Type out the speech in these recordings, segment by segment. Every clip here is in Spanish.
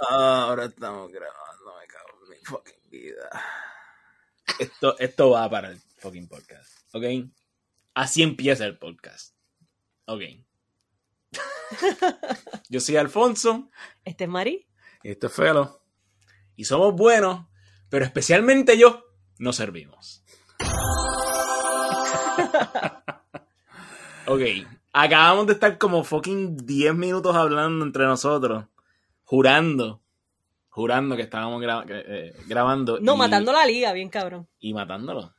Ah, ahora estamos grabando, me cago en mi fucking vida. Esto, esto va para el fucking podcast, ¿ok? Así empieza el podcast. Ok. Yo soy Alfonso. Este es Mari. Y este es Felo. Y somos buenos, pero especialmente yo, no servimos. ok. Acabamos de estar como fucking 10 minutos hablando entre nosotros. Jurando. Jurando que estábamos gra- eh, grabando. No, y- matando la liga, bien cabrón. Y matándolo.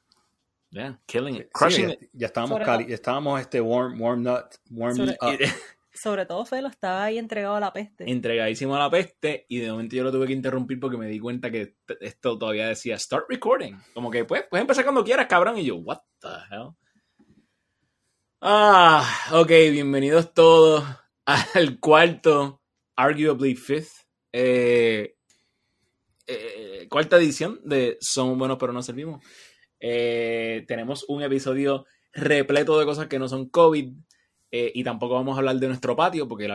Yeah, killing it. Sí, Crushing ya, it. ya estábamos, cali- estábamos este warm, warm nut, warm Sobre- up. Sobre todo Felo estaba ahí entregado a la peste. entregadísimo a la peste y de momento yo lo tuve que interrumpir porque me di cuenta que esto todavía decía start recording. Como que pues, puedes empezar cuando quieras, cabrón. Y yo, what the hell? Ah, ok, bienvenidos todos al cuarto, arguably fifth, eh, eh, cuarta edición de Somos Buenos pero no servimos. Eh, tenemos un episodio repleto de cosas que no son COVID. eh, y tampoco vamos a hablar de nuestro patio, porque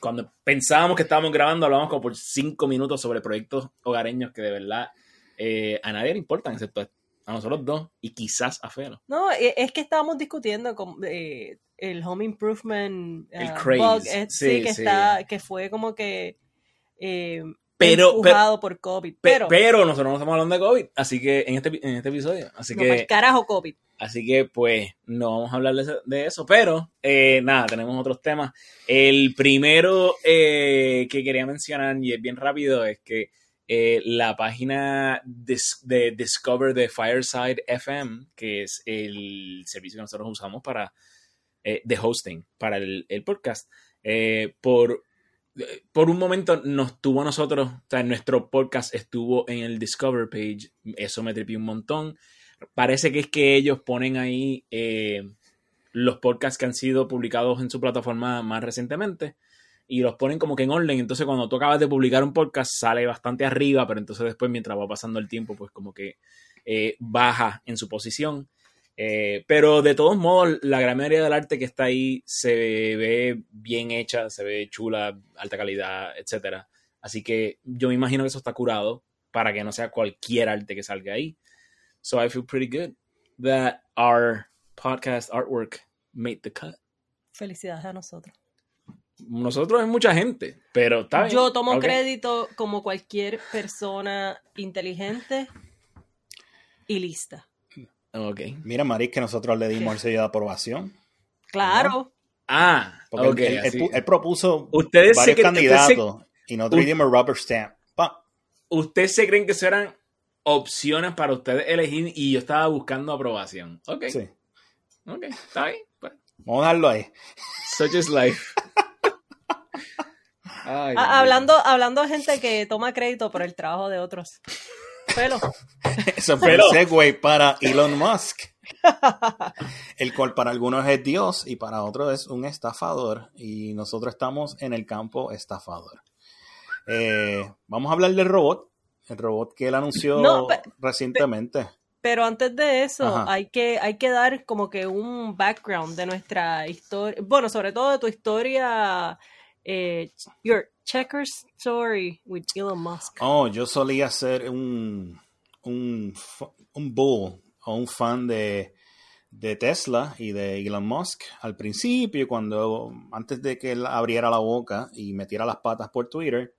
cuando pensábamos que estábamos grabando, hablábamos como por cinco minutos sobre proyectos hogareños que de verdad eh, a nadie le importan, excepto a nosotros dos y quizás a Felo. No, e- es que estábamos discutiendo con, el home improvement El craze, bug, eh, sí, sí, que sí. está, que fue como que eh, Pero- empujado por COVID. Pe- Pero, Pero, nosotros no estamos hablando de COVID, así que en este, en este episodio. Así no, que, carajo COVID. así que, pues, no vamos a hablar de eso, de eso, pero eh, nada, tenemos otros temas. El primero eh, que quería mencionar, y es bien rápido, es que eh, la página de Discover de Fireside FM, que es el servicio que nosotros usamos para eh, de hosting para el, podcast, eh, por, eh, por un momento nos tuvo a nosotros, o sea, nuestro podcast estuvo en el Discover page, eso me tripió un montón. Parece que es que ellos ponen ahí los podcasts que han sido publicados en su plataforma más recientemente y los ponen como que en orden. Entonces, cuando tú acabas de publicar un podcast, sale bastante arriba, pero entonces después, mientras va pasando el tiempo, pues como que baja en su posición. Eh, pero de todos modos, la gran mayoría del arte que está ahí se ve bien hecha, se ve chula, alta calidad, etcétera. Así que yo me imagino que eso está curado para que no sea cualquier arte que salga ahí. So I feel pretty good that our podcast artwork made the cut. Felicidades a nosotros. Nosotros es mucha gente, pero está bien. Yo tomo crédito como cualquier persona inteligente y lista. Ok. Mira, Maris, que nosotros le dimos el sello de aprobación. Claro. Ah, Porque ok. él, él- él así. pu- él propuso Ustedes se varios se- candidatos y nosotros le dimos rubber stamp. Pa. ¿Ustedes se creen que eso eran opciones para ustedes elegir y yo estaba buscando aprobación? Ok. Sí. Ok, está bien. Pues, Vamos a darlo ahí. such is life. Ay, Ah, hablando, hablando de gente que toma crédito por el trabajo de otros. Pelo. Eso fue el segue para Elon Musk. El cual para algunos es Dios y para otros es un estafador. Y nosotros estamos en el campo estafador. Eh, vamos a hablar del robot. El robot que él anunció No, pe- recientemente. Pero antes de eso, Ajá. hay que, hay que dar como que un background de nuestra historia. Bueno, sobre todo de tu historia. eh, your checker story with Elon Musk. Oh, yo solía ser un, un, un bull o un fan de, de Tesla y de Elon Musk al principio, cuando antes de que él abriera la boca y metiera las patas por Twitter,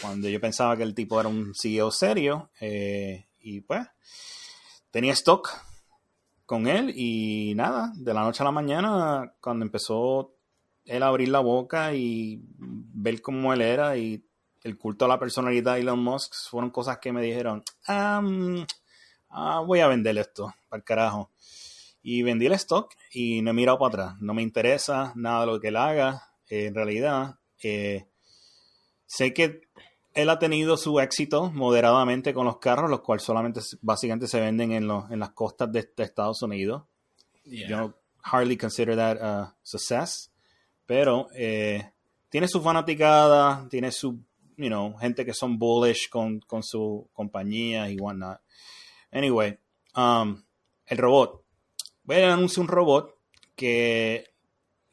cuando yo pensaba que el tipo era un CEO serio, eh, y pues tenía stock con él y nada, de la noche a la mañana, cuando empezó él abrir la boca y ver cómo él era y el culto a la personalidad de Elon Musk fueron cosas que me dijeron, ah, mm, ah, voy a vender esto, para el carajo. Y vendí el stock y no he mirado para atrás. No me interesa nada de lo que él haga. eh, en realidad, eh, sé que él ha tenido su éxito moderadamente con los carros, los cuales solamente básicamente se venden en, en las costas de, de Estados Unidos. Yeah. Yo hardly consider that a success. Pero eh, tiene su fanaticada, tiene su, you know, gente que son bullish con, con su compañía y whatnot. Anyway, um, el robot. Voy a anunciar un robot que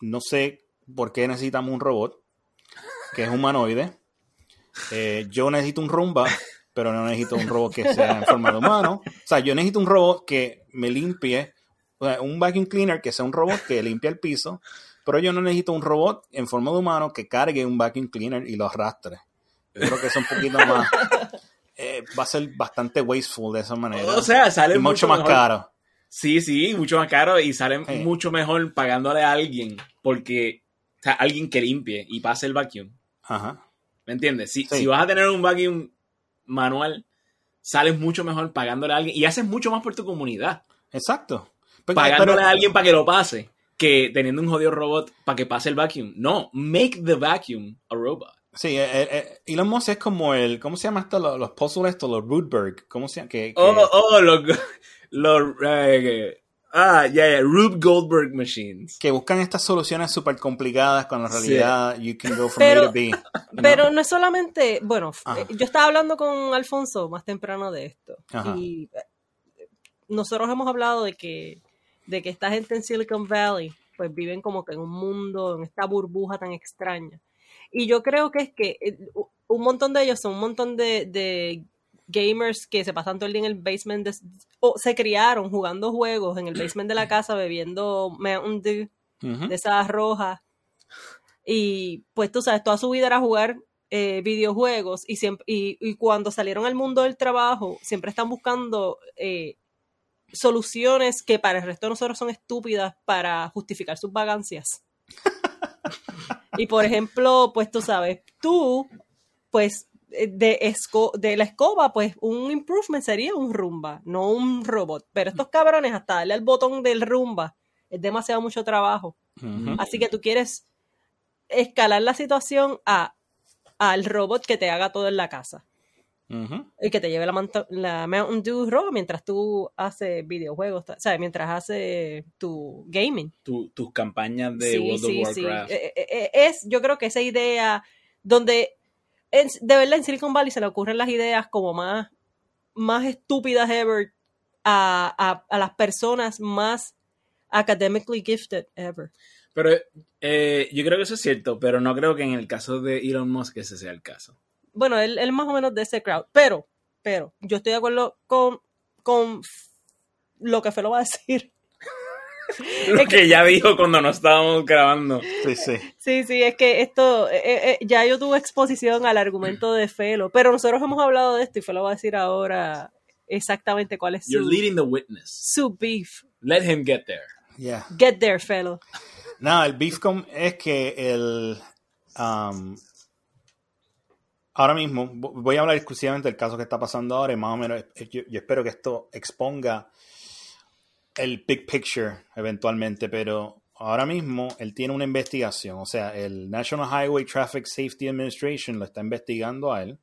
no sé por qué necesitamos un robot, que es humanoide. Eh, yo necesito un Roomba, pero no necesito un robot que sea en forma de humano. O sea, yo necesito un robot que me limpie, un vacuum cleaner que sea un robot que limpie el piso, pero yo no necesito un robot en forma de humano que cargue un vacuum cleaner y lo arrastre. Yo creo que es un poquito más... eh, va a ser bastante wasteful de esa manera. O sea, sale y mucho, más mejor. caro. Sí, sí, mucho más caro y sale Sí. mucho mejor pagándole a alguien porque, o sea, alguien que limpie y pase el vacuum. Ajá. ¿Me entiendes? Si, Sí. si vas a tener un vacuum manual, sales mucho mejor pagándole a alguien y haces mucho más por tu comunidad. Exacto. Porque- pagándole pero- a alguien para que lo pase que teniendo un jodido robot para que pase el vacuum. No, make the vacuum a robot. Sí, eh, eh, Elon Musk es como el, ¿cómo se llama esto? Los, los puzzles estos, los Rudberg, ¿cómo se llama? Que, que- Oh, oh, los, los eh, ah, ya, ya, Rube Goldberg machines. que buscan estas soluciones súper complicadas cuando en Sí. realidad you can go from Pero- A to B. know? Pero no es solamente, bueno, Ajá. eh, yo estaba hablando con Alfonso más temprano de esto. Ajá. Y eh, nosotros hemos hablado de que, de que esta gente en Silicon Valley, pues viven como que en un mundo, en esta burbuja tan extraña. Y yo creo que es que eh, un montón de ellos son un montón de, de gamers que se pasan todo el día en el basement, de- o se criaron jugando juegos en el basement de la casa, bebiendo Mountain Dew de esas rojas. Y pues tú sabes, toda su vida era jugar eh, videojuegos y, siempre, y, y cuando salieron al mundo del trabajo, siempre están buscando eh, soluciones que para el resto de nosotros son estúpidas para justificar sus vagancias. y por ejemplo, pues tú sabes, tú, pues eh, de, esco- de la escoba, pues un improvement sería un rumba, no un robot. Pero estos cabrones, hasta darle al botón del rumba, es demasiado mucho trabajo. Así que tú quieres escalar la situación a al robot que te haga todo en la casa. Y que te lleve la, la Mountain Dew roja mientras tú haces videojuegos, o sea, mientras haces tu gaming. Tu- tus campañas de sí, World sí, of sí. Warcraft. Eh, eh, eh, Es, yo creo que esa idea donde en- de verdad en Silicon Valley se le ocurren las ideas como más, más estúpidas ever a, a- a las personas más academically gifted ever. Pero eh, yo creo que eso es cierto, pero no creo que en el caso de Elon Musk ese sea el caso. Bueno, él, él más o menos de ese crowd, pero, pero, yo estoy de acuerdo con, con lo que Felo va a decir. Lo que ya dijo cuando no estábamos grabando. Sí, sí. Sí, sí, es que esto, eh, eh, ya yo tuve exposición al argumento de Felo, pero nosotros hemos hablado de esto y Felo va a decir ahora exactamente cuál es You're su, leading the witness. su beef. Let him get there. Yeah. Get there, Felo. No, el beefcom es que el um, ahora mismo vo- voy a hablar exclusivamente del caso que está pasando ahora y más o menos eh, yo, yo espero que esto exponga el big picture eventualmente, pero ahora mismo él tiene una investigación, o sea, el National Highway Traffic Safety Administration lo está investigando a él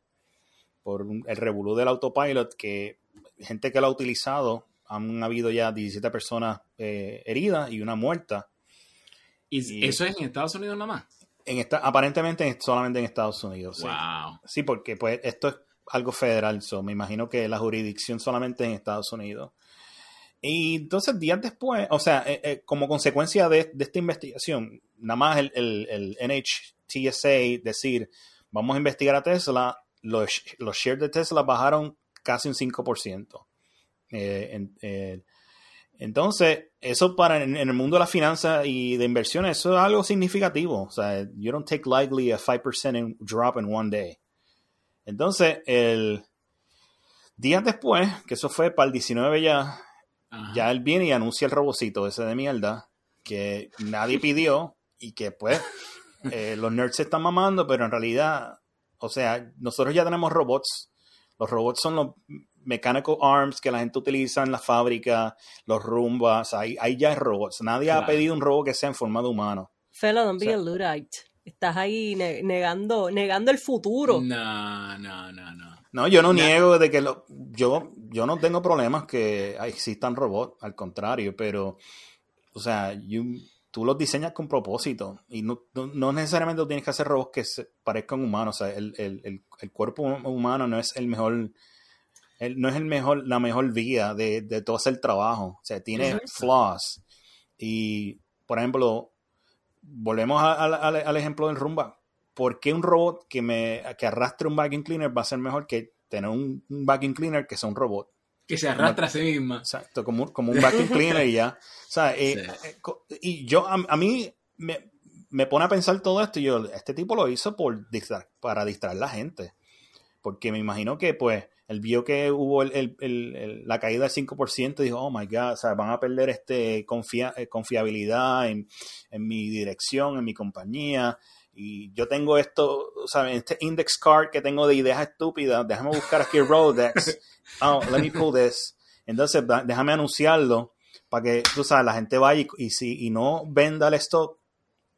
por el revolú del autopilot que gente que lo ha utilizado han habido ya 17 personas eh, heridas y una muerta. ¿Y Y- eso es en Estados Unidos nada más? En esta, aparentemente en- solamente en Estados Unidos. Sí. Wow. Sí, porque pues esto es algo federal, so, me imagino que la jurisdicción solamente en Estados Unidos. Y entonces días después, o sea, eh, eh, como consecuencia de, de esta investigación, nada más el, el, el NHTSA decir, vamos a investigar a Tesla, los, los shares de Tesla bajaron casi un 5%. Eh, en- eh, entonces, eso para en, el mundo de la finanza y de inversiones, eso es algo significativo. O sea, you don't take lightly a 5% in- drop in one day. Entonces, el días después, que eso fue para el 19 ya, Ajá. ya él viene y anuncia el robocito ese de mierda que nadie pidió y que pues eh, los nerds se están mamando, pero en realidad, o sea, nosotros ya tenemos robots. Los robots son los mechanical arms que la gente utiliza en la fábrica, los rumbas, ahí, ahí ya hay robots. Nadie ha pedido un robot que sea en forma de humano. Felo, don't be O sea- a Luddite. Estás ahí ne- negando, negando el futuro. No, no, no, no. No, yo no niego de que lo, yo, yo no tengo problemas que existan robots, al contrario, pero, o sea, you- tú los diseñas con propósito y no, no, no necesariamente tú tienes que hacer robots que se parezcan humanos, o sea, el, el, el, el cuerpo humano no es el mejor, el- no es el mejor, la mejor vía de, de todo hacer trabajo, o sea, tiene Exacto. flaws y, por ejemplo, volvemos a- a- al- al ejemplo del rumba ¿por qué un robot que me que arrastre un vacuum cleaner va a ser mejor que tener un, un vacuum cleaner que sea un robot? Que se arrastra a sí misma. Exacto, como, como un vacuum cleaner y ya. O sea, eh, Sí. eh, y yo, a, a mí me, me pone a pensar todo esto y yo, este tipo lo hizo por distra- para distraer a la gente. Porque me imagino que, pues, él vio que hubo el- el- la caída del 5% y dijo, oh my God, o sea, van a perder este confia- eh, confiabilidad en, en mi dirección, en mi compañía. Y yo tengo esto, o sea, este index card que tengo de ideas estúpidas, déjame buscar aquí el Rolodex. Oh, let me pull this. Entonces, déjame anunciarlo para que, tú sabes, la gente vaya y, y si, y no venda el stock.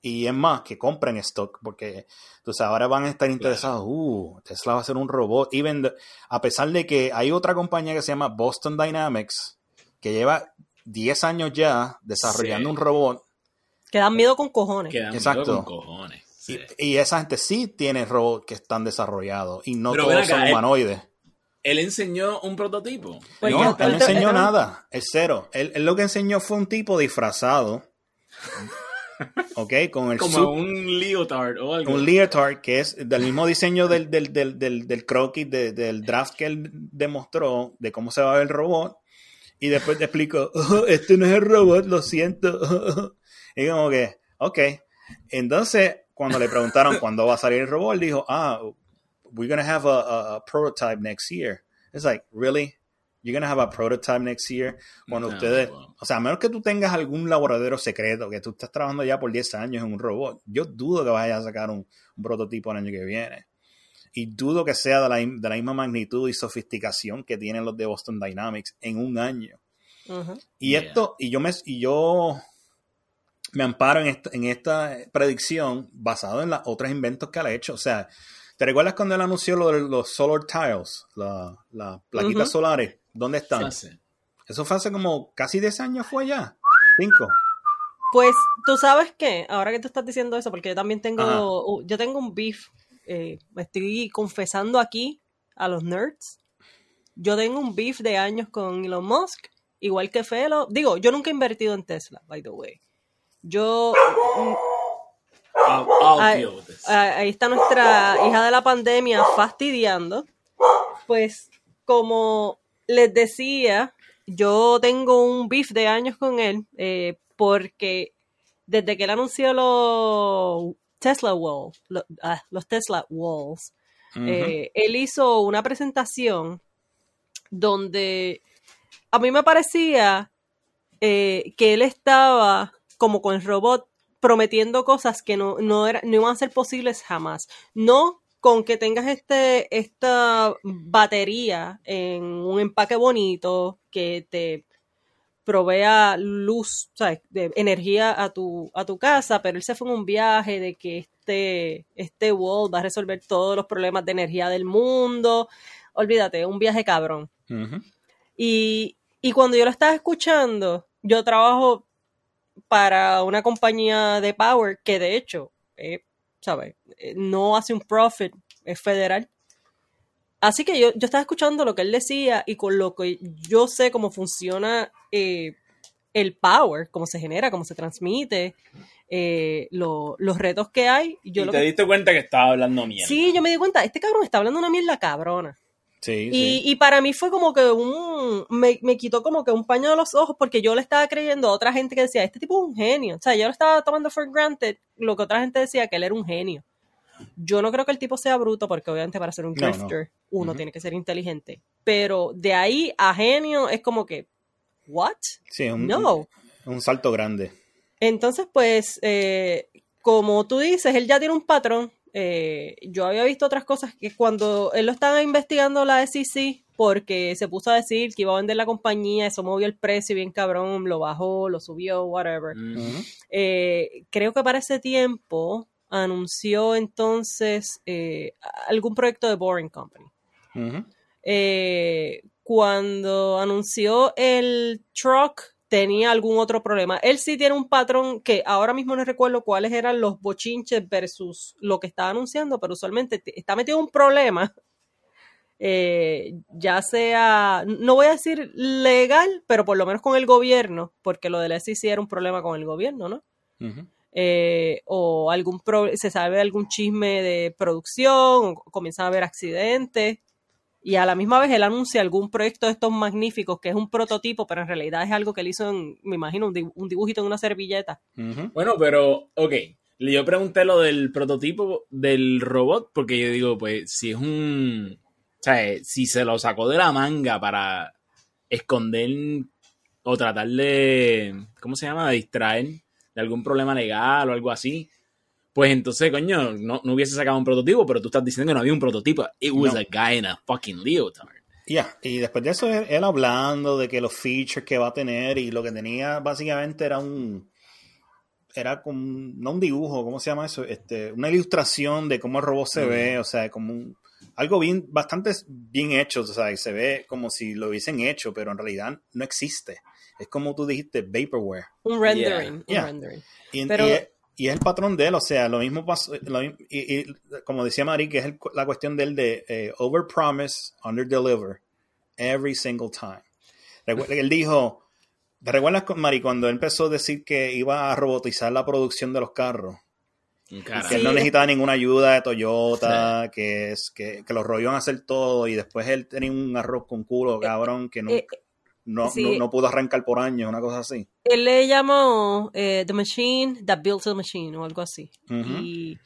Y es más, que compren stock, porque sabes, ahora van a estar interesados. Uh, Tesla va a ser un robot. Even the- a pesar de que hay otra compañía que se llama Boston Dynamics, que lleva 10 años ya desarrollando Sí. un robot. Que dan miedo con cojones. Quedan Exacto. con cojones. Sí. Y, y esa gente sí tiene robots que están desarrollados y no Pero todos acá, son humanoides. Él enseñó un prototipo. Pues no, él no enseñó nada. El cero. Él, él lo que enseñó fue un tipo disfrazado. Ok, con el Como un leotard o algo. un leotard que es del mismo diseño del, del, del, del, del croquis, de- del draft que él demostró de cómo se va a ver el robot. Y después te explico, "Oh, este no es el robot, lo siento. y como que, ok. Entonces, cuando le preguntaron cuándo va a salir el robot, él dijo, ah, we're going to have a, a- a prototype next year. It's like, really? You're going to have a prototype next year? Cuando No, ustedes, wow. o sea, a menos que tú tengas algún laboratorio secreto, que tú estás trabajando ya por 10 años en un robot, yo dudo que vayas a sacar un, un prototipo el año que viene. Y dudo que sea de la, de la misma magnitud y sofisticación que tienen los de Boston Dynamics en un año. Y Yeah. esto, y yo me, y yo me amparo en esta, en esta predicción basado en las otros inventos que él ha hecho. O sea, ¿te recuerdas cuando él anunció lo de los solar tiles, la- las plaquitas Ujú. solares? ¿Dónde están? Eso fue hace como casi 10 años, fue ya. 5. Pues, tú sabes qué, ahora que tú estás diciendo eso, porque yo también tengo, Ajá. yo tengo un beef, eh, me estoy confesando aquí a los nerds. Yo tengo un beef de años con Elon Musk, igual que Felo. Digo, yo nunca he invertido en Tesla, by the way. Yo, mm, I'll, I'll. Ah, ahí está nuestra hija de la pandemia fastidiando. Pues como les decía, yo tengo un beef de años con él eh, porque desde que él anunció los Tesla Wall, ah, los Tesla Walls, eh, él hizo una presentación donde a mí me parecía eh, que él estaba como con el robot prometiendo cosas que no, no, era, no iban a ser posibles jamás. No con que tengas este, esta batería en un empaque bonito que te provea luz, ¿sabes? De energía a tu, a tu casa, pero él se fue en un viaje de que este, este wall va a resolver todos los problemas de energía del mundo. Olvídate, un viaje cabrón. Y, y cuando yo lo estaba escuchando, yo trabajo para una compañía de power que de hecho, eh, ¿sabes? Eh, No hace un profit, es federal. Así que yo, yo estaba escuchando lo que él decía y con lo que yo sé cómo funciona eh, el power, cómo se genera, cómo se transmite, eh, lo- los retos que hay. Yo y lo te que- diste cuenta que estaba hablando mierda. sí, yo me di cuenta, este cabrón está hablando una mierda cabrona. Sí, Y, sí. y para mí fue como que un. Me, me quitó como que un paño de los ojos porque yo le estaba creyendo a otra gente que decía: Este tipo es un genio. O sea, yo lo estaba tomando for granted lo que otra gente decía que él era un genio. Yo no creo que el tipo sea bruto porque, obviamente, para ser un No, no. grifter, uno Ujú. tiene que ser inteligente. Pero de ahí a genio es como que. ¿What? Sí, es un, No. un salto grande. Entonces, pues, eh, como tú dices, él ya tiene un patrón. Eh, yo había visto otras cosas que cuando él lo estaba investigando la SEC, porque se puso a decir que iba a vender la compañía, eso movió el precio bien cabrón, lo bajó, lo subió, whatever. Mm. Eh, creo que para ese tiempo anunció entonces eh, algún proyecto de Boring Company. Eh, cuando anunció el truck tenía algún otro problema. Él sí tiene un patrón que ahora mismo no recuerdo cuáles eran los bochinches versus lo que estaba anunciando, pero usualmente te- está metido en un problema, eh, ya sea, no voy a decir legal, pero por lo menos con el gobierno, porque lo del SEC era un problema con el gobierno, ¿no? Eh, o algún pro- se sabe algún chisme de producción, o comienzan a haber accidentes. Y a la misma vez él anuncia algún proyecto de estos magníficos que es un prototipo, pero en realidad es algo que él hizo, en, me imagino, un, dibu- un dibujito en una servilleta. Bueno, pero, ok. Yo pregunté lo del prototipo del robot, porque yo digo, pues, si es un. O sea, si se lo sacó de la manga para esconder o tratar de. ¿Cómo se llama? De distraer de algún problema legal o algo así. Pues entonces, coño, no, no hubiese sacado un prototipo, pero tú estás diciendo que no había un prototipo. It was No. a guy in a fucking leotard. Ya, y después de eso, él, él hablando de que los features que va a tener y lo que tenía básicamente era un. Era como. un- No un dibujo, ¿cómo se llama eso? Este, una ilustración de cómo el robot se Mm. ve, o sea, como un. Algo bien, bastante bien hecho, o sea, y se ve como si lo hubiesen hecho, pero en realidad no existe. Es como tú dijiste, vaporware. Un rendering. Yeah. Un rendering. Y, Pero- y y es el patrón de él, o sea, lo mismo pasó, lo mismo- y, y como decía Mari, que es el- la cuestión de él de eh, over promise, under deliver, every single time. Recu- Él dijo, ¿te recuerdas, con Mari, cuando él empezó a decir que iba a robotizar la producción de los carros? Que él no necesitaba ninguna ayuda de Toyota, que, es, que, que los rollos a hacer todo, y después él tenía un arroz con culo, cabrón, que nunca, Eh, no, sí. no, no pudo arrancar por años, una cosa así. Él le llamó eh, The Machine That Built the Machine o algo así. Y,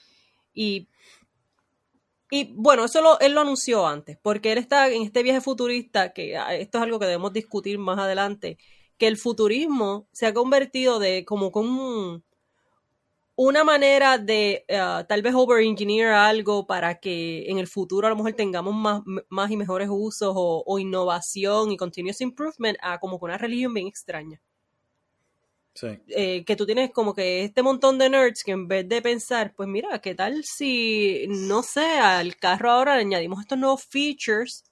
y, bueno, eso lo, él lo anunció antes, porque él está en este viaje futurista, que ah, esto es algo que debemos discutir más adelante, que el futurismo se ha convertido de como con un- una manera de ah, tal vez overengineer algo para que en el futuro a lo mejor tengamos más, más y mejores usos o, o innovación y continuous improvement a como con una religión bien extraña Sí. eh, que tú tienes como que este montón de nerds que en vez de pensar, pues mira, ¿qué tal si, no sé, al carro ahora le añadimos estos nuevos features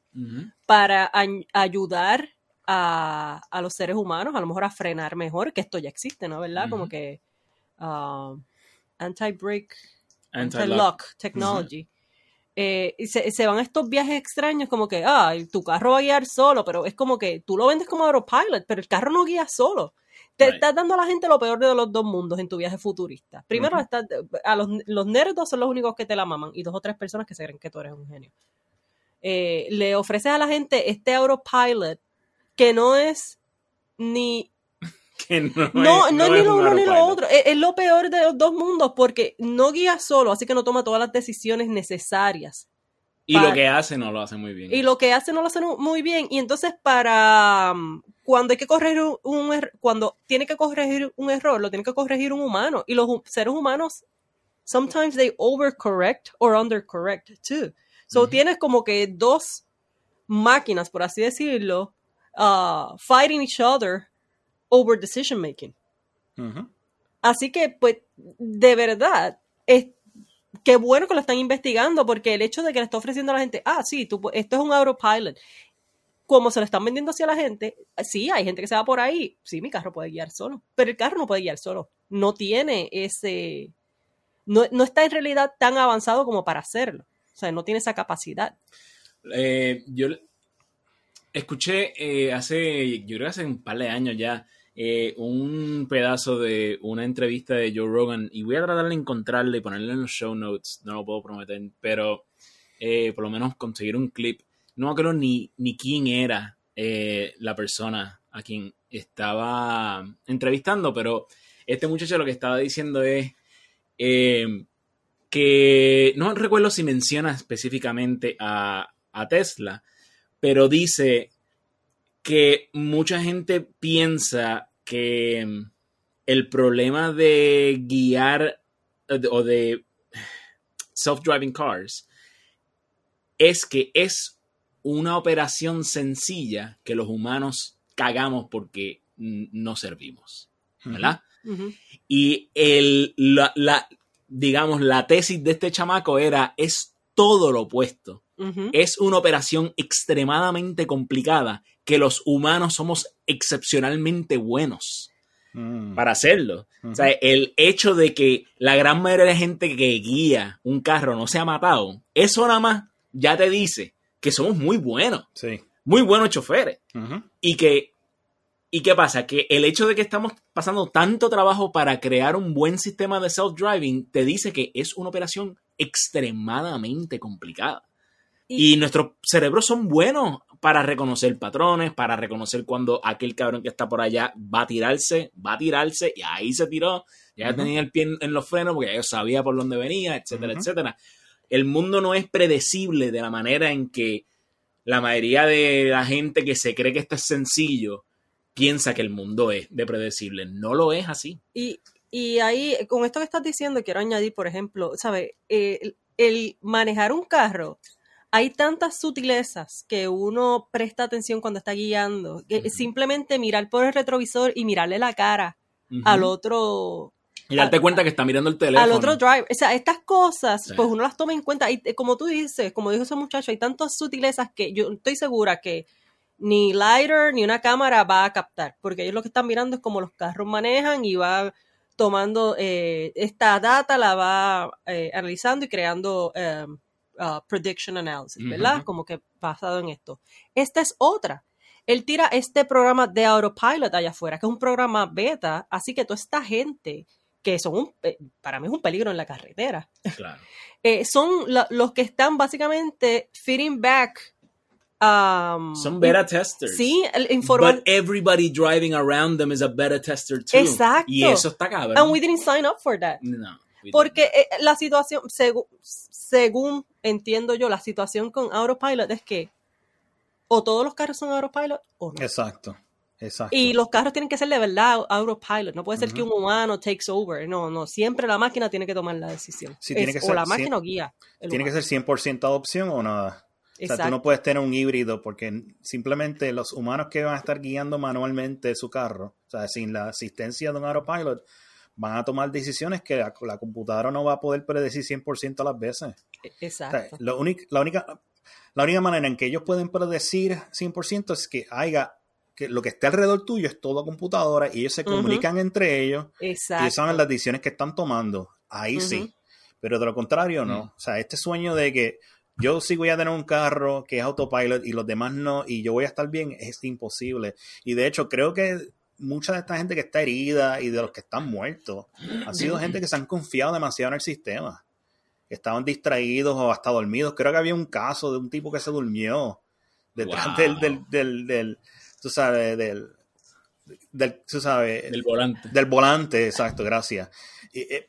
para ayudar a, a los seres humanos, a lo mejor a frenar mejor, que esto ya existe, ¿no? ¿Verdad? Como que ah, anti-brake, Anti-lock. technology. Eh, y se, se van estos viajes extraños como que, ah, tu carro va a guiar solo, pero es como que tú lo vendes como autopilot, pero el carro no guía solo. Te Right. estás dando a la gente lo peor de los dos mundos en tu viaje futurista. Primero, estás- a los, los nerdos son los únicos que te la maman y dos o tres personas que se creen que tú eres un genio. Eh, le ofreces a la gente este autopilot que no es ni Que no, no, es, no, es ni lo un uno ni lo otro. Es, es lo peor de los dos mundos porque no guía solo, así que no toma todas las decisiones necesarias. Y lo que hace no lo hace muy bien. Y lo que hace no lo hace muy bien. Y entonces para um, cuando hay que corregir un, un er- cuando tiene que corregir un error, lo tiene que corregir un humano. Y los seres humanos sometimes they overcorrect or undercorrect too. So tienes como que dos máquinas, por así decirlo, uh, fighting each other over decision making. Así que, pues, de verdad, es qué bueno que lo están investigando, porque el hecho de que le está ofreciendo a la gente, ah, sí, tú, esto es un autopilot, como se lo están vendiendo hacia la gente, sí, hay gente que se va por ahí, sí, mi carro puede guiar solo, pero el carro no puede guiar solo, no tiene ese, no, no está en realidad tan avanzado como para hacerlo, o sea, no tiene esa capacidad. Eh, yo escuché eh, hace, yo creo que hace un par de años ya, eh, un pedazo de una entrevista de Joe Rogan y voy a tratar de encontrarle y ponerle en los show notes, no lo puedo prometer, pero eh, por lo menos conseguir un clip. No acuerdo ni, ni quién era eh, la persona a quien estaba entrevistando, pero este muchacho lo que estaba diciendo es que no recuerdo si menciona específicamente a, a Tesla, pero dice que mucha gente piensa que mm, el problema de guiar eh, de- o de self-driving cars es que es una operación sencilla que los humanos cagamos porque no servimos, ¿verdad? Y el, la, la- digamos, la tesis de este chamaco era, es todo lo opuesto. Es una operación extremadamente complicada que los humanos somos excepcionalmente buenos Mm. para hacerlo. O sea, el hecho de que la gran mayoría de la gente que guía un carro no se ha matado, eso nada más ya te dice que somos muy buenos, Sí. muy buenos choferes y que ¿Y qué pasa? Que el hecho de que estamos pasando tanto trabajo para crear un buen sistema de self-driving te dice que es una operación extremadamente complicada. Y, nuestros cerebros son buenos para reconocer patrones, para reconocer cuando aquel cabrón que está por allá va a tirarse, va a tirarse, y ahí se tiró, ya tenía el pie en, los frenos porque ya sabía por dónde venía, etcétera, etcétera. El mundo no es predecible de la manera en que la mayoría de la gente que se cree que esto es sencillo piensa que el mundo es de predecible. No lo es así. Y, y ahí, con esto que estás diciendo, quiero añadir, por ejemplo, ¿sabes? Eh, el, manejar un carro, hay tantas sutilezas que uno presta atención cuando está guiando. Simplemente mirar por el retrovisor y mirarle la cara al otro. Y darte cuenta que está mirando el teléfono. Al otro driver. O sea, estas cosas, pues uno las toma en cuenta. Y como tú dices, como dijo ese muchacho, hay tantas sutilezas que yo estoy segura que ni LiDAR ni una cámara va a captar, porque ellos lo que están mirando es cómo los carros manejan y va tomando eh, esta data, la va eh, analizando y creando em, uh, prediction analysis, ¿verdad? Como que basado en esto. Esta es otra. Él tira este programa de Autopilot allá afuera, que es un programa beta, así que toda esta gente que son un, eh, para mí es un peligro en la carretera. Claro. son los que están básicamente fitting back Um, Son beta testers. Sí, el informa But everybody driving around them is a beta tester too. Exacto. Y eso está cabrón. And we didn't sign up for that. No. Porque eh, la situación, según entiendo yo, la situación con Autopilot es que o todos los carros son Autopilot o no. Exacto. Exacto. Y los carros tienen que ser de verdad autopilot. No puede ser que un humano takes over. No, no. Siempre la máquina tiene que tomar la decisión. tiene que o la máquina o guía. Tiene que ser 100% adopción o nada. O sea, tú no puedes tener un híbrido porque simplemente los humanos que van a estar guiando manualmente su carro, o sea, sin la asistencia de un autopilot, van a tomar decisiones que la, computadora no va a poder predecir 100% a las veces. E, exacto. la, única, la, única, la única manera en que ellos pueden predecir 100% es que haya que lo que esté alrededor tuyo es todo computadora y ellos se comunican entre ellos Exacto. y saben las decisiones que están tomando. Ahí sí. Pero de lo contrario, no. O sea, este sueño de que yo sí voy a tener un carro que es autopilot y los demás no, y yo voy a estar bien, es imposible. Y de hecho, creo que mucha de esta gente que está herida y de los que están muertos, ha sido gente que se han confiado demasiado en el sistema. Estaban distraídos o hasta dormidos. Creo que había un caso de un tipo que se durmió detrás del, del, del, del, tú sabes, del, del, tú sabes, del volante. Del volante, exacto, gracias. Y, eh,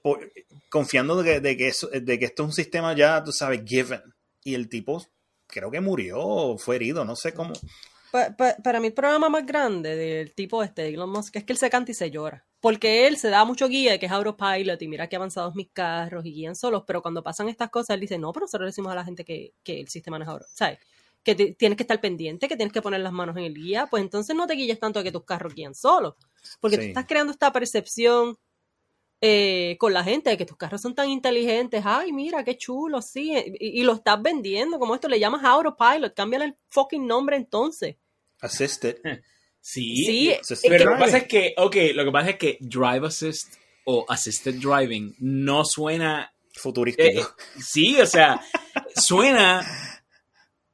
confiando de que, de que, eso, de que esto es un sistema ya, tú sabes, given y el tipo creo que murió o fue herido, no sé cómo. Para mí el problema más grande del tipo este, Elon Musk, es que él se canta y se llora. Porque él se da mucho guía de que es autopilot y mira que avanzados mis carros y guían solos, pero cuando pasan estas cosas él dice, no, pero nosotros decimos a la gente que, el sistema no es ahora, ¿sabes? Que tienes que estar pendiente, que tienes que poner las manos en el guía, pues entonces no te guíes tanto a que tus carros guían solos. Porque tú estás creando esta percepción eh, con la gente de que tus carros son tan inteligentes, ay, mira, qué chulo, sí, y, lo estás vendiendo como esto, le llamas autopilot, cámbiale el fucking nombre entonces. Assisted. Sí, sí pero lo que pasa es que, ok, lo que pasa es que Drive Assist o Assisted Driving no suena... Futurístico. Eh, sí, o sea, suena...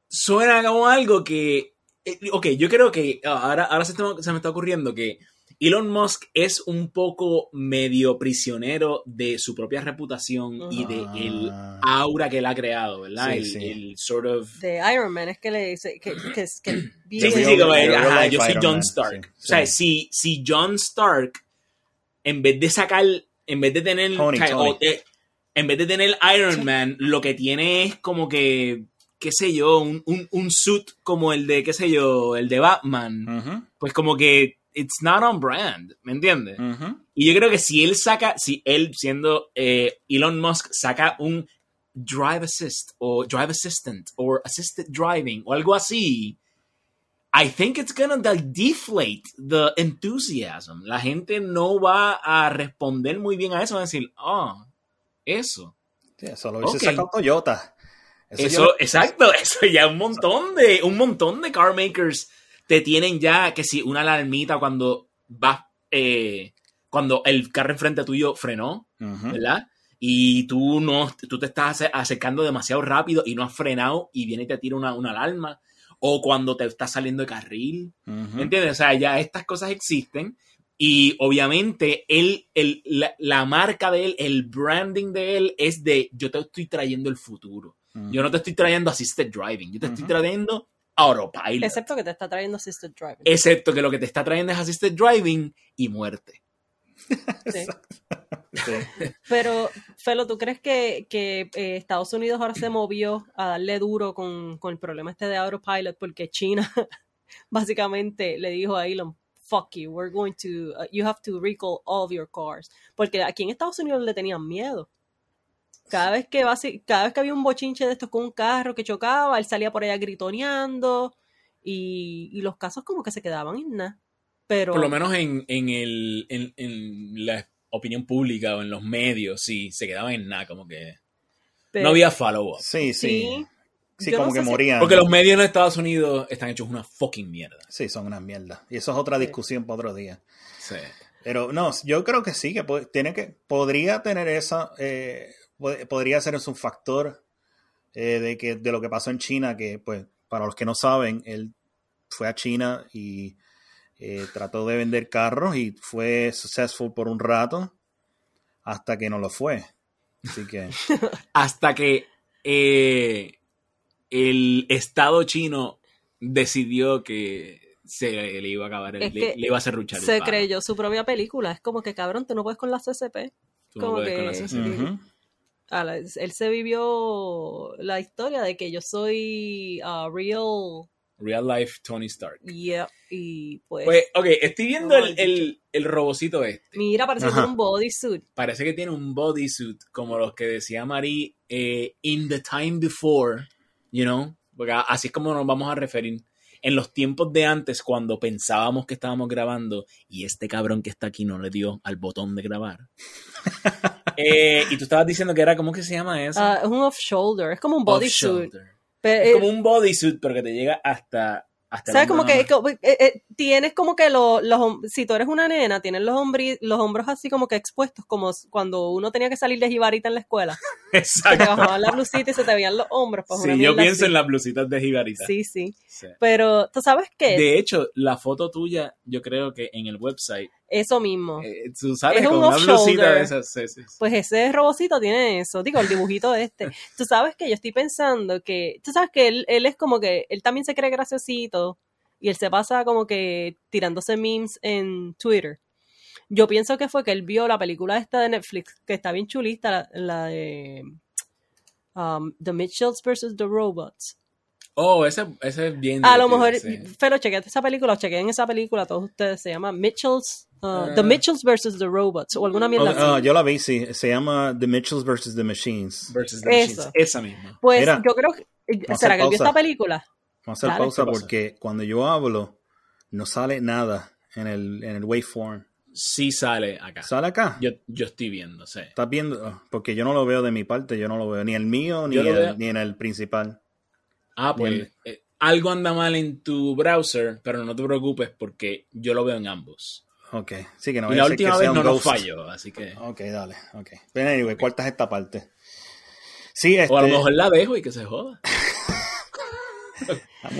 Suena como algo que... Eh, ok, yo creo que ahora, ahora se me está ocurriendo que Elon Musk es un poco medio prisionero de su propia reputación y de el aura que él ha creado, ¿verdad? el, sort of... De Iron Man, es que le dice que, que, sí, sí, sí, como, ajá, yo soy John Stark. o sea, si, si John Stark, en vez de sacar, en vez de tener... en vez de tener Iron Man, lo que tiene es como que qué sé yo, un, un, un, suit como el de, qué sé yo, el de Batman. Pues como que it's not on brand, ¿me entiendes? Y yo creo que si él saca, si él siendo eh, Elon Musk saca un drive assist o drive assistant o assisted driving o algo así, I think it's gonna deflate the enthusiasm. La gente no va a responder muy bien a eso, va a decir, ah, eso. eso lo hubiese sacado Toyota. Eso, exacto, eso ya un montón de, un montón de car makers te tienen ya que si una alarmita cuando vas, eh, cuando el carro enfrente tuyo frenó, ¿verdad? Y tú no, tú te estás acercando demasiado rápido y no has frenado y viene y te tira una, alarma. o cuando te está saliendo de carril. ¿Me entiendes? O sea, ya estas cosas existen y obviamente él, el- la, la marca de él, el branding de él es de yo te estoy trayendo el futuro. Yo no te estoy trayendo assisted driving, yo te estoy trayendo autopilot. Excepto que te está trayendo Assisted Driving. Excepto que lo que te está trayendo es assisted driving y muerte. Sí. Sí. Pero, Felo, ¿tú crees que, que, eh, Estados Unidos ahora se movió a darle duro con, con el problema este de autopilot? Porque China básicamente le dijo a Elon, fuck you, we're going to, uh, you have to recall all of your cars. Porque aquí en Estados Unidos le tenían miedo. Cada vez que, basi- cada vez que había un bochinche de estos con un carro que chocaba, él salía por allá gritoneando y, y los casos como que se quedaban en nada. Pero, Por lo menos en, en, el, en, en la opinión pública o en los medios, sí, se quedaban en nada, como que pero- no había follow-up. Sí, sí. Sí. Sí, Yo como no que sé si- morían. Porque los medios en Estados Unidos están hechos una fucking mierda. Sí, son una mierda. Y eso es otra Sí. discusión para otro día. Sí. Pero no, yo creo que sí, que po- tiene que, podría tener esa, eh, podría ser eso un factor eh, de que de lo que pasó en China, que pues para los que no saben, él fue a China y eh, trató de vender carros y fue successful por un rato hasta que no lo fue. Así que Hasta que eh, el Estado chino decidió que se le iba a acabar el, Es le, iba a serruchar se creyó su propia película. Es como que, cabrón, tú no puedes con la CCP. Tú no como con que- la CCP. La- él se vivió la historia de que yo soy uh, real. Real life Tony Stark. Yeah, y pues. Pues, ok, estoy viendo No, el, el, el robocito este. mira, parece que tiene un bodysuit. Parece que tiene un bodysuit como los que decía Marie eh, in the time before, you know, porque así es como nos vamos a referir. En los tiempos de antes, cuando pensábamos que estábamos grabando y este cabrón que está aquí no le dio al botón de grabar. Eh, y tú estabas diciendo que era, ¿cómo que se llama eso? Ah, es un off-shoulder. Es como un bodysuit. Es eh, como un bodysuit, pero que te llega hasta... hasta ¿Sabes? la Como que como- eh, eh, tienes como que lo- los, hom- si tú eres una nena, tienes los, hombri- los hombros así como que expuestos, como cuando uno tenía que salir de jibarita en la escuela. Que te Exacto. bajaban la blusita y se te veían los hombros. pues, Sí, yo pienso así. en las blusitas de jibarita. Sí, sí. Sí. Pero, ¿tú sabes qué? De hecho, la foto tuya, yo creo que en el website, Eso mismo. eh, tú sales Es con un una blusita off-shoulder. de esas. sí, sí, sí. Pues ese robocito tiene eso, digo, el dibujito de este. Tú sabes que yo estoy pensando que, tú sabes que él, él es como que, él también se cree graciosito y él se pasa como que tirándose memes en Twitter. Yo pienso que fue que él vio la película esta de Netflix, que está bien chulista, la, la de um, The Mitchells vs. The Robots. Oh, ese, ese es bien. A lo mejor, sí. pero chequeate esa película, o chequeen esa película, todos ustedes, se llama Mitchells, uh, Ah. The Mitchells vs. The Robots, o alguna mierda así. Oh, ah, yo la vi, sí. Se llama The Mitchells vs. The Machines. Versus the Eso. Machines. Esa misma. Pues Mira, yo creo que. ¿Será que él vio esta película? Vamos a hacer Dale. pausa porque cuando yo hablo no sale nada en el, en el waveform. Sí sale acá. ¿Sale acá? Yo, yo estoy viendo, sí. ¿Estás viendo? Ah, Porque yo no lo veo de mi parte, yo no lo veo ni el mío ni, el- ni en el principal. Ah, pues eh, algo anda mal en tu browser, pero no te preocupes porque yo lo veo en ambos. Ok, sí que no y la que última vez no nos falló, así que. Ok, dale, ok. Pero anyway, cortas esta parte. Sí, este, O a lo mejor la dejo y que se joda.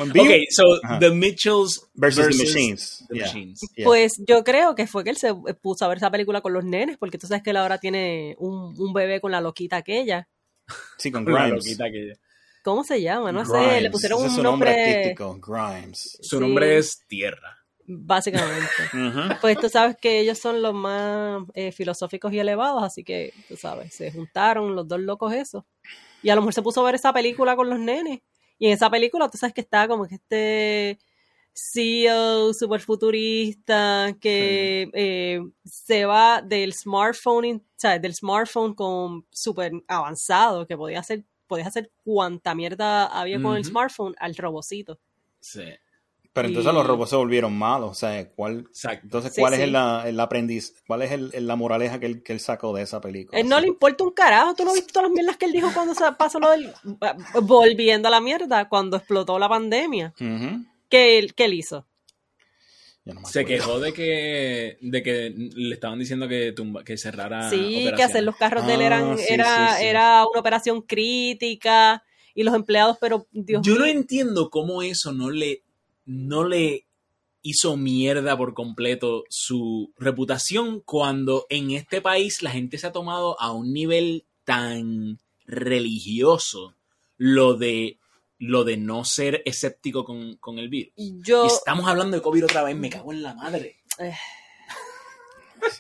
Ok, so Ajá. The Mitchells Versus the Machines. The Yeah. Machines. Yeah. Pues yo creo que fue que él se puso a ver esa película con los nenes, porque tú sabes que él ahora tiene un, un bebé con la loquita aquella. sí, con La Grimes. loquita que- ¿Cómo se llama? No sé, le pusieron Ese es un su nombre artístico, Grimes. Su Sí. nombre es Tierra. básicamente. Pues tú sabes que ellos son los más eh, filosóficos y elevados, así que tú sabes, se juntaron los dos locos eso. Y a lo mejor se puso a ver esa película con los nenes. Y en esa película tú sabes que está como que este CEO super futurista que eh, se va del smartphone, in- o sea, del smartphone con super avanzado, que podía hacer, podías hacer cuanta mierda había con el smartphone al robocito. Sí, Pero entonces Y- los robots se volvieron malos. O sea, ¿cuál, exacto. entonces, ¿cuál sí. es el, el aprendiz? ¿Cuál es el, el- la moraleja que él, que él sacó de esa película? Él no le importa un carajo. ¿Tú no viste todas las mierdas que él dijo cuando se pasó lo del. Volviendo a la mierda, cuando explotó la pandemia? Ujú. ¿Qué, él- qué él hizo? No Se quejó de que, de que le estaban diciendo que, tumba, que cerrara. sí, que hacer los carros de él Ah, eran, sí, era, sí, sí. era una operación crítica y los empleados, pero Dios Yo no entiendo cómo eso no le, no le hizo mierda por completo su reputación cuando en este país la gente se ha tomado a un nivel tan religioso lo de lo de no ser escéptico con, con el virus. Yo, Y estamos hablando de COVID otra vez, me cago en la madre. eh,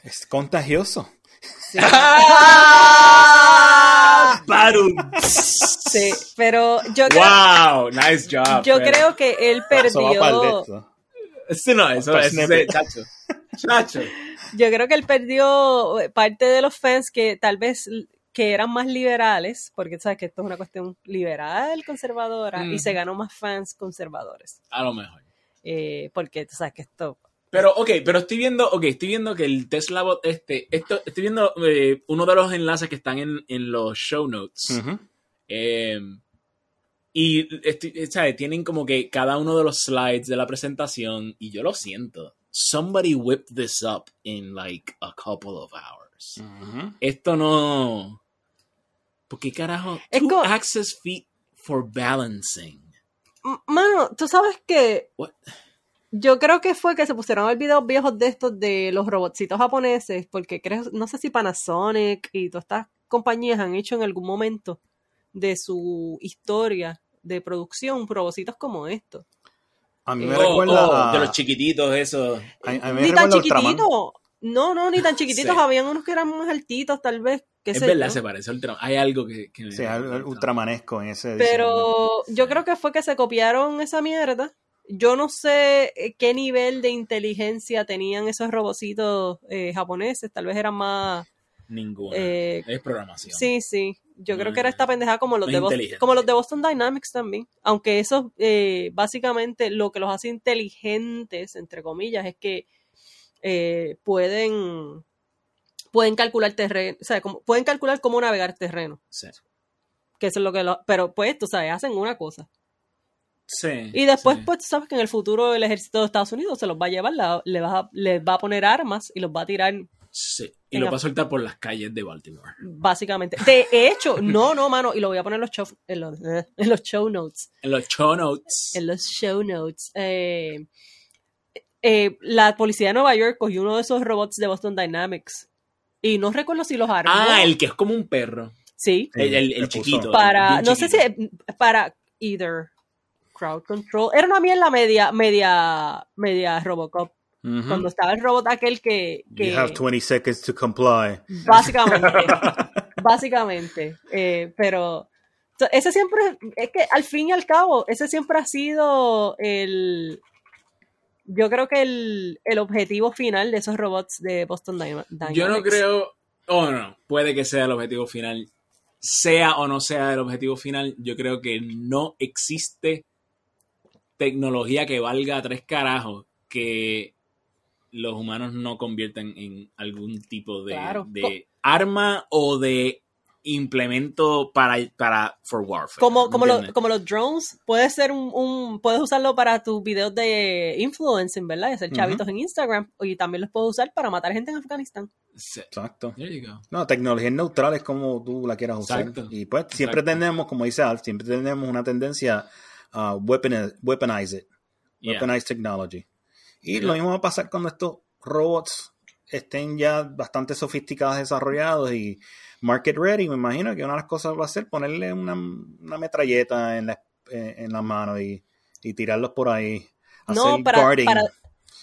Es contagioso. sí. Barum. Sí, pero yo creo, Wow, nice job. yo creo que él de perdió. Sí, no, eso es chacho. Chacho. yo creo que él perdió parte de los fans que tal vez que eran más liberales, porque sabes que esto es una cuestión liberal, conservadora, y se ganó más fans conservadores. A lo mejor. Eh, porque tú sabes que esto Pero, ok, pero estoy viendo, ok, estoy viendo que el Tesla Bot este, esto, estoy viendo eh, uno de los enlaces que están en, en los show notes. Eh, y, estoy- ¿sabes? Tienen como que cada uno de los slides de la presentación, y yo lo siento. Somebody whipped this up in like a couple of hours. Esto no... ¿Por qué carajo? Es Two como- access feet for balancing. Mano, tú sabes que What? yo creo que fue que se pusieron a ver videos viejos de estos de los robotcitos japoneses, porque creo, no sé si Panasonic y todas estas compañías han hecho en algún momento de su historia de producción robotcitos como estos. A mí me Oh, recuerda oh, a, de los chiquititos, eso. a- a mí me Ni tan recuerda chiquititos. No, no, ni tan chiquititos. Sí. Habían unos que eran más altitos, tal vez. qué Es sé verdad, yo. se parece a Ultraman. Hay algo que... que Sí, ultramanesco en ese diseño. Pero yo creo que fue que se copiaron esa mierda. Yo no sé eh, qué nivel de inteligencia tenían esos robocitos eh, japoneses. Tal vez eran más. Ninguna. eh, es programación. sí, sí. Yo creo que era esta pendeja como los, de es Bos- inteligente. como los de Boston Dynamics también. Aunque eso, eh, básicamente, lo que los hace inteligentes, entre comillas, es que eh, pueden pueden calcular terreno, o sea, como- pueden calcular cómo navegar terreno, Sí. que eso es lo que lo, pero pues, tú sabes, hacen una cosa. Sí, Y después, sí. pues, tú sabes que en el futuro el ejército de Estados Unidos se los va a llevar, la- le, va a, les va a poner armas y los va a tirar, Sí. Y en lo la- va a soltar por las calles de Baltimore. básicamente. De hecho, no, no, mano, y lo voy a poner en los show, en los, eh, en los show notes. En los show notes. En los show notes. Eh, eh, la policía de Nueva York cogió uno de esos robots de Boston Dynamics. Y no recuerdo si los armó. Ah, el que es como un perro. Sí. El, chiquito. Para, no sé si, para either crowd control. Era una mierda media, media, media Robocop. Cuando estaba el robot aquel que, que You have 20 seconds to comply. básicamente, básicamente, eh, pero ese siempre, es que al fin y al cabo, ese siempre ha sido el, yo creo que el, el objetivo final de esos robots de Boston Dyna- Dynamics. Yo no creo. Oh, no. Puede que sea el objetivo final. Sea o no sea el objetivo final, yo creo que no existe tecnología que valga tres carajos que los humanos no conviertan en algún tipo de, Claro. de arma o de implemento para, para for warfare. Como, como, lo- ¿entiendes? como los drones, puede ser un, un- puedes usarlo para tus videos de influencing, ¿verdad? Y hacer chavitos en Instagram. Y también los puedes usar para matar gente en Afganistán. Exacto. There you go. No, tecnología neutral es como tú la quieras usar. Exacto. Y pues siempre Exacto. tenemos, como dice Alf, siempre tenemos una tendencia a weaponize, weaponize it. Yeah. Weaponize technology. Y Yeah. lo mismo va a pasar cuando estos robots estén ya bastante sofisticados, desarrollados y market ready. Me imagino que una de las cosas va a ser ponerle una, una metralleta en la, en la mano y, y tirarlos por ahí. No, Hacer para, guarding, para,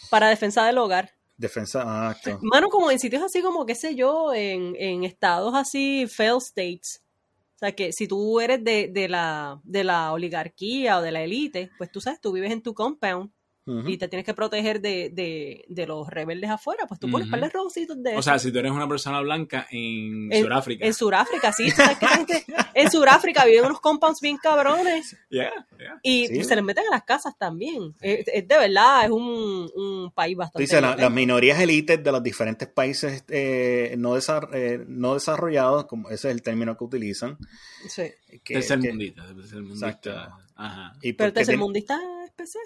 para defensa del hogar. defensa. ah, acto. Mano, como en sitios así como, qué sé yo, en, en estados así, fail states. O sea, que si tú eres de, de, la, de la oligarquía o de la élite, pues tú sabes, tú vives en tu compound Y te tienes que proteger de, de, de los rebeldes afuera, pues tú pones Ujú. par de O sea, si tú eres una persona blanca en, En- Sudáfrica. En Suráfrica, sí. en Suráfrica viven unos compounds bien cabrones Yeah, yeah. y Sí. se les meten a las casas también. Es, es de verdad, es un, un país bastante... Dice, la- violento. las minorías élites de los diferentes países eh, no, desar- eh, no desarrollados, como ese es el término que utilizan. Sí. que- Tercer que- mundista. Tercer mundista. Exacto. Ajá. y Pero porque el tienen- mundista es PC.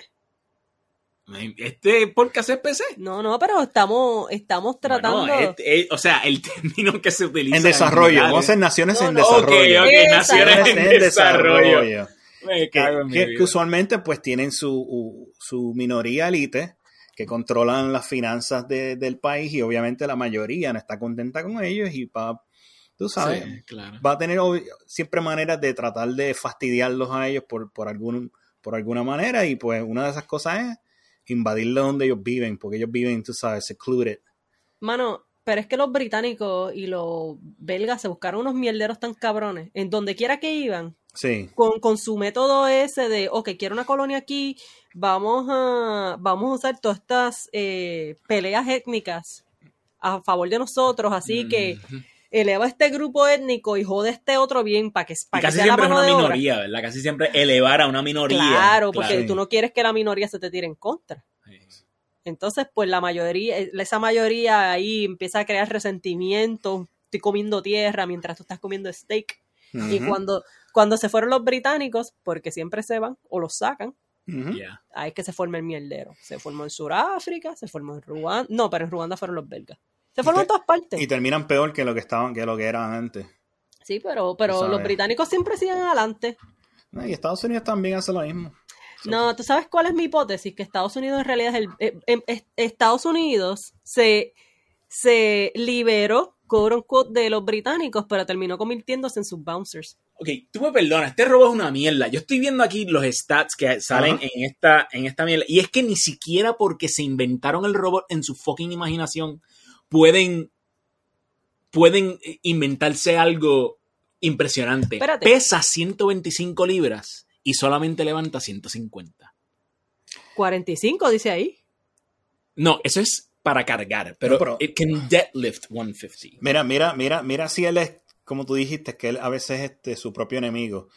Este podcast es PC. No, no, pero estamos, estamos tratando. Bueno, este- eh, o sea, el término que se utiliza. En desarrollo. Vamos a naciones No, en no, desarrollo. Ok, ok, Esa- naciones en, desarrollo. Me que, cago en mi que- vida. que usualmente pues tienen su, su minoría elite que controlan las finanzas de- del país y obviamente la mayoría no está contenta con ellos y va, tú sabes, Sí, claro. va a tener siempre maneras de tratar de fastidiarlos a ellos por, por, algún, por alguna manera y pues una de esas cosas es invadirle donde ellos viven, porque ellos viven, tú sabes, secluded. Mano, pero es que los británicos y los belgas se buscaron unos mierderos tan cabrones. En donde quiera que iban, Sí, con, con su método ese de, ok, quiero una colonia aquí, vamos a, vamos a usar todas estas eh, peleas étnicas a favor de nosotros, así que. Eleva este grupo étnico y jode este otro bien para que, Y para que casi sea la siempre es mano una obra. minoría, ¿verdad? Casi siempre elevar a una minoría. Claro, porque claro. tú no quieres que la minoría se te tire en contra. Sí. Entonces, pues la mayoría, esa mayoría ahí empieza a crear resentimiento, estoy comiendo tierra mientras tú estás comiendo steak. Y cuando, cuando se fueron los británicos, porque siempre se van o los sacan, ahí es que se forma el mierdero. Se formó en Sudáfrica, se formó en Ruanda. No, pero en Ruanda fueron los belgas. Se te- en todas partes. Y terminan peor que lo que estaban, que lo que eran antes. Sí, pero, pero los británicos siempre siguen adelante. Y Estados Unidos también hace lo mismo. No, ¿tú sabes cuál es mi hipótesis? Que Estados Unidos en realidad es el... eh, eh, eh, Estados Unidos se, se liberó, quote unquote, de los británicos, pero terminó convirtiéndose en sus bouncers. Ok, tú me perdonas, este robo es una mierda. Yo estoy viendo aquí los stats que salen en esta, en esta mierda. Y es que ni siquiera porque se inventaron el robot en su fucking imaginación pueden, pueden inventarse algo impresionante. Espérate. Pesa 125 libras y solamente levanta 150. 45, dice ahí. No, eso es para cargar, pero, No, pero- it can deadlift 150. Mira, mira, mira, mira si él es, como tú dijiste, que él a veces es este, su propio enemigo.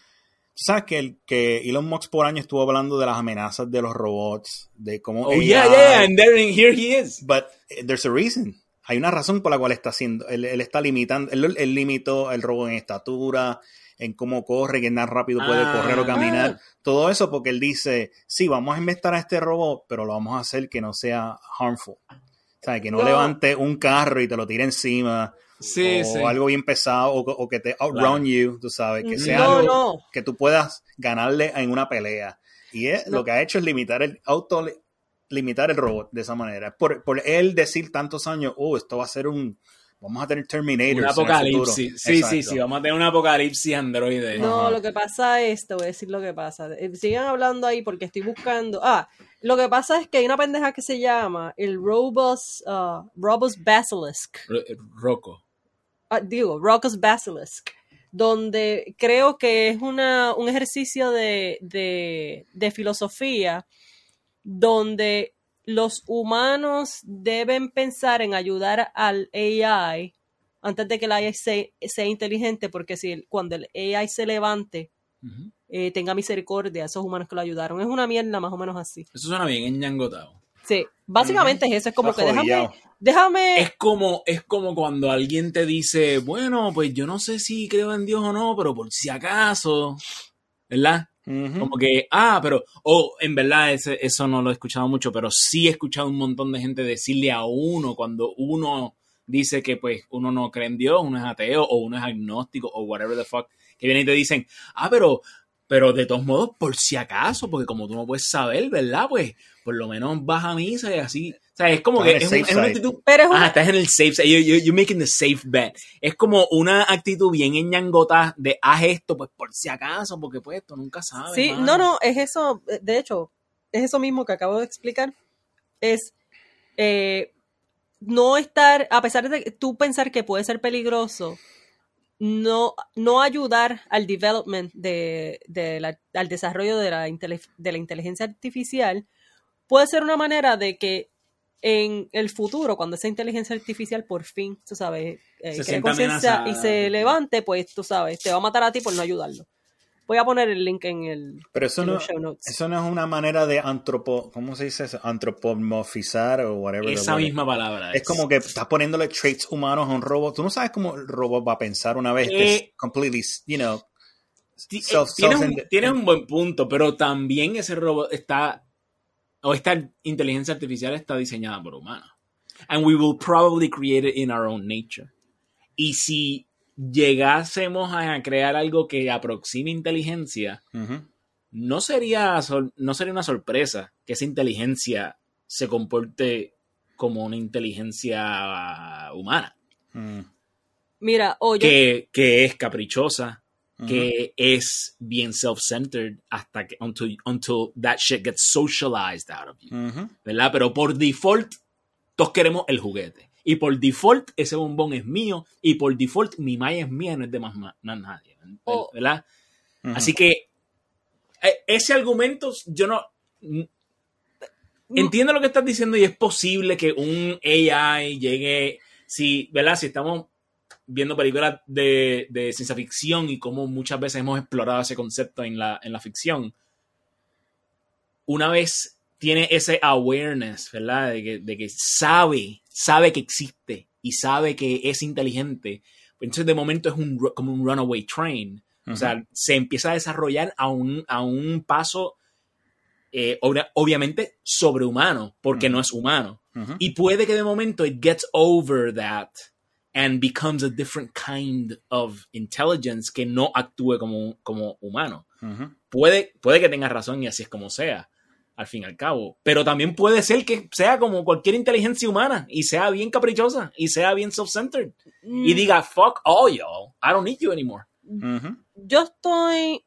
Sabes que, el, que Elon Musk por años estuvo hablando de las amenazas de los robots, de cómo... Oh, AI, yeah, yeah, and there, here he is. But eh, there's a reason. Hay una razón por la cual está haciendo. Él, él está limitando. Él, él limitó el robot en estatura, en cómo corre, qué tan rápido puede Ah. correr o caminar. Todo eso porque él dice: Sí, vamos a inventar a este robot, pero lo vamos a hacer que no sea harmful. O sea, que no, No. levante un carro y te lo tire encima. Sí, o sí. algo bien pesado. O, o que te outrun you, tú sabes. Que sea no, algo no. que tú puedas ganarle en una pelea. Y es, lo que ha hecho es limitar el auto, limitar el robot de esa manera. Por, por él decir tantos años, oh, esto va a ser un, vamos a tener Terminator. Un apocalipsis. Sí, sí, sí, vamos a tener un apocalipsis androide. No, Ajá. lo que pasa es, te voy a decir lo que pasa. Eh, Sigan hablando ahí porque estoy buscando. Ah, lo que pasa es que hay una pendeja que se llama el Robust, uh, Robust Basilisk. Ro- Rocco. Ah, digo, Robust Basilisk. Donde creo que es una, un ejercicio de, de, de filosofía donde los humanos deben pensar en ayudar al AI antes de que el AI se- sea inteligente, porque si cuando el AI se levante, eh, tenga misericordia a esos humanos que lo ayudaron. Es una mierda más o menos así. Eso suena bien enñangotado. Sí, básicamente es eso, es como Está que déjame, déjame, Es como, es como cuando alguien te dice, bueno, pues yo no sé si creo en Dios o no, pero por si acaso, ¿verdad? Como que, ah, pero, o en verdad ese- eso no lo he escuchado mucho, pero sí he escuchado un montón de gente decirle a uno cuando uno dice que pues uno no cree en Dios, uno es ateo o uno es agnóstico o whatever the fuck, que vienen y te dicen, ah, pero, pero de todos modos, por si acaso, porque como tú no puedes saber, ¿verdad? Pues por lo menos vas a misa y así. O sea, es como que es, un- es una actitud pero es Ah, estás en el safe side. You, you- you're making the safe bet. Es como una actitud bien enñangota de haz esto, pues por si acaso, porque pues esto nunca sabes. Sí, mano. no, no, es eso, de hecho, es eso mismo que acabo de explicar. Es eh, no estar, a pesar de tú pensar que puede ser peligroso, no, no ayudar al development de, de la- al desarrollo de la, intele- de la inteligencia artificial puede ser una manera de que en el futuro, cuando esa inteligencia artificial por fin, tú sabes, eh, Se conciencia y se levante, pues tú sabes, te va a matar a ti por no ayudarlo. Voy a poner el link en el Pero eso no, show notes. eso no es una manera de antropo, ¿cómo se dice eso? Antropomorfizar o whatever. Esa word. misma palabra. Es como que estás poniéndole traits humanos a un robot. Tú no sabes cómo el robot va a pensar una vez. Eh, que es completely, you know. Eh, self- tienes, un, self- tienes un buen punto, pero también ese robot está o esta inteligencia artificial está diseñada por humanos. And we will probably create it in our own nature. Y si llegásemos a crear algo que aproxime inteligencia, no sería, no sería una sorpresa que esa inteligencia se comporte como una inteligencia humana, Mm. Mira, oye, que, que es caprichosa, Que es bien self-centered hasta que until, until that shit gets socialized out of you. ¿verdad? Pero por default todos queremos el juguete y por default ese bombón es mío y por default mi malla es mía, no es de más, nadie, Oh. ¿verdad? Ujú. Así que eh, ese argumento yo no entiendo lo que estás diciendo y es posible que un AI llegue, si, ¿verdad? Si estamos viendo películas de, de ciencia ficción y cómo muchas veces hemos explorado ese concepto en la, en la ficción, una vez tiene ese awareness, ¿verdad? De que, de que sabe, sabe que existe y sabe que es inteligente, pues entonces de momento es un, como un runaway train. O sea, se empieza a desarrollar a un, a un paso eh, obvia- obviamente sobrehumano, porque no es humano. Y puede que de momento it gets over that and becomes a different kind of intelligence que no actúe como, como humano. Puede, puede que tenga razón y así es como sea, al fin y al cabo. Pero también puede ser que sea como cualquier inteligencia humana y sea bien caprichosa y sea bien self-centered y mm, diga, fuck all y'all, I don't need you anymore. Yo estoy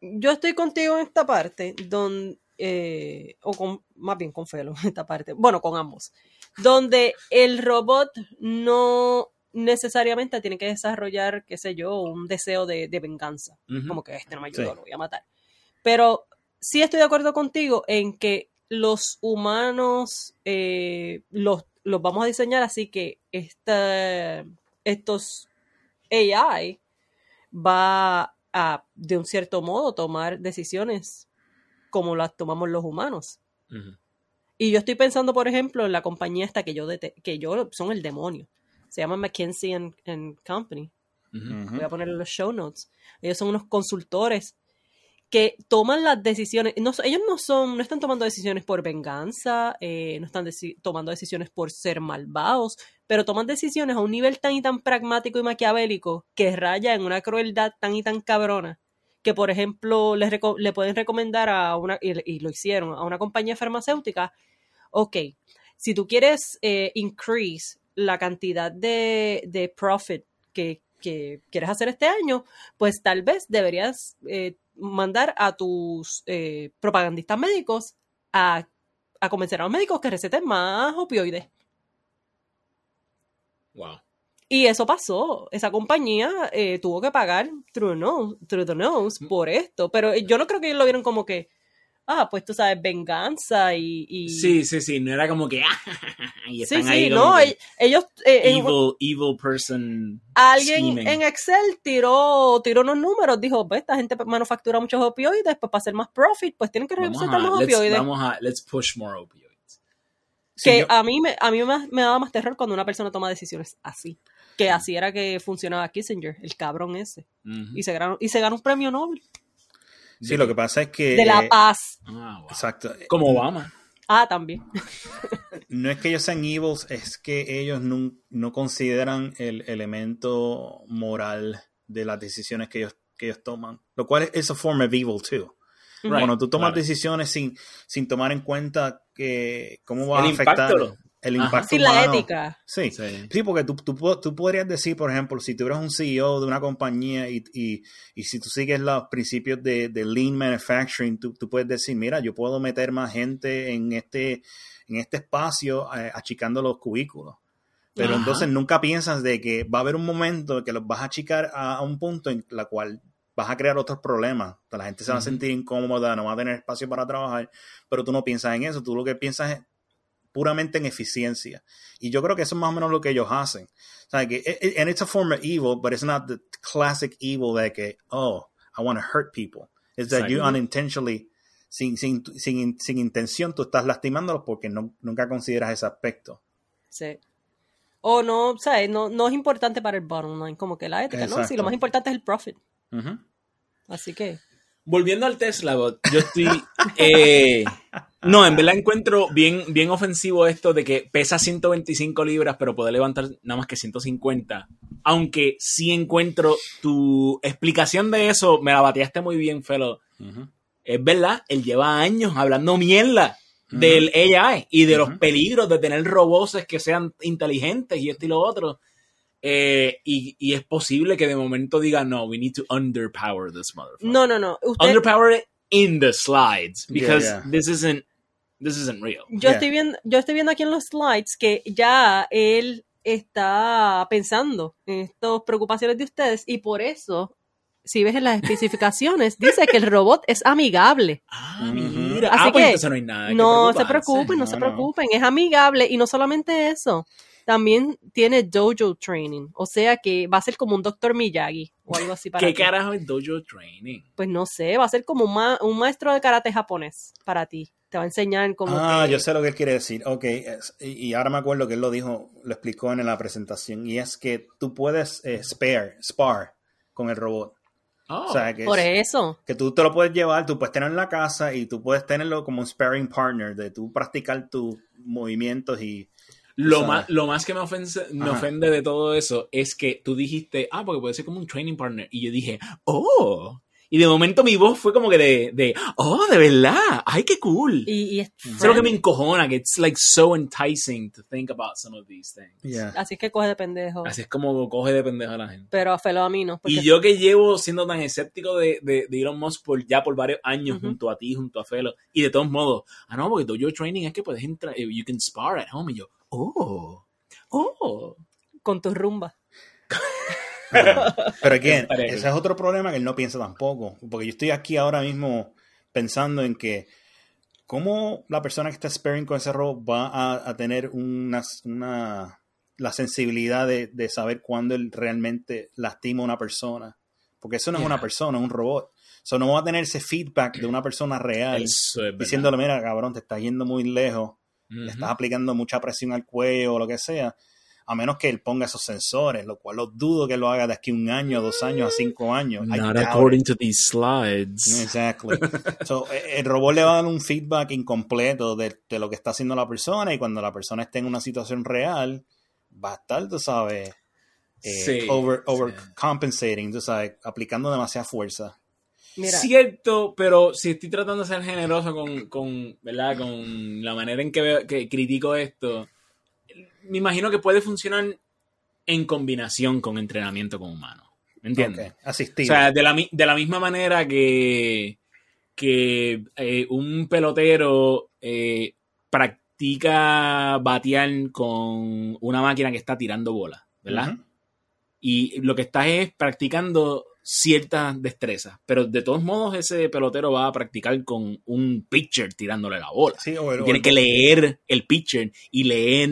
yo estoy contigo en esta parte donde eh, o con más bien con Felo en esta parte bueno con ambos donde el robot no necesariamente tiene que desarrollar qué sé yo un deseo de, de venganza como que este no me ayudó Sí. lo voy a matar pero sí estoy de acuerdo contigo en que los humanos eh, los, los vamos a diseñar así que esta, estos AI va a, de un cierto modo, tomar decisiones como las tomamos los humanos. Y yo estoy pensando, por ejemplo, en la compañía esta que yo, que yo son el demonio. Se llama McKinsey and, and Company. Voy a poner en los show notes. Ellos son unos consultores que toman las decisiones. No, ellos no son, no están tomando decisiones por venganza, eh, no están deci- tomando decisiones por ser malvados, pero toman decisiones a un nivel tan y tan pragmático y maquiavélico que raya en una crueldad tan y tan cabrona que, por ejemplo, les reco- le pueden recomendar a una, y, y lo hicieron, a una compañía farmacéutica, ok, si tú quieres eh, increase la cantidad de, de profit que, que quieres hacer este año, pues tal vez deberías eh, mandar a tus eh, propagandistas médicos a, a convencer a los médicos que receten más opioides. Wow. Y eso pasó. Esa compañía eh, tuvo que pagar through, the nose- through the nose por esto. Pero yo no creo que ellos lo vieron como que, ah, pues tú sabes, venganza y... y- Sí, sí, sí, no era como que... y sí, están sí, como no, ell- ellos... eh, en- evil, evil person. alguien scheming. en Excel tiró, tiró unos números, dijo, pues esta gente manufactura muchos opioides, pues para hacer más profit, pues tienen que más let's, opioides. vamos a, let's push more opioids. Sí, que yo- a mí, me, a mí me, me daba más terror cuando una persona toma decisiones así. Que así era que funcionaba Kissinger, el cabrón ese. Y se ganó, y se ganó un premio Nobel sí, lo que pasa es que... de la paz. Ah, wow. Exacto. Como Obama. Ah, también. No es que ellos sean evils, es que ellos no, no consideran el elemento moral de las decisiones que ellos, que ellos toman. Lo cual es a form of evil, too. Right, Cuando tú tomas claro. decisiones sin, sin tomar en cuenta que cómo va El a afectar impacto. El Ajá. impacto Sin la humano. ética. Sí. Sí. Sí, porque tú, tú, tú podrías decir, por ejemplo, si tú eres un CEO de una compañía y, y, y si tú sigues los principios de, de lean manufacturing, tú, tú puedes decir, mira, yo puedo meter más gente en este, en este espacio eh, achicando los cubículos. Pero Ajá. entonces nunca piensas de que va a haber un momento que los vas a achicar a, a un punto en la cual vas a crear otros problemas. La gente se va a sentir incómoda, no va a tener espacio para trabajar, pero tú no piensas en eso, tú lo que piensas es puramente en eficiencia. Y yo creo que eso es más o menos lo que ellos hacen. O sea, que, it- it- and it's a form of evil, but it's not the classic evil de que, oh, I want to hurt people. It's that you Exacto. unintentionally, sin, sin, sin, sin intención, tú estás lastimándolos porque no, nunca consideras ese aspecto. Sí. O no, sea, no, no es importante para el bottom line, como que la ética, ¿no? Sí, Exacto. lo más importante es el profit. Ujú. Así que, volviendo al Tesla bot, yo estoy. eh, no, en verdad encuentro bien, bien ofensivo esto de que pesa 125 libras, pero puede levantar nada más que 150. Aunque sí encuentro tu explicación de eso, me la bateaste muy bien, Felo. Es verdad, él lleva años hablando mierda del AI y de los peligros de tener robots que sean inteligentes y esto y lo otro. Eh, y, y es posible que de momento diga, no, we need to underpower this motherfucker. No, no, no. Usted, Underpower it in the slides because Yeah, yeah. this isn't this isn't real. yo, Yeah. estoy viendo, yo estoy viendo aquí en los slides que ya él está pensando en estas preocupaciones de ustedes y por eso, si ves en las especificaciones, dice que el robot es amigable. Ah, mira. Así ah, pues que no hay nada. que No se preocupen, no, No, se no. preocupen, es amigable y no solamente eso, también tiene dojo training, o sea que va a ser como un doctor Miyagi o algo así para ¿Qué ti. carajo es dojo training? Pues no sé, va a ser como un, ma- un maestro de karate japonés para ti. Te va a enseñar como Ah, que- yo sé lo que él quiere decir. Ok, y ahora me acuerdo que él lo dijo, lo explicó en la presentación, y es que tú puedes eh, spare, spar con el robot. Oh, O sea, que, Por eso. que tú te lo puedes llevar, tú puedes tenerlo en la casa y tú puedes tenerlo como un sparring partner, de tú practicar tus movimientos y... lo, sabes. más, lo más que me, ofense- me Ajá. ofende de todo eso es que tú dijiste, ah, porque puede ser como un training partner. Y yo dije, oh. Y de momento mi voz fue como que de, de oh, de verdad, ay, qué cool. Y, y es es lo que me encojona, que it's like so enticing to think about some of these things. Yeah. Así que coge de pendejo. Así es como coge de pendejo a la gente. Pero a Felo a mí no. porque- Y yo que llevo siendo tan escéptico de, de, de Elon Musk por, ya por varios años Ujú. junto a ti, junto a Felo, y de todos modos, ah, no, porque Dojo Training es que puedes entrar, eh, you can spar at home, y yo, oh, oh. con tu rumba. Pero again, ese es otro problema que él no piensa tampoco. Porque yo estoy aquí ahora mismo pensando en que cómo la persona que está sparing con ese robot va a, a tener una, una- la sensibilidad de, de saber cuándo él realmente lastima a una persona. Porque eso no es una persona, es un robot. So, no va a tener ese feedback de una persona real Eso es diciéndole, mira, cabrón, te estás yendo muy lejos Le estás aplicando mucha presión al cuello o lo que sea, a menos que él ponga esos sensores, lo cual lo dudo que lo haga de aquí a un año, dos años, a cinco años. Not according it. to these slides. Exactly. So, eh, el robot le va a dar un feedback incompleto de, de lo que está haciendo la persona y cuando la persona esté en una situación real, va a estar, tú sabes, eh, Sí, over, sí. overcompensating, tú sabes, aplicando demasiada fuerza. Mira, Cierto, pero si estoy tratando de ser generoso con, con, ¿verdad? con la manera en que, veo- que critico esto, me imagino que puede funcionar en combinación con entrenamiento con humanos. ¿Me entiendes? Asistido. O sea, de la, de la misma manera que, que eh, un pelotero eh, practica batear con una máquina que está tirando bolas, ¿verdad? Y lo que estás es practicando ciertas destrezas, pero de todos modos ese pelotero va a practicar con un pitcher tirándole la bola. Sí, o el- Y o tiene el- que leer el pitcher y leer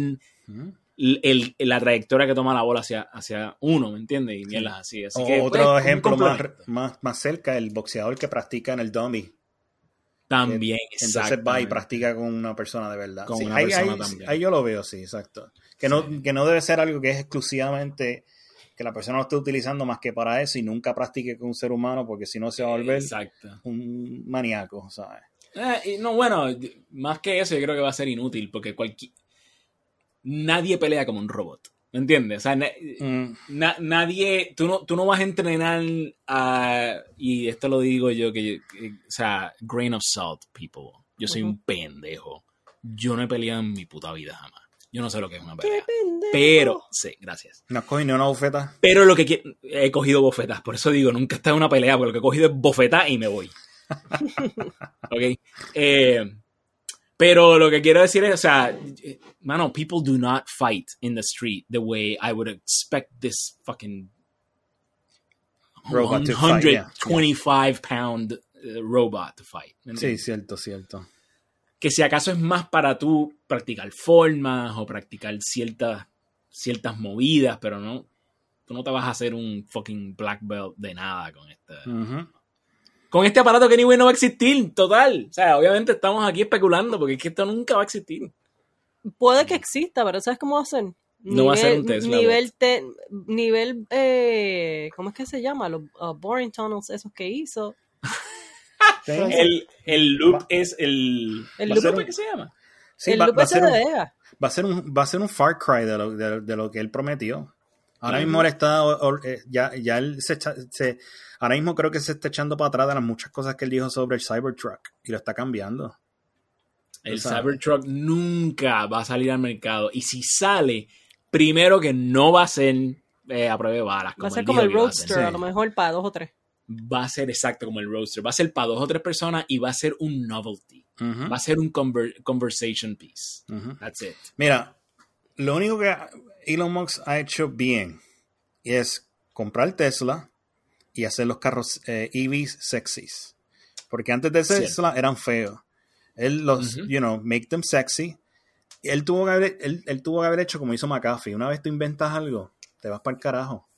el- la trayectoria que toma la bola hacia, hacia uno, ¿me entiendes? Y mierdas así. así O- que, otro pues, un ejemplo más, más, más cerca, el boxeador que practica en el dummy. También, Entonces va y practica con una persona de verdad. Con Sí, una ahí, persona ahí- también. ahí yo lo veo, sí, exacto. Que no, que no debe ser algo que es exclusivamente que la persona lo esté utilizando más que para eso y nunca practique con un ser humano porque si no se va a volver Exacto. un maníaco, ¿sabes? Eh, y no, bueno, más que eso, yo creo que va a ser inútil porque cualquier. Nadie pelea como un robot. ¿Me entiendes? O sea, na- Mm, na- nadie. Tú no, tú no vas a entrenar a. Y esto lo digo yo, que, que- O sea, grain of salt, people. Yo soy un pendejo. Yo no he peleado en mi puta vida jamás. Yo no sé lo que es una ¡Qué pelea. Pero, sí, gracias. ¿No has cogido ni una bofeta? Pero lo que he cogido bofetas, por eso digo, nunca he estado en una pelea, porque lo que he cogido es bofetas y me voy. ok. Eh, pero lo que quiero decir es, o sea, mano, people do not fight in the street the way I would expect this fucking Robot to fight, yeah, 125 pound uh, robot to fight. ¿me Sí, cierto, cierto. Que si acaso es más para tú practicar formas o practicar ciertas, ciertas movidas, pero no, tú no te vas a hacer un fucking black belt de nada con este, con este aparato que anyway no va a existir, total. O sea, obviamente estamos aquí especulando porque es que esto nunca va a existir. Puede que exista, pero ¿sabes cómo va a ser? No va a ser un Tesla Nivel, te- nivel eh, ¿cómo es que se llama? Los uh, boring tunnels esos que hizo. Sí. El, el loop es el. El ¿va a loop- un- ¿Qué se llama? Sí, el va, loop va a de un, Vega. va a ser un va a ser un Far Cry de lo, de, de lo que él prometió. Ahora mismo él está eh, ya ya él se, echa- se ahora mismo creo que se está echando para atrás de las muchas cosas que él dijo sobre el Cybertruck y lo está cambiando. El. Cybertruck nunca va a salir al mercado. Y si sale, primero que no va a ser eh, a prueba de balas. Va a ser como el que a. Roadster, a sí. lo mejor para dos o tres. Va a ser exacto como el Roadster. Va a ser para dos o tres personas y va a ser un novelty. Ujú, Va a ser un conver- conversation piece. ujú. That's it. Mira, lo único que Elon Musk ha hecho bien es comprar Tesla y hacer los carros eh, EVs sexys. Porque antes de Cierto. Tesla eran feos. Él los, Ujú. you know, make them sexy. Él tuvo, que haber, él, él tuvo que haber hecho como hizo McAfee. Una vez tú inventas algo, te vas para el carajo.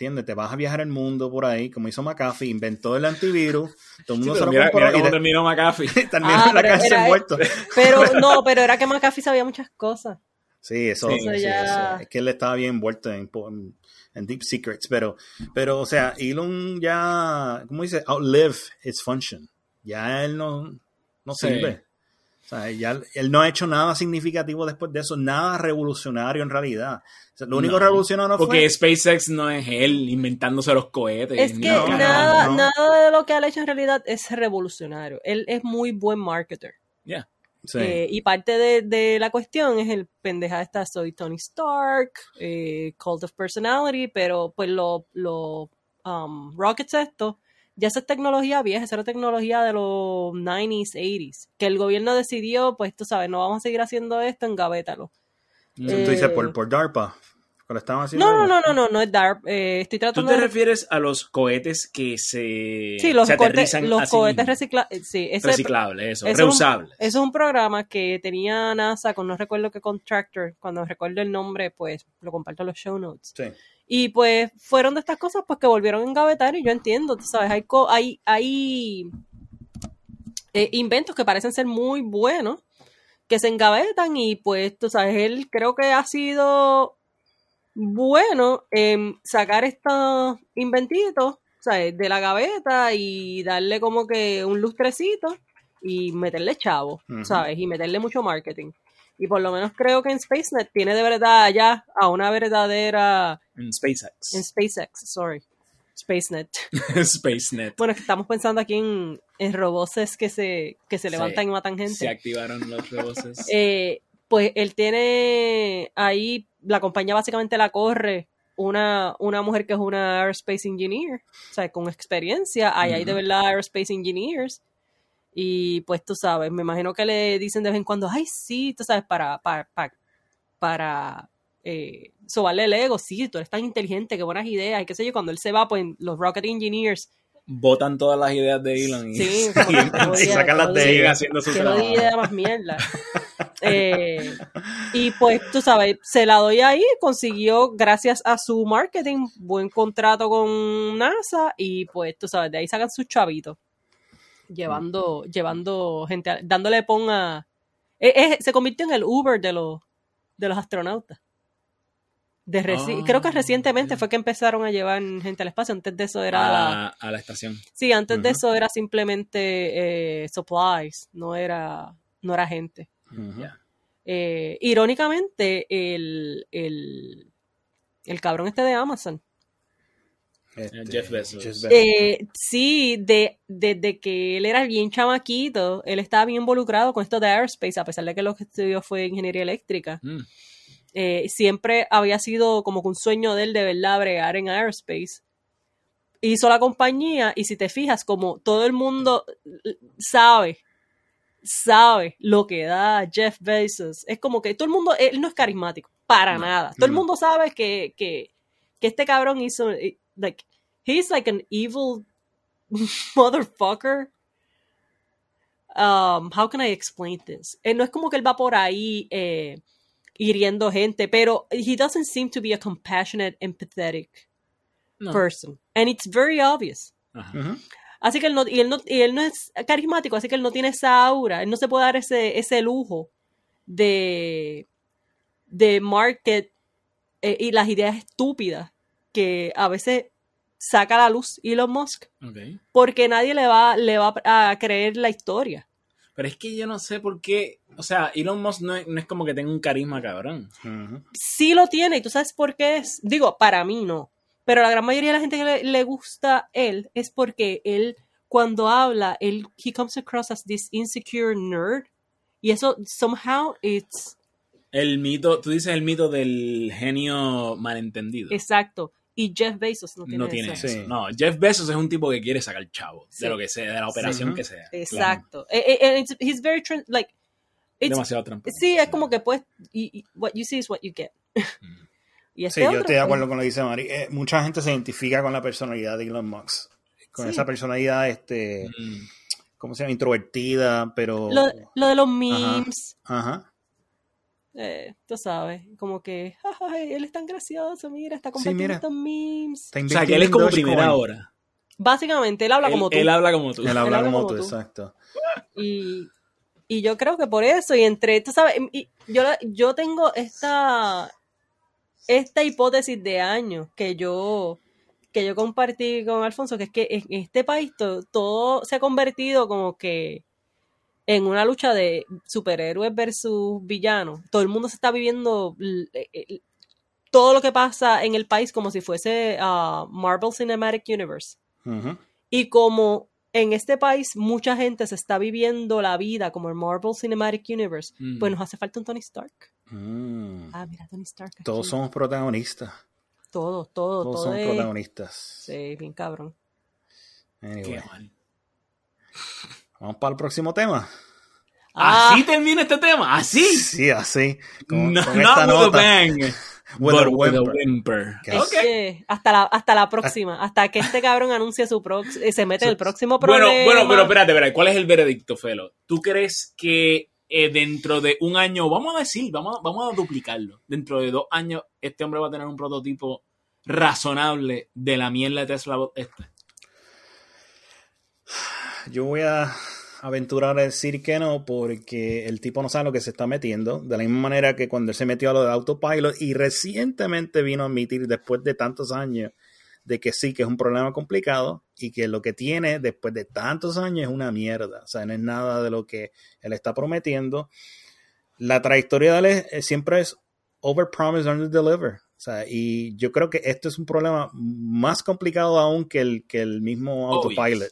¿Entiendes? Te vas a viajar el mundo por ahí, como hizo McAfee, inventó el antivirus, todo el Sí, mundo pero se lo mira, cómo terminó McAfee. terminó Ah, en la pero cárcel era- muerto. Pero no, pero era que McAfee sabía muchas cosas. Sí, eso, Sí, sí, eso ya- eso. Es que él estaba bien envuelto en, en- en Deep Secrets, pero, pero, o sea, Elon ya, ¿cómo dice? Outlive its function. Ya él no, no Sí. sirve. O sea, ya él no ha hecho nada significativo después de eso, nada revolucionario en realidad. O sea, lo único No, revolucionario Porque fue... SpaceX no es él inventándose los cohetes. Es que No, nada. nada, no. nada de lo que él ha hecho en realidad es revolucionario. Él es muy buen marketer. Yeah. Sí. Eh, y parte de, de la cuestión es el pendeja esta, soy Tony Stark, eh, Cult of Personality, pero pues los lo, um, rockets estos, ya esa es tecnología vieja, esa era tecnología de los 90s, 80s, que el gobierno decidió, pues tú sabes, no vamos a seguir haciendo esto, engavétalo. Tú eh, dices por, por DARPA, cuando estaban haciendo... No, no, no, no, no, no es DARP, eh, estoy ¿Tú tratando te de... refieres a los cohetes que se, Sí, los, cohetes, los sí cohetes reciclables, sí, ese, reciclables, eso, eso es un- reusables. Eso es un programa que tenía NASA con no recuerdo qué contractor. Cuando recuerdo el nombre, pues lo comparto en los show notes. Sí. Y pues fueron de estas cosas pues que volvieron a engavetar y yo entiendo, tú sabes, hay, co- hay, hay eh, inventos que parecen ser muy buenos que se engavetan y pues tú sabes, él creo que ha sido bueno en sacar estos inventitos ¿sabes? de la gaveta y darle como que un lustrecito y meterle chavo. ¿sabes? Y meterle mucho marketing. Y por lo menos creo que en SpaceNet tiene de verdad ya a una verdadera En SpaceX. en SpaceX, sorry. SpaceNet. SpaceNet. Bueno, es que estamos pensando aquí en, en robots que se, que se Sí. levantan y matan gente. Se activaron los robots. Eh, pues él tiene ahí, la compañía básicamente la corre una, una mujer que es una aerospace engineer, o sea, con experiencia, ahí hay de verdad aerospace engineers. Y pues tú sabes, me imagino que le dicen de vez en cuando, ay, sí, tú sabes, para, para, para, para eh, sobarle el ego, sí, tú eres tan inteligente, qué buenas ideas, y qué sé yo, cuando él se va, pues los rocket engineers, Botan todas las ideas de Elon y, sí, y y sacan las de ella. haciendo su trabajo. idea más mierda. Eh, y pues, tú sabes, se la doy ahí, consiguió, gracias a su marketing, buen contrato con NASA y pues, tú sabes, de ahí sacan sus chavitos. Llevando, llevando gente, a- dándole pon a... eh, eh, se convirtió en el Uber de los, de los astronautas. De Ah, creo que recientemente fue que empezaron a llevar gente al espacio. Antes de eso era a, la, a la estación. Sí, antes de eso era simplemente eh, supplies, no era, no era gente. Eh, irónicamente, el, el, el cabrón este de Amazon, Este, Jeff Bezos. eh, sí, de, desde que él era bien chamaquito, él estaba bien involucrado con esto de aerospace, a pesar de que lo que estudió fue ingeniería eléctrica. Mm. Eh, siempre había sido como que un sueño de él de verdad bregar en aerospace. Hizo la compañía y si te fijas, como todo el mundo sabe, sabe lo que da Jeff Bezos, es como que todo el mundo, él no es carismático, para No, nada. Todo el mundo sabe que, que, que este cabrón hizo, eh, like, he's like an evil motherfucker. Um, how can I explain this? Eh, no es como que él va por ahí eh, hiriendo gente, pero he doesn't seem to be a compassionate, empathetic No. person. And it's very obvious. Así que él no, y él no, y él no es carismático, así que él no tiene esa aura, él no se puede dar ese, ese lujo de, de market eh, y las ideas estúpidas que a veces saca a la luz Elon Musk, porque nadie le va, le va a creer la historia. Pero es que yo no sé por qué. O sea, Elon Musk no es, no es como que tenga un carisma cabrón. Sí lo tiene, y tú sabes por qué es. Digo, para mí no. Pero la gran mayoría de la gente que le, le gusta él es porque él, cuando habla, él, he comes across as this insecure nerd. Y eso, somehow, it's El mito, tú dices el mito del genio malentendido. exacto. Y Jeff Bezos no tiene, no tiene eso. eso. Sí. No, Jeff Bezos es un tipo que quiere sacar chavo Sí. de lo que sea, de la operación que sea. Exacto. Eh, eh, and it's- he's very, like, Claro. it's- Demasiado trampa. sí, es como que pues, y- y what you see is what you get. Y este Sí, yo estoy de acuerdo con lo que dice Mari. Eh, mucha gente se identifica con la personalidad de Elon Musk. Con Sí. esa personalidad, este, Mm. ¿cómo se llama? Introvertida, pero... Lo, lo de los memes, Ajá. eh, tú sabes, como que, ay, él es tan gracioso, mira, está Sí, compartiendo mira. estos memes. Está O sea, que él es como primera hora. Básicamente, él habla Él, como tú. él habla como tú. Él habla como, como tú, tú. exacto. Y, y yo creo que por eso, y entre, tú sabes, y yo, yo tengo esta, esta hipótesis de años que yo, que yo compartí con Alfonso, que es que en este país to- todo se ha convertido como que en una lucha de superhéroes versus villanos. Todo el mundo se está viviendo l- l- todo lo que pasa en el país como si fuese ah, Marvel Cinematic Universe. Y como en este país mucha gente se está viviendo la vida como el Marvel Cinematic Universe, Mm. pues nos hace falta un Tony Stark. Mm. Ah, mira, Tony Stark. aquí. Todos somos protagonistas. Todos, todos, Todos todo somos es- protagonistas. Sí, bien cabrón. Anyway, Qué mal. vamos para el próximo tema. Ah, ¿Así termina este tema? ¿Así? Sí, así. Con, no, con not esta with a nota. bang. With but a with a whimper. whimper. Que es Ok. que hasta la, hasta la próxima, hasta que este cabrón anuncie su próximo, se mete en el próximo problema. Bueno, bueno, pero espérate, espérate. ¿Cuál es el veredicto, Felo? ¿Tú crees que eh, dentro de un año, vamos a decir, vamos vamos a duplicarlo, dentro de dos años este hombre va a tener un prototipo razonable de la mierda de Tesla esta? Yo voy a aventurar a decir que no, porque el tipo no sabe lo que se está metiendo. De la misma manera que cuando él se metió a lo de autopilot y recientemente vino a admitir, después de tantos años, de que sí, que es un problema complicado y que lo que tiene después de tantos años es una mierda. O sea, no es nada de lo que él está prometiendo. La trayectoria de él es- es- siempre es over promise, under deliver. O sea, y yo creo que esto es un problema más complicado aún que el, que el mismo Oh, autopilot.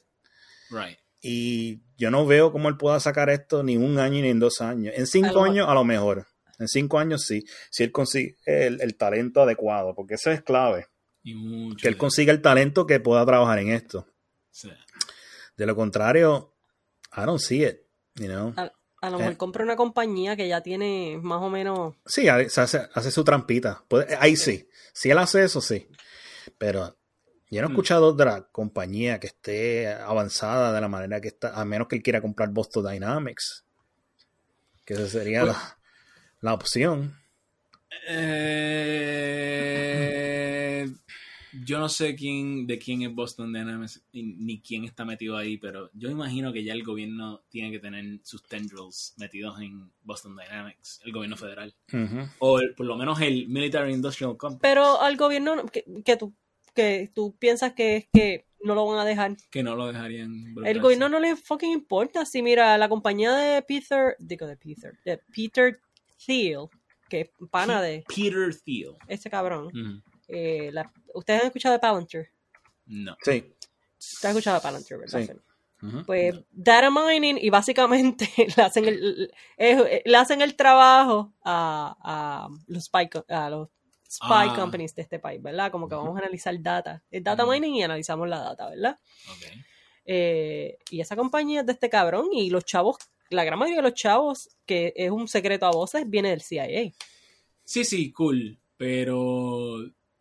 Right. Y yo no veo cómo él pueda sacar esto ni un año ni en dos años. En cinco años, a lo mejor. En cinco años sí. Si él consigue el, el talento adecuado, porque eso es clave. Y mucho. Que él consiga el talento que pueda trabajar en esto. sí. De lo contrario, I don't see it. You know? A, a lo mejor Eh. compra una compañía que ya tiene más o menos. Sí, hace, hace su trampita. Puede- ahí sí. Si él hace eso, sí. Pero yo no he Hmm. escuchado otra compañía que esté avanzada de la manera que está, a menos que él quiera comprar Boston Dynamics. Que esa sería Pues- la, la opción. Eh, yo no sé quién de quién es Boston Dynamics ni- ni quién está metido ahí, pero yo imagino que ya el gobierno tiene que tener sus tendrils metidos en Boston Dynamics, el gobierno federal. O el- por lo menos el Military Industrial Complex, Pero al gobierno que, que tú que tú piensas que es que no lo van a dejar. que no lo dejarían. El gobierno no le fucking importa. Si mira, la compañía de Peter, digo de Peter, de Peter Thiel, que es pana de Peter Thiel. ese cabrón. Eh, la- Ustedes han escuchado de Palantir. No. Sí. Ustedes han escuchado de Palantir, ¿verdad? Sí. Pues data mining y básicamente le hacen el, eh, le hacen el trabajo a, a los spy, a los spy Ah. companies de este país, ¿verdad? Como que vamos a analizar data. Es data mining y analizamos la data, ¿verdad? Ok. Eh, y esa compañía es de este cabrón y los chavos, la gran mayoría de los chavos, que es un secreto a voces, viene del CIA. Sí, sí, cool. Pero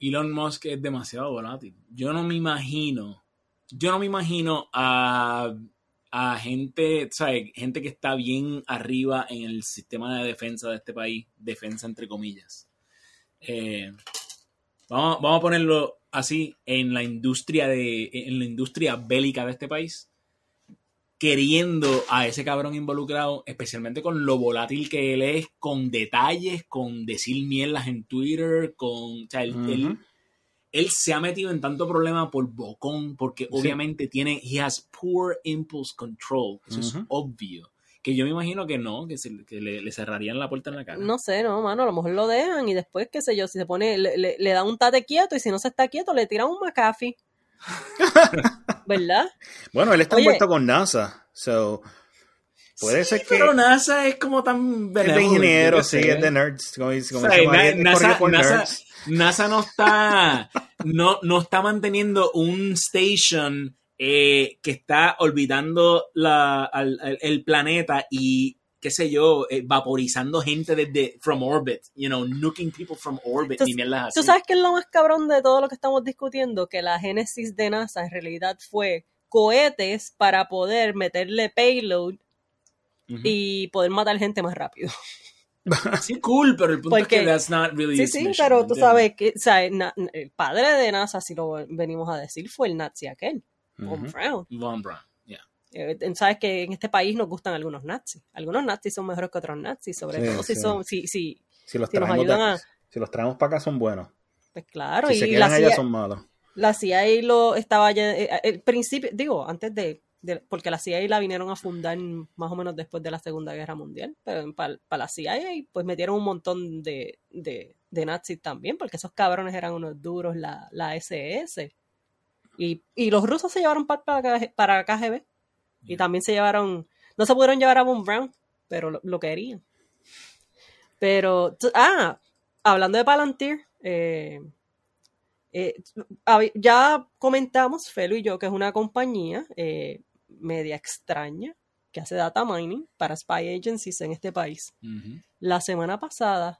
Elon Musk es demasiado volátil. Yo no me imagino, yo no me imagino a, a gente, ¿sabes? Gente que está bien arriba en el sistema de defensa de este país, defensa entre comillas. Eh, vamos, vamos a ponerlo así, en la industria de, en la industria bélica de este país, queriendo a ese cabrón involucrado, especialmente con lo volátil que él es, con detalles, con decir mierdas en Twitter, con. O sea, él, él- él se ha metido en tanto problema por bocón, porque obviamente tiene, he has poor impulse control. Eso es obvio. Que yo me imagino que no, que, se- que le, le cerrarían la puerta en la cara. No sé, no, mano, a lo mejor lo dejan y después, qué sé yo, si se pone, le, le, le da un tate quieto y si no se está quieto, le tiran un McAfee. ¿Verdad? Bueno, él está Oye. envuelto con NASA. So, puede Sí, ser que. Pero NASA es como tan Es de ingeniero, sí, es de nerds. Como como O sea, NASA, NASA- nerds. NASA no está no, no está manteniendo un station eh, que está orbitando la, al- al- el planeta y qué sé yo, eh, vaporizando gente desde from orbit, you know, nuking people from orbit, ni así. ¿Tú sabes qué es lo más cabrón de todo lo que estamos discutiendo? Que la génesis de NASA en realidad fue cohetes para poder meterle payload Ujú. y poder matar gente más rápido. Sí, cool, pero el punto Porque- es que that's not really Sí, sí, mission, pero ¿me tú sabes que o sea, na- el padre de NASA, si lo venimos a decir, fue el nazi aquel, Von Ujú. Braun. Von Braun, yeah. Eh, sabes que en este país nos gustan algunos nazis. Algunos nazis son mejores que otros nazis, sobre Sí, todo si sí. son, si, si, Si los si nos traemos, de- ayudan a, si los traemos para acá son buenos. pues claro, si se y quedan la allá CIA, son malos. la CIA lo estaba ya, eh, el principio, digo, antes de, de- porque la CIA la vinieron a fundar más o menos después de la Segunda Guerra Mundial, pero para la CIA pues metieron un montón de, de, de nazis también, porque esos cabrones eran unos duros, la, la SS. Y, y los rusos se llevaron para, para, para KGB. Y también se llevaron, no se pudieron llevar a Von Braun, pero lo, lo querían. Pero, ah, hablando de Palantir, eh, eh, ya comentamos, Felo y yo, que es una compañía eh, media extraña que hace data mining para spy agencies en este país. La semana pasada,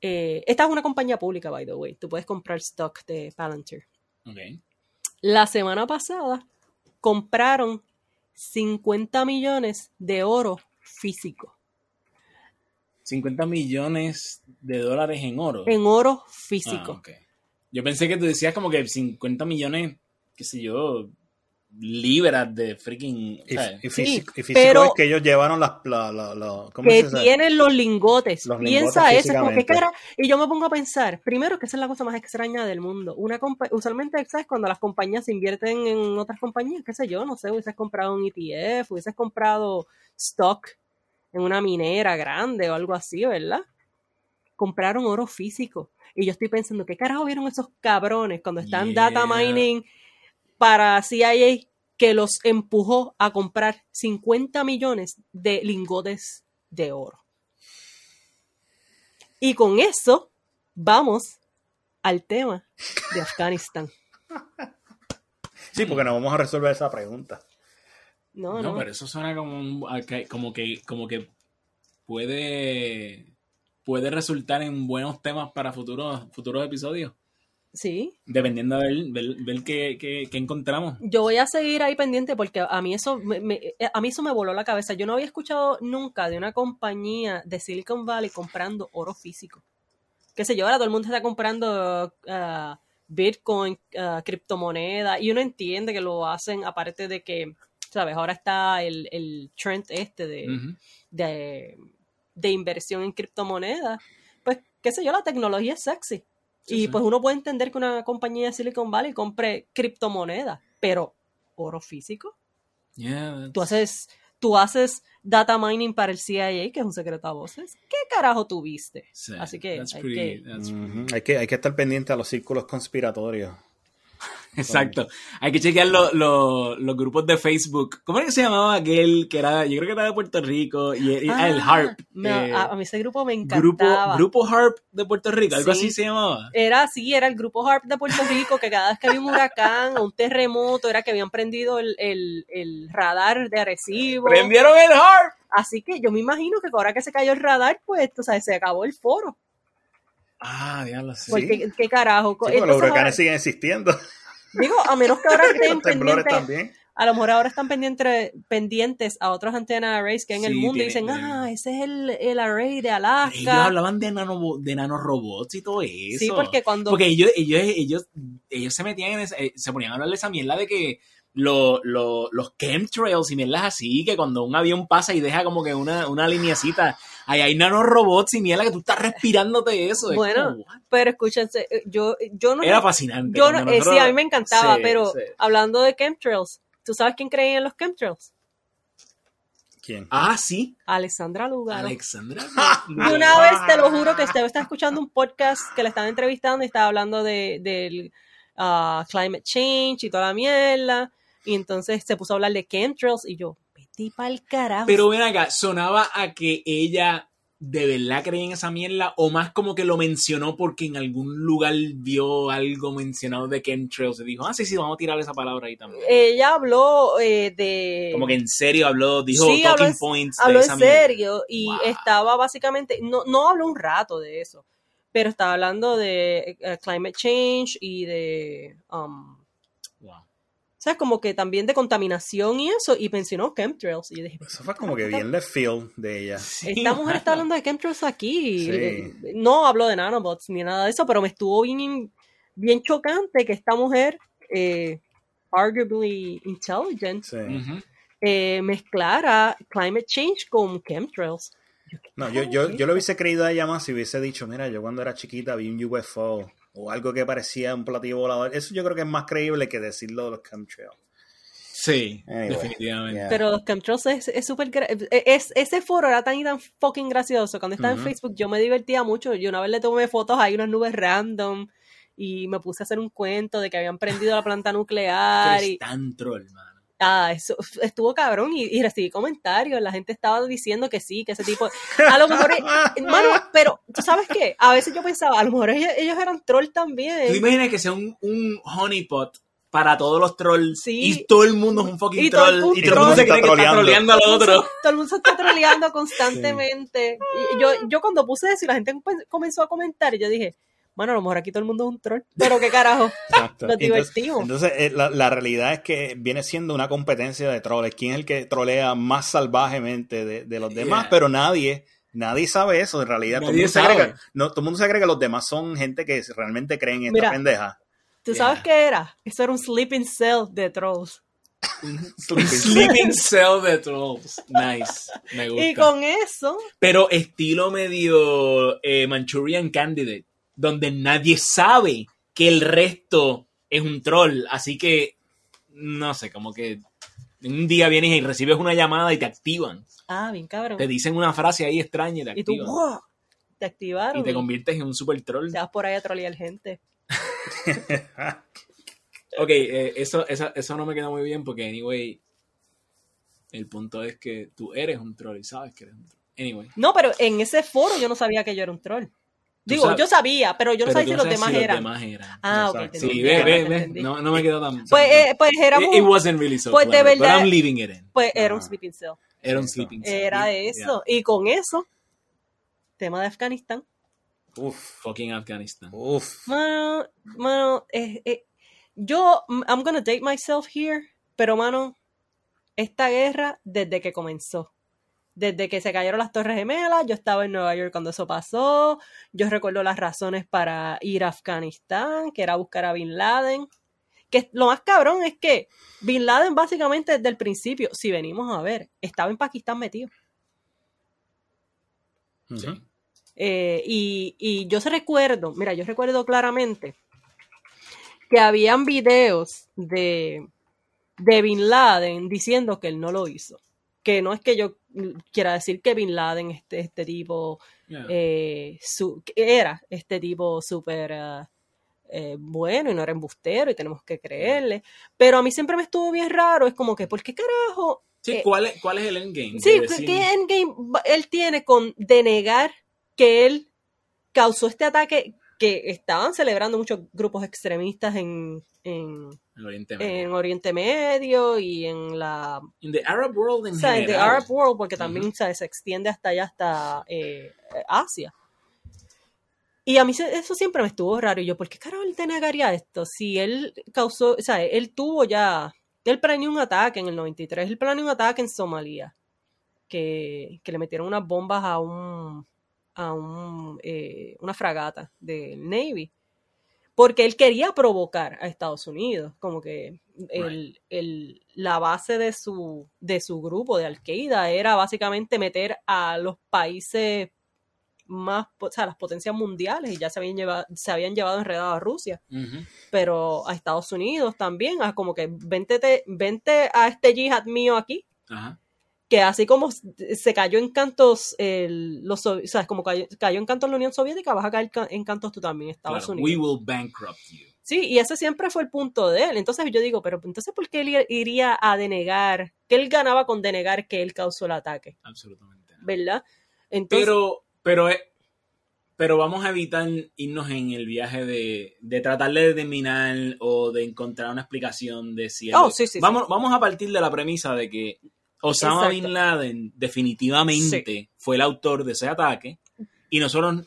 esta es una compañía pública, by the way, tú puedes comprar stock de Palantir. Ok. La semana pasada compraron 50 millones de oro físico. 50 millones de dólares en oro. En oro Ah, físico. ok. Yo pensé que tú decías como que 50 millones, qué sé yo, libras de freaking... Y, físico, y físico pero- es que ellos llevaron las. La, la- la- ¿cómo que se tienen los lingotes. Los Piensa lingotes eso, es como que cara. Y yo me pongo a pensar, primero que esa es la cosa más extraña del mundo. Una usualmente, ¿sabes? Cuando las compañías invierten en otras compañías, qué sé yo, no sé, hubieses comprado un ETF, hubieses comprado stock en una minera grande o algo así, ¿verdad? Compraron oro físico. Y yo estoy pensando, ¿qué carajo vieron esos cabrones cuando están Yeah. data mining para CIA que los empujó a comprar 50 millones de lingotes de oro? Y con eso vamos al tema de Afganistán. Sí, porque no vamos a resolver esa pregunta. No, no, no. pero eso suena como, un- como que como que puede puede resultar en buenos temas para futuros futuros episodios, Sí, dependiendo de ver, ver, qué, qué- qué encontramos. yo voy a seguir ahí pendiente porque a mí eso me, me- a mí eso me voló la cabeza. Yo no había escuchado nunca de una compañía de Silicon Valley comprando oro físico. Qué sé yo, ahora todo el mundo está comprando ah, Bitcoin, ah, criptomonedas, y uno entiende que lo hacen aparte de que, ¿sabes? Ahora está el, el trend este de, de, de inversión en criptomonedas. Pues, qué sé yo, la tecnología es sexy. Sí, y sí. pues uno puede entender que una compañía de Silicon Valley compre criptomonedas, pero oro físico. Yeah, that's- Tú haces, tú haces data mining para el CIA, que es un secreto a voces. ¿Qué carajo tuviste? sí, Así que that's hay pretty- que- that's Ujú. hay, que, hay que estar pendiente a los círculos conspiratorios. Exacto. Hay que chequear lo- lo- los grupos de Facebook. ¿Cómo era que se llamaba aquel que era, yo creo que era de Puerto Rico, y, y- ah, el Ah, HARP. eh, a, mí ese grupo me grupo, encantaba. grupo HARP de Puerto Rico, algo Sí. así se llamaba. Era así, era el grupo HARP de Puerto Rico, que cada vez que había un huracán o un terremoto, era que habían prendido el, el- el radar de Arecibo. ¡Prendieron el HARP! Así que yo me imagino que ahora que se cayó el radar, pues, o sea, se acabó el foro. Ah, diablo, sí. Porque, ¿qué carajo? Sí, los huracanes ahora- siguen existiendo. Digo, a menos que ahora estén pendientes, también. a lo mejor ahora están pendientes, pendientes a otros antenna arrays que hay en el mundo y dicen, ah, ese es el, el array de Ellos Alaska. hablaban de, nano, de nanorobots y todo eso. Sí, porque cuando... Porque ellos, ellos, ellos, ellos se metían en esa- eh, se ponían a hablar de esa mierda de que, lo- lo- los chemtrails y mierdas así, que cuando un avión pasa y deja como que una, una lineacita, ahí hay nanorobots y mierda que tú estás respirándote eso. es Bueno, como? Pero escúchense, eh, yo, yo no... era fascinante. yo no- eh, sí, a mí me encantaba, Sí, pero sí. hablando de chemtrails, ¿tú sabes quién creía en los chemtrails? ¿Quién? Ah, sí, Alexandra Lugaro. Alexandra. Y una vez, te lo juro, que estaba estaba escuchando un podcast que le estaban entrevistando y estaba hablando de, del ah, climate change y toda la mierda. Y entonces se puso a hablar de chemtrails y yo, pa'l carajo. Pero ven acá, sonaba a que ella de verdad creía en esa mierda o más como que lo mencionó porque en algún lugar vio algo mencionado de chemtrails y dijo, ah, sí, sí, vamos a tirar esa palabra ahí también. Ella habló eh, de... Como que en serio habló, dijo Sí, talking en- points habló de en esa mierda. serio y Wow. estaba básicamente, no, no habló un rato de eso, pero estaba hablando de eh, climate change y de, um. ¿Sabes? Como que también de contaminación y eso, y mencionó chemtrails. Y yo dije, Eso fue como que bien left field de ella. Sí, esta mujer está hablando de chemtrails aquí. Sí. Eh, No habló de nanobots ni nada de eso, pero me estuvo bien, bien chocante que esta mujer, eh, arguably intelligent, Sí. Eh, mezclara climate change con chemtrails. No, yo, yo, yo lo hubiese creído a ella más si hubiese dicho, mira, yo cuando era chiquita vi un UFO o algo que parecía un platillo volador. Eso yo creo que es más creíble que decirlo de los chemtrails. Sí, Anyway, definitivamente. yeah. Pero los chemtrails es es súper... gra- es, ese foro era tan y tan fucking gracioso. Cuando estaba en Facebook yo me divertía mucho. Yo una vez le tomé fotos a unas nubes random y me puse a hacer un cuento de que habían prendido la planta nuclear. es Y, tan troll, mano. Ah, eso estuvo cabrón y, y recibí comentarios. La gente estaba diciendo que sí, que ese tipo... A lo mejor... Mano, pero ¿tú sabes qué? A veces yo pensaba, a lo mejor ellos, ellos eran troll ¿Tú también. imaginas que sea un, un honeypot para todos los trolls Sí. y todo el mundo es un fucking Y troll mundo y todo el mundo se está cree que está troleando. al otro? Todo el mundo se está troleando constantemente. Y yo, yo cuando puse eso y la gente comenzó- comenzó a comentar, yo dije, bueno, a lo mejor aquí todo el mundo es un troll. Pero qué carajo, Exacto. nos Entonces- divertimos. Entonces, eh, la, la realidad es que viene siendo una competencia de troles. ¿Quién es el que trolea más salvajemente de, de los demás? Yeah. Pero nadie, nadie sabe eso. En realidad, todo el, mundo se cree sabe. que, no, todo el mundo se cree que los demás son gente que realmente creen en esta Mira. pendeja. ¿Tú Yeah. sabes qué era? Eso era un sleeping cell de trolls. Sleeping cell de trolls. Nice. Me gusta. Y con eso, Pero estilo medio eh, Manchurian Candidate, donde nadie sabe que el resto es un troll. Así que, no sé, como que un día vienes y recibes una llamada y te activan. ah, bien cabrón. Te dicen una frase ahí extraña y te Y tú, activan. ¡wow! Te activaron. Y te conviertes en un super troll. te vas por ahí a trolear gente. Ok, eh, eso, eso, eso no me queda muy bien porque, anyway, el punto es que tú eres un troll y sabes que eres un troll. Anyway. No, pero en ese foro yo no sabía que yo era un troll. Digo, sabes- yo sabía, pero yo no pero sabía si los demás si eran. Los demás eran. Ah, ok. Sí, ve, ve, ve. No, no me quedó tan. Pues, eh, pues It, éramos, it wasn't really so Pues de clever, but verdad- I'm leaving it in. pues era un Ah. sleeping cell. Era un sleeping cell. Era Yeah. eso. Y con eso, tema de Afganistán. Uf, Fucking Afghanistan. uf. Mano, mano, eh, eh, yo, mm, I'm gonna date myself here, pero mano, esta guerra desde que comenzó. Desde que se cayeron las Torres Gemelas, yo estaba en Nueva York cuando eso pasó. Yo recuerdo las razones para ir a Afganistán, que era buscar a Bin Laden. Que lo más cabrón es que Bin Laden, básicamente desde el principio, si venimos a ver, estaba en Pakistán metido. Sí. Eh, y, y yo se recuerdo, mira, yo recuerdo claramente que habían videos de, de Bin Laden diciendo que él no lo hizo. Que no es que yo quiera decir que Bin Laden, este, este tipo, Yeah. eh, su- era este tipo súper ah, eh, bueno y no era embustero y tenemos que creerle. Pero a mí siempre me estuvo bien raro, es como que, ¿por qué carajo? Sí, eh, ¿cuál, es, ¿cuál es el endgame? Sí, ¿qué- decir- ¿qué endgame él tiene con denegar que él causó este ataque que estaban celebrando muchos grupos extremistas en, en, en Oriente Medio. en Oriente Medio y en la In the Arab world en o sea, en the. Arab world, porque también se extiende hasta allá, hasta eh, Asia. Y a mí eso siempre me estuvo raro. Y yo, ¿por qué carajo él denegaría esto? Si él causó, o sea, él tuvo ya, él planeó un ataque en el 93, él planeó un ataque en Somalia, que, que le metieron unas bombas a un, a un, eh, una fragata del Navy. Porque él quería provocar a Estados Unidos, como que el, el, la base de su, de su grupo de Al-Qaeda era básicamente meter a los países más, o sea, las potencias mundiales y ya se habían llevado, se habían llevado enredado a Rusia, pero a Estados Unidos también, a como que vente, vente a este yihad mío aquí, Ajá. Que así como se cayó en cantos, el, los, o sea, como cayó, cayó en cantos la Unión Soviética, vas a caer ca- en cantos tú también, Estados Claro, Unidos. We will bankrupt you. Sí, y ese siempre fue el punto de él. Entonces yo digo, pero entonces ¿por qué él ir- iría a denegar? ¿Qué él ganaba con denegar que él causó el ataque? Absolutamente. no. ¿Verdad? Entonces, Pero, pero, eh, pero vamos a evitar irnos en el viaje de, de tratar de determinar o de encontrar una explicación de si... Oh, sí, sí, sí. vamos, vamos a partir de la premisa de que Osama Exacto. Bin Laden definitivamente fue el autor de ese ataque y nosotros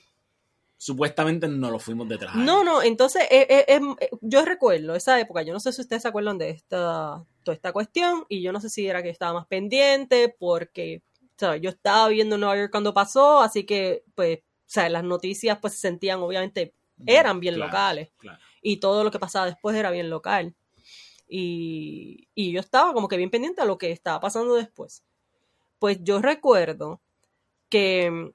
supuestamente no lo fuimos detrás. no, no, entonces eh, eh, eh, yo recuerdo esa época, yo no sé si ustedes se acuerdan de esta, toda esta cuestión y yo no sé si era que estaba más pendiente porque o sea, yo estaba viendo Nueva York cuando pasó, así que pues, o sea, las noticias pues se sentían obviamente, eran bien Claro, locales. claro. y todo lo que pasaba después era bien local. Y, y yo estaba como que bien pendiente a lo que estaba pasando después. Pues yo recuerdo que mm,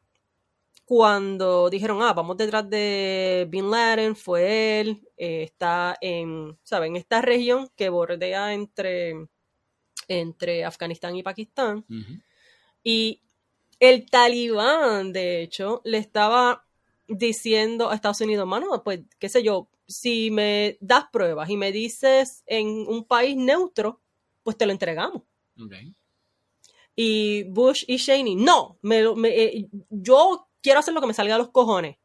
cuando dijeron, ah, vamos detrás de Bin Laden, fue él, eh, está en, ¿saben? Esta región que bordea entre, entre Afganistán y Pakistán. Y el talibán, de hecho, le estaba diciendo a Estados Unidos, mano, pues, qué sé yo, si me das pruebas y me dices en un país neutro, pues te lo entregamos. Y Bush y Cheney, no, me, eh, yo quiero hacer lo que me salga de los cojones.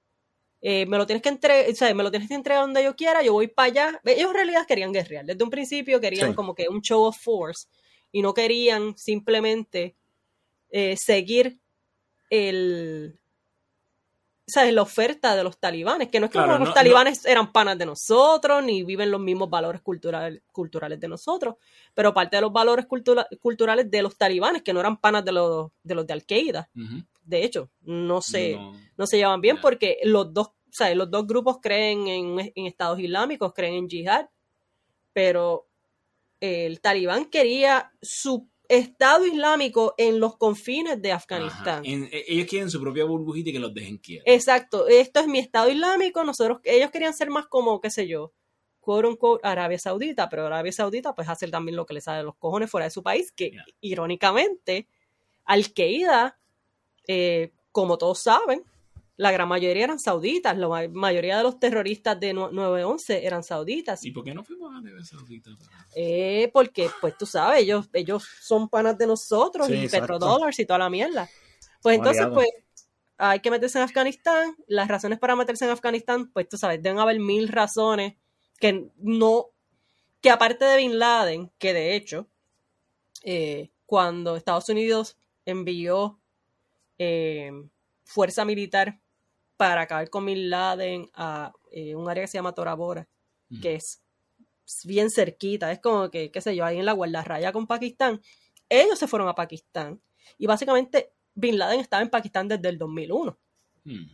Eh, me lo tienes que entregar, o sea, me lo tienes que entregar donde yo quiera, yo voy para allá. Ellos en realidad querían guerrear. Desde un principio querían Sí. como que un show of force y no querían simplemente eh, seguir el, ¿sabes? la oferta de los talibanes, que no es que Claro, los no- talibanes eran panas de nosotros, ni viven los mismos valores cultural- culturales de nosotros, pero parte de los valores cultura- culturales de los talibanes, que no eran panas de los de, los de Al-Qaeda, de hecho, no se, No. no se llevan bien porque los dos, ¿sabes? los dos grupos creen en, en estados islámicos, creen en yihad, pero el talibán quería su estado islámico en los confines de. Afganistán. En- e- ellos quieren su propia burbujita y que los dejen quietos. Exacto, esto es mi estado islámico, nosotros, ellos querían ser más como, qué sé yo, quote unquote, Arabia Saudita, pero Arabia Saudita pues hace también lo que le sale de los cojones fuera de su país, que irónicamente, Al-Qaeda, eh, como todos saben, la gran mayoría eran sauditas, la ma- mayoría de los terroristas de nue- 9-11 eran sauditas, ¿Y por qué no fuimos a Arabia Saudita? eh, porque pues tú sabes, ellos, ellos son panas de nosotros Sí, y petrodólares y toda la mierda. Pues entonces, pues, hay que meterse en Afganistán. Las razones para meterse en Afganistán, pues tú sabes, deben haber mil razones que no, que aparte de Bin Laden, que de hecho, eh, cuando Estados Unidos envió eh, fuerza militar para acabar con Bin Laden a eh, un área que se llama Tora Bora, Ujú. que es bien cerquita, es como que, qué sé yo, ahí en la guardarraya con Pakistán. Ellos se fueron a Pakistán y básicamente Bin Laden estaba en Pakistán desde el 2001. Hmm.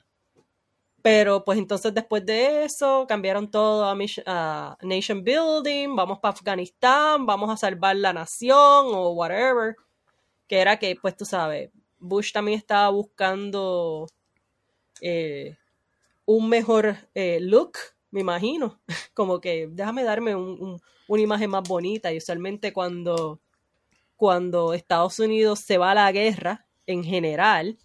Pero pues entonces después de eso cambiaron todo a, Mish- a Nation Building, vamos para Afganistán, vamos a salvar la nación o whatever. Que era que, pues tú sabes, Bush también estaba buscando eh, un mejor eh, look, me imagino. Como que déjame darme un- un- una imagen más bonita. Y usualmente cuando, cuando Estados Unidos se va a la guerra, en general,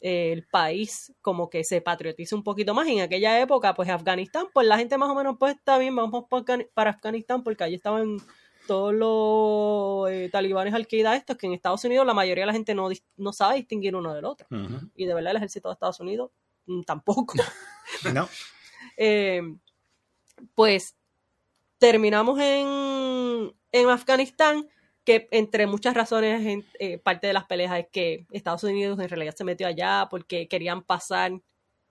eh, el país como que se patriotiza un poquito más. En aquella época, pues Afganistán, pues la gente más o menos, pues está bien, vamos para, Afgan- para Afganistán, porque allí estaban todos los eh, talibanes al-Qaeda estos, que en Estados Unidos la mayoría de la gente no, no sabe distinguir uno del otro. Ujú. Y de verdad el ejército de Estados Unidos mm, tampoco. No. Eh, pues terminamos en, en Afganistán, que entre muchas razones, en- eh, parte de las peleas es que Estados Unidos en realidad se metió allá porque querían pasar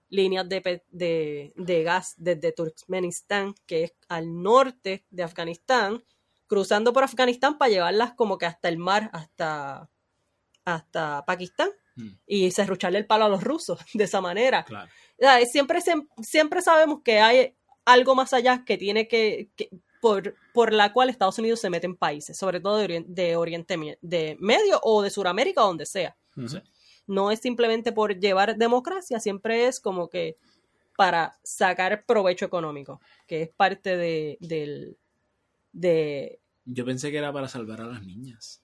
líneas de, de, de gas desde Turkmenistán, que es al norte de Afganistán, cruzando por Afganistán para llevarlas como que hasta el mar, hasta, hasta Pakistán, Hmm. y serrucharle el palo a los rusos de esa manera. Claro. O sea, siempre, siem- siempre sabemos que hay algo más allá que tiene que, que- por, por la cual Estados Unidos se mete en países, sobre todo de, Orien- de Oriente de Medio o de Sudamérica, donde sea. No es simplemente por llevar democracia, siempre es como que para sacar provecho económico, que es parte de, del, de, Yo pensé que era para salvar a las niñas.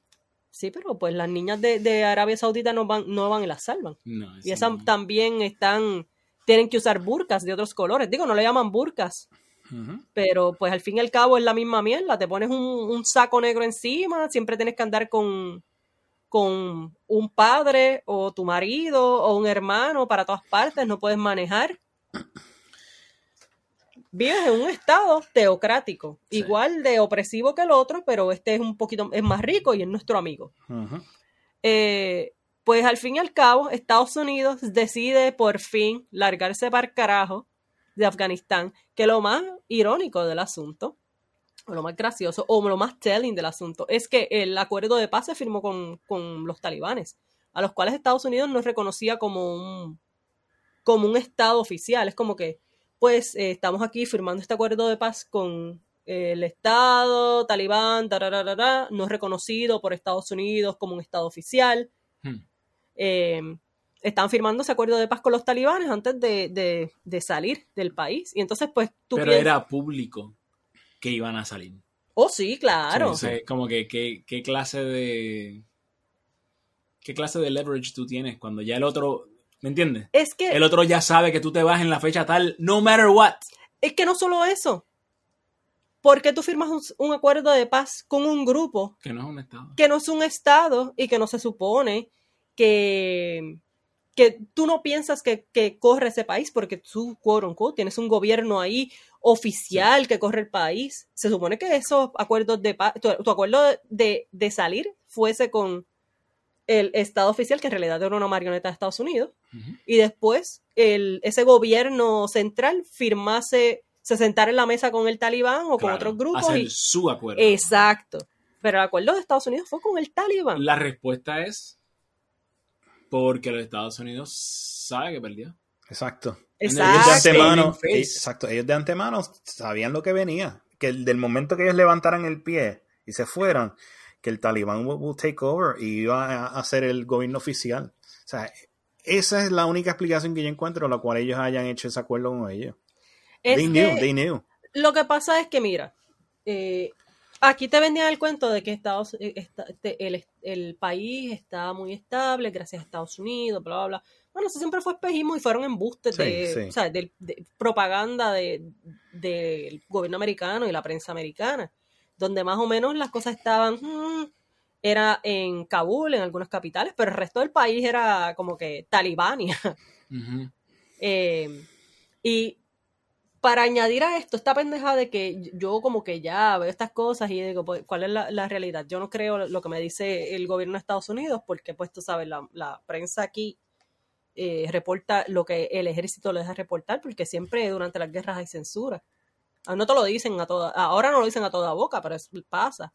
sí, pero pues las niñas de, de Arabia Saudita no van, no van y las salvan. No, Y esas no. también están, tienen que usar burkas de otros colores. Digo, no le llaman burkas, Ujú. pero pues al fin y al cabo es la misma mierda. Te pones un, un saco negro encima, siempre tienes que andar con, con un padre o tu marido o un hermano para todas partes, no puedes manejar. Vives en un estado teocrático, Sí. igual de opresivo que el otro, pero este es un poquito, es más rico y es nuestro amigo. Eh, pues al fin y al cabo, Estados Unidos decide por fin largarse para el carajo de Afganistán, que lo más irónico del asunto, o lo más gracioso, o lo más telling del asunto, es que el acuerdo de paz se firmó con, con los talibanes, a los cuales Estados Unidos no reconocía como un, como un estado oficial. Es como que, pues, eh, estamos aquí firmando este acuerdo de paz con el Estado, talibán, tarararara, no reconocido por Estados Unidos como un Estado oficial. Hmm. Eh, están firmando ese acuerdo de paz con los talibanes antes de, de- de salir del país. Y entonces, pues, tú Pero piensas- era público que iban a salir. Oh, sí, claro. Entonces, como que ¿qué, qué clase de qué clase de leverage tú tienes cuando ya el otro, ¿me entiendes? Es que, El otro ya sabe que tú te vas en la fecha tal, no matter what. es que no solo eso. ¿Por qué tú firmas un, un acuerdo de paz con un grupo Que no es un estado. que no es un estado y que no se supone que, que tú no piensas que, que corre ese país porque tú, quote unquote, tienes un gobierno ahí oficial que corre el país. Se supone que esos acuerdos de paz, tu, tu acuerdo de, de salir fuese con el estado oficial, que en realidad era una marioneta de Estados Unidos, y después el, ese gobierno central firmase, se sentara en la mesa con el talibán o con otros grupos. hacer y- su acuerdo. Exacto. Pero el acuerdo de Estados Unidos fue con el talibán. La respuesta es porque los Estados Unidos sabe que perdió. Exacto. Ellos Ellos de Exacto. antemano, eh, exacto, ellos de antemano sabían lo que venía. Que el- del momento que ellos levantaran el pie y se fueran, que el talibán will, will take over y iba a, ser el gobierno oficial. O sea, esa es la única explicación que yo encuentro la cual ellos hayan hecho ese acuerdo con ellos. Es they knew, they knew. Lo que pasa es que, mira, eh, aquí te vendían el cuento de que Estados, eh, esta- el, el país está muy estable gracias a Estados Unidos, bla, bla, bla. Bueno, eso siempre fue espejismo y fueron embustes Sí, de, sí. o sea, de- de propaganda de- del gobierno americano y la prensa americana, donde más o menos las cosas estaban, mm, era en Kabul, en algunas capitales, pero el resto del país era como que Talibania. Eh, y para añadir a esto, esta pendeja de que yo como que ya veo estas cosas y digo, pues, ¿cuál es la, la realidad? Yo no creo lo que me dice el gobierno de Estados Unidos, porque pues tú sabes, la, la prensa aquí eh, reporta lo que el ejército le deja reportar, porque siempre durante las guerras hay censura. Ah, No te lo dicen a toda, ahora no lo dicen a toda boca, pero eso pasa.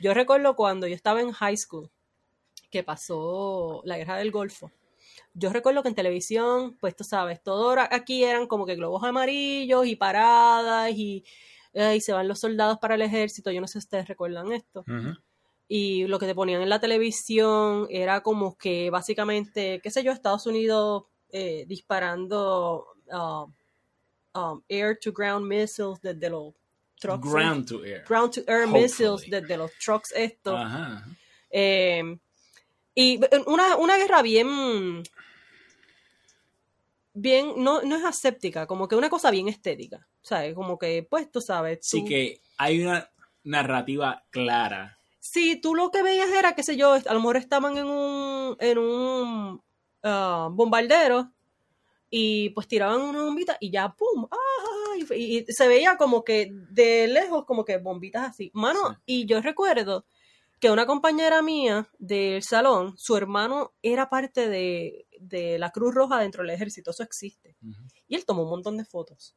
Yo recuerdo cuando yo estaba en high school, que pasó la guerra del Golfo. Yo recuerdo que en televisión, pues tú sabes, todo aquí eran como que globos amarillos y paradas y, eh, y se van los soldados para el ejército. Yo no sé si ustedes recuerdan esto. Y lo que te ponían en la televisión era como que básicamente, qué sé yo, Estados Unidos eh, disparando uh, um, air to ground missiles desde los trucks. Ground to air. ground to air Hopefully. missiles desde los trucks estos. Ajá. Eh, y una, una guerra bien. Bien, no, no es aséptica, como que una cosa bien estética. ¿Sabes? Como que, pues tú sabes. Sí tú- que hay una narrativa clara. Si tú lo que veías era, qué sé yo, a lo mejor estaban en un, en un ah, bombardero y pues tiraban una bombita y ya, ¡pum! ¡Ah! Y, y se veía como que de lejos, como que bombitas así. Mano, y yo recuerdo que una compañera mía del salón, su hermano era parte de, de la Cruz Roja dentro del ejército, eso existe. Y él tomó un montón de fotos.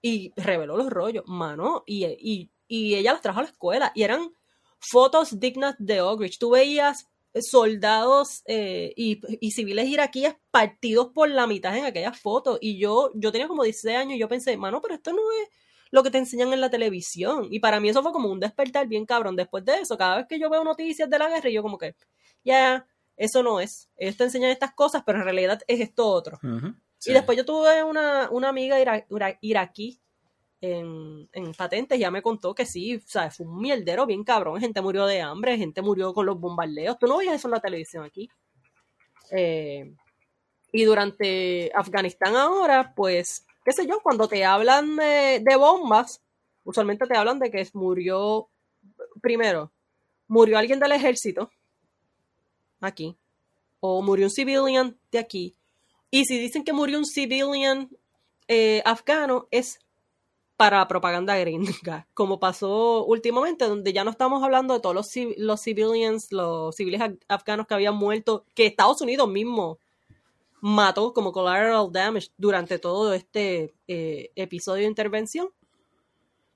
Y reveló los rollos, mano. Y, y, y ella las trajo a la escuela. Y eran fotos dignas de Ogridge. Tú veías soldados eh, y, y civiles iraquíes partidos por la mitad en aquellas fotos. Y yo, yo tenía como 16 años y yo pensé, mano, pero esto no es lo que te enseñan en la televisión. Y para mí eso fue como un despertar bien cabrón. Después de eso, cada vez que yo veo noticias de la guerra, yo como que, ya, eso no es. Ellos te enseñan estas cosas, pero en realidad es esto otro. Sí. Y después yo tuve una, una amiga ira- ira- iraquí en, en patentes, ya me contó que sí, o sea, fue un mierdero bien cabrón, gente murió de hambre, gente murió con los bombardeos, tú no veías eso en la televisión aquí. Eh, y durante Afganistán ahora, pues, qué sé yo, cuando te hablan de, de bombas, usualmente te hablan de que murió, primero, murió alguien del ejército, aquí, o murió un civilian de aquí, y si dicen que murió un civilian eh, afgano, es para propaganda gringa, como pasó últimamente, donde ya no estamos hablando de todos los, los civilians, los civiles af- afganos que habían muerto, que Estados Unidos mismo mató como collateral damage durante todo este eh, episodio de intervención.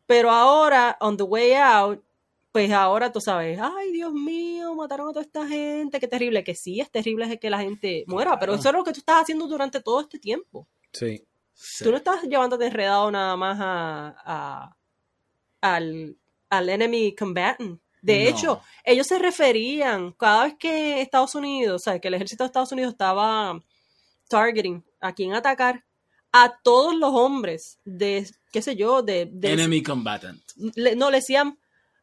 Pero ahora, on the way out, pues ahora tú sabes, ay Dios mío, mataron a toda esta gente, qué terrible, que sí es terrible que la gente muera, pero eso es lo que tú estás haciendo durante todo este tiempo. Sí. Sí. Tú no estás llevándote enredado nada más a, a- al, al enemy combatant. De No. hecho, ellos se referían cada vez que Estados Unidos, o sea, que el ejército de Estados Unidos estaba targeting a quién atacar, a todos los hombres de, qué sé yo, de... de- Enemy combatant. le- no, le decían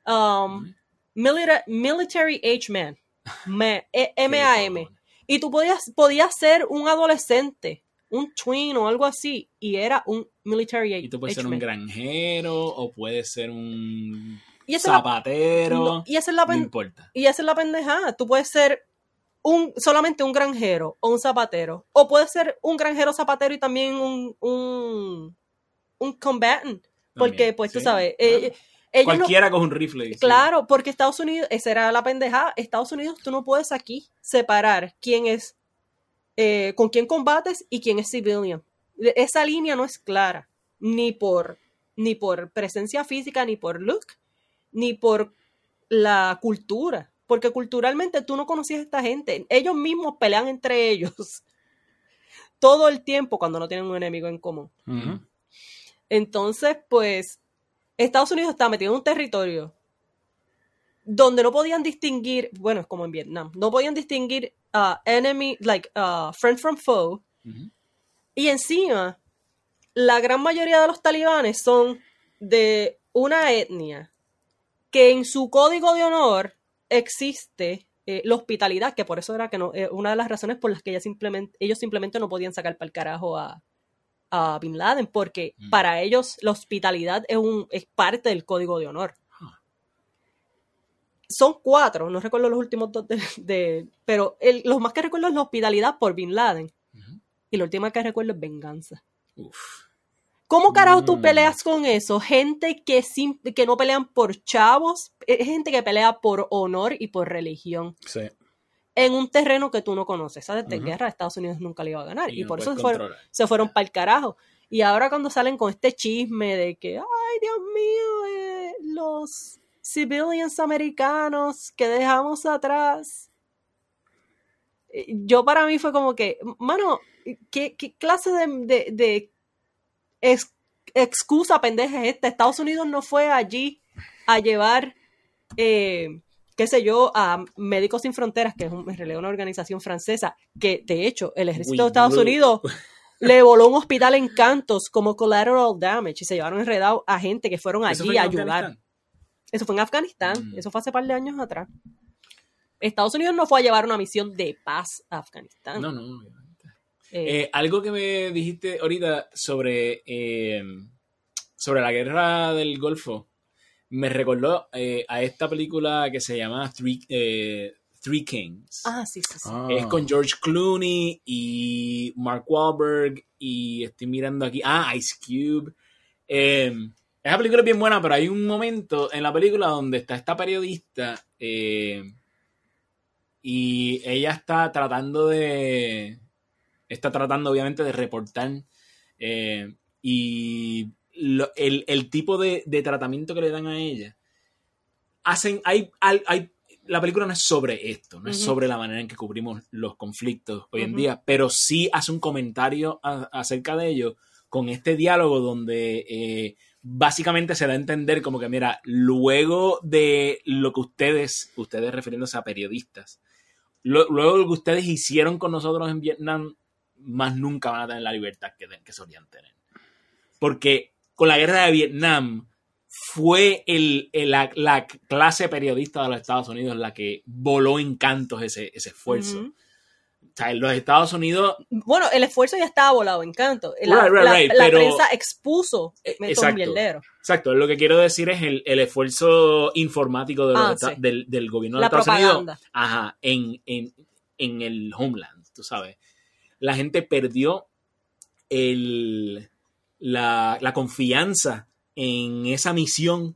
um, milita- military age man, Ma- E- M-A-M. Y tú podías, podías ser un adolescente, un twin o algo así, y era un military Y tú puedes ser un granjero o puedes ser un Y la- zapatero. No, y esa es la no importa. y esa es la pendejada. Tú puedes ser un, solamente un granjero o un zapatero. O puedes ser un granjero zapatero y también un, un, un combatant. Porque, También, pues, tú sabes, claro. eh, ellos no- Cualquiera con un rifle. sí. Claro, porque Estados Unidos, esa era la pendejada. Estados Unidos, tú no puedes aquí separar quién es, eh, con quién combates y quién es civilian. De- Esa línea no es clara, ni por, ni por presencia física, ni por look, ni por la cultura. Porque culturalmente tú no conocías a esta gente. Ellos mismos pelean entre ellos todo el tiempo cuando no tienen un enemigo en común. Entonces, pues, Estados Unidos está metido en un territorio donde no podían distinguir, bueno, es como en Vietnam, no podían distinguir uh, enemy, like, uh, friend from foe. Y encima, la gran mayoría de los talibanes son de una etnia que en su código de honor existe eh, la hospitalidad, que por eso era que no, eh, una de las razones por las que ella simplemente, ellos simplemente no podían sacar para el carajo a, a Bin Laden, porque Mm. para ellos la hospitalidad es, un, es parte del código de honor. Son cuatro, no recuerdo los últimos dos, de, de- pero el- los más que recuerdo es la hospitalidad por Bin Laden. Y la última que recuerdo es venganza. Uf. ¿Cómo carajo tú Mm. peleas con eso? Gente que, que no pelean por chavos, es gente que pelea por honor y por religión Sí. en un terreno que tú no conoces. ¿Sabes? De Ujú. guerra Estados Unidos nunca le iba a ganar. Y, no por eso se fueron, se fueron para el carajo. Y ahora cuando salen con este chisme de que, ay Dios mío, eh, los civilians americanos que dejamos atrás. Eh, Yo para mí fue como que, mano, ¿qué, qué clase de, de- de ex- excusa pendeja es esta? Estados Unidos no fue allí a llevar, eh, qué sé yo, a Médicos Sin Fronteras, que es un- una organización francesa, que de hecho el ejército de Estados. Unidos le voló un hospital en Cantos como collateral damage y se llevaron enredado a gente que fueron ¿Eso allí a ayudar. Eso fue en Afganistán, Mm. eso fue hace par de años atrás. Estados Unidos no fue a llevar una misión de paz a Afganistán. No, no, obviamente. Eh, Eh, algo que me dijiste ahorita sobre, eh, sobre la guerra del Golfo me recordó eh, a esta película que se llama Three, eh, Three Kings. ah, sí, sí, sí. Ah. Es con George Clooney y Mark Wahlberg y estoy mirando aquí, ah, Ice Cube. Esa película es bien buena, pero hay un momento en la película donde está esta periodista eh, y ella está tratando de, está tratando obviamente de reportar eh, y lo- el, el tipo de, de tratamiento que le dan a ella. Hacen, hay, hay, hay la película no es sobre esto, no es sobre la manera en que cubrimos los conflictos hoy en día, pero sí hace un comentario a- acerca de ello con este diálogo donde eh, básicamente se da a entender como que, mira, luego de lo que ustedes, ustedes refiriéndose a periodistas, luego de lo que ustedes hicieron con nosotros en Vietnam, más nunca van a tener la libertad que, que solían tener. Porque con la guerra de Vietnam fue el, el- la, la clase periodista de los Estados Unidos la que voló en cantos ese, ese esfuerzo. Sea, en los Estados Unidos Bueno, el esfuerzo ya estaba volado en canto. La, Right, right, right, la pero- prensa expuso Eh, exacto. Exacto, lo que quiero decir es el, el esfuerzo informático de Ah, sí. del, del gobierno de La Estados propaganda. Unidos ajá, en, en, en el homeland, tú sabes. La gente perdió el, la, la confianza en esa misión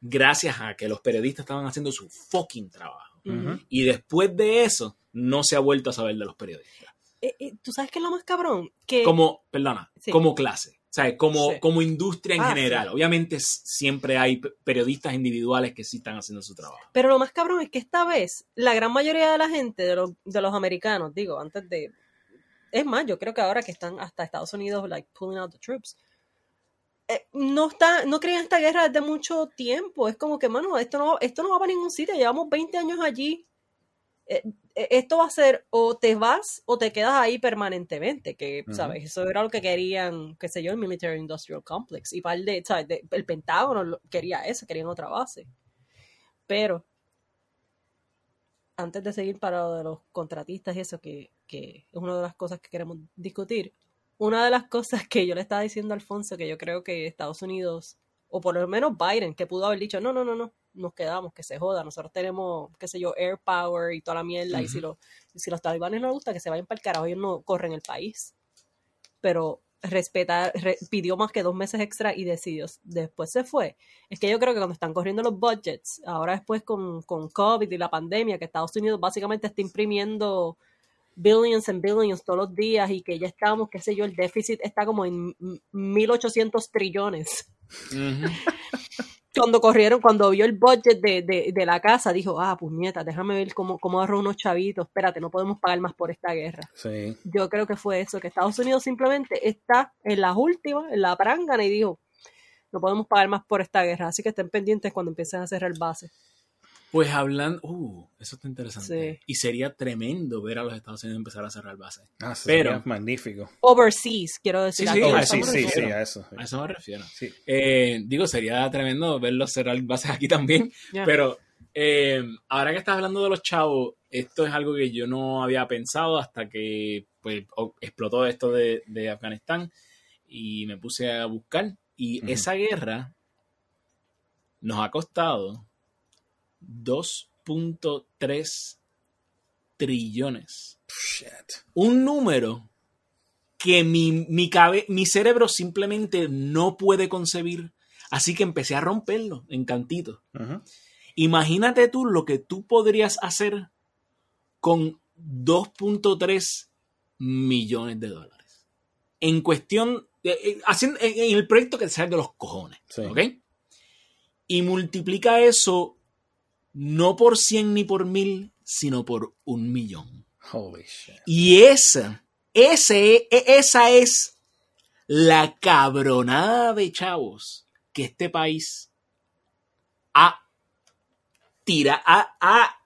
gracias a que los periodistas estaban haciendo su fucking trabajo. Y después de eso, no se ha vuelto a saber de los periodistas. Eh, eh, ¿Tú sabes qué es lo más cabrón? Que Como, perdona, Sí. como clase. O sea, como, Sí. como industria en Ah, general. Obviamente siempre hay pe- periodistas individuales que sí están haciendo su trabajo. Pero lo más cabrón es que esta vez la gran mayoría de la gente, de los, de los americanos, digo, antes de... Es más, yo creo que ahora que están hasta Estados Unidos, like, pulling out the troops, eh, no está, no creían esta guerra desde mucho tiempo. Es como que, mano, esto no, esto no va para ningún sitio. Llevamos 20 años allí. Eh, esto va a ser o te vas o te quedas ahí permanentemente, que. ¿sabes? Eso era lo que querían, qué sé yo, el Military Industrial Complex. Y par de, ¿sabes? De- el Pentágono quería eso, querían otra base. Pero, antes de seguir para lo de los contratistas y eso, que, que es una de las cosas que queremos discutir, una de las cosas que yo le estaba diciendo a Alfonso, que yo creo que Estados Unidos, o por lo menos Biden, que pudo haber dicho, no, no, no, no, nos quedamos, que se joda, nosotros tenemos, qué sé yo, air power y toda la mierda, y si, lo, y si los talibanes no les gusta, que se vayan para el carajo, ellos no corren el país. Pero respetar, re- pidió más que dos meses extra y decidió, después se fue. Es que yo creo que cuando están corriendo los budgets, ahora después con, con COVID y la pandemia, que Estados Unidos básicamente está imprimiendo billions and billions todos los días y que ya estamos, qué sé yo, el déficit está como en m- 1800 trillones. Cuando corrieron, cuando vio el budget de, de, de la casa, dijo, ah, puñeta, déjame ver cómo, cómo ahorro unos chavitos, espérate, no podemos pagar más por esta guerra. Sí. Yo creo que fue eso, que Estados Unidos simplemente está en las últimas, en la prangana y dijo, no podemos pagar más por esta guerra, así que estén pendientes cuando empiecen a cerrar bases. Pues hablando, uh, eso está interesante. Sí. Y sería tremendo ver a los Estados Unidos empezar a cerrar bases. Ah, sí, Pero- sería magnífico. Overseas, quiero decir. Sí, sí, a sí, sí, sí, a eso. A eso me refiero. Sí. Eh, digo, sería tremendo verlos cerrar bases aquí también. Pero eh, ahora que estás hablando de los chavos, esto es algo que yo no había pensado hasta que pues, explotó esto de, de Afganistán y me puse a buscar. Y esa guerra nos ha costado 2.3 trillones. Shit. Un número que mi, mi, cabe- mi cerebro simplemente no puede concebir. Así que empecé a romperlo en cantitos. Imagínate tú lo que tú podrías hacer con 2.3 millones de dólares. En cuestión, eh, haciendo, en, el proyecto que sale de los cojones. Sí. ¿Ok? Y multiplica eso no por 100 ni por 1000, sino por un millón. Holy shit. Y esa, ese, e- esa es la cabronada de chavos que este país ha tira, ha, ha-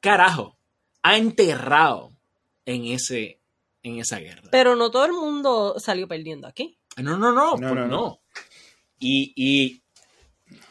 carajo, ha enterrado en ese, en esa guerra. Pero no todo el mundo salió perdiendo aquí. No, no, no, No, pues no, no. no. Y, y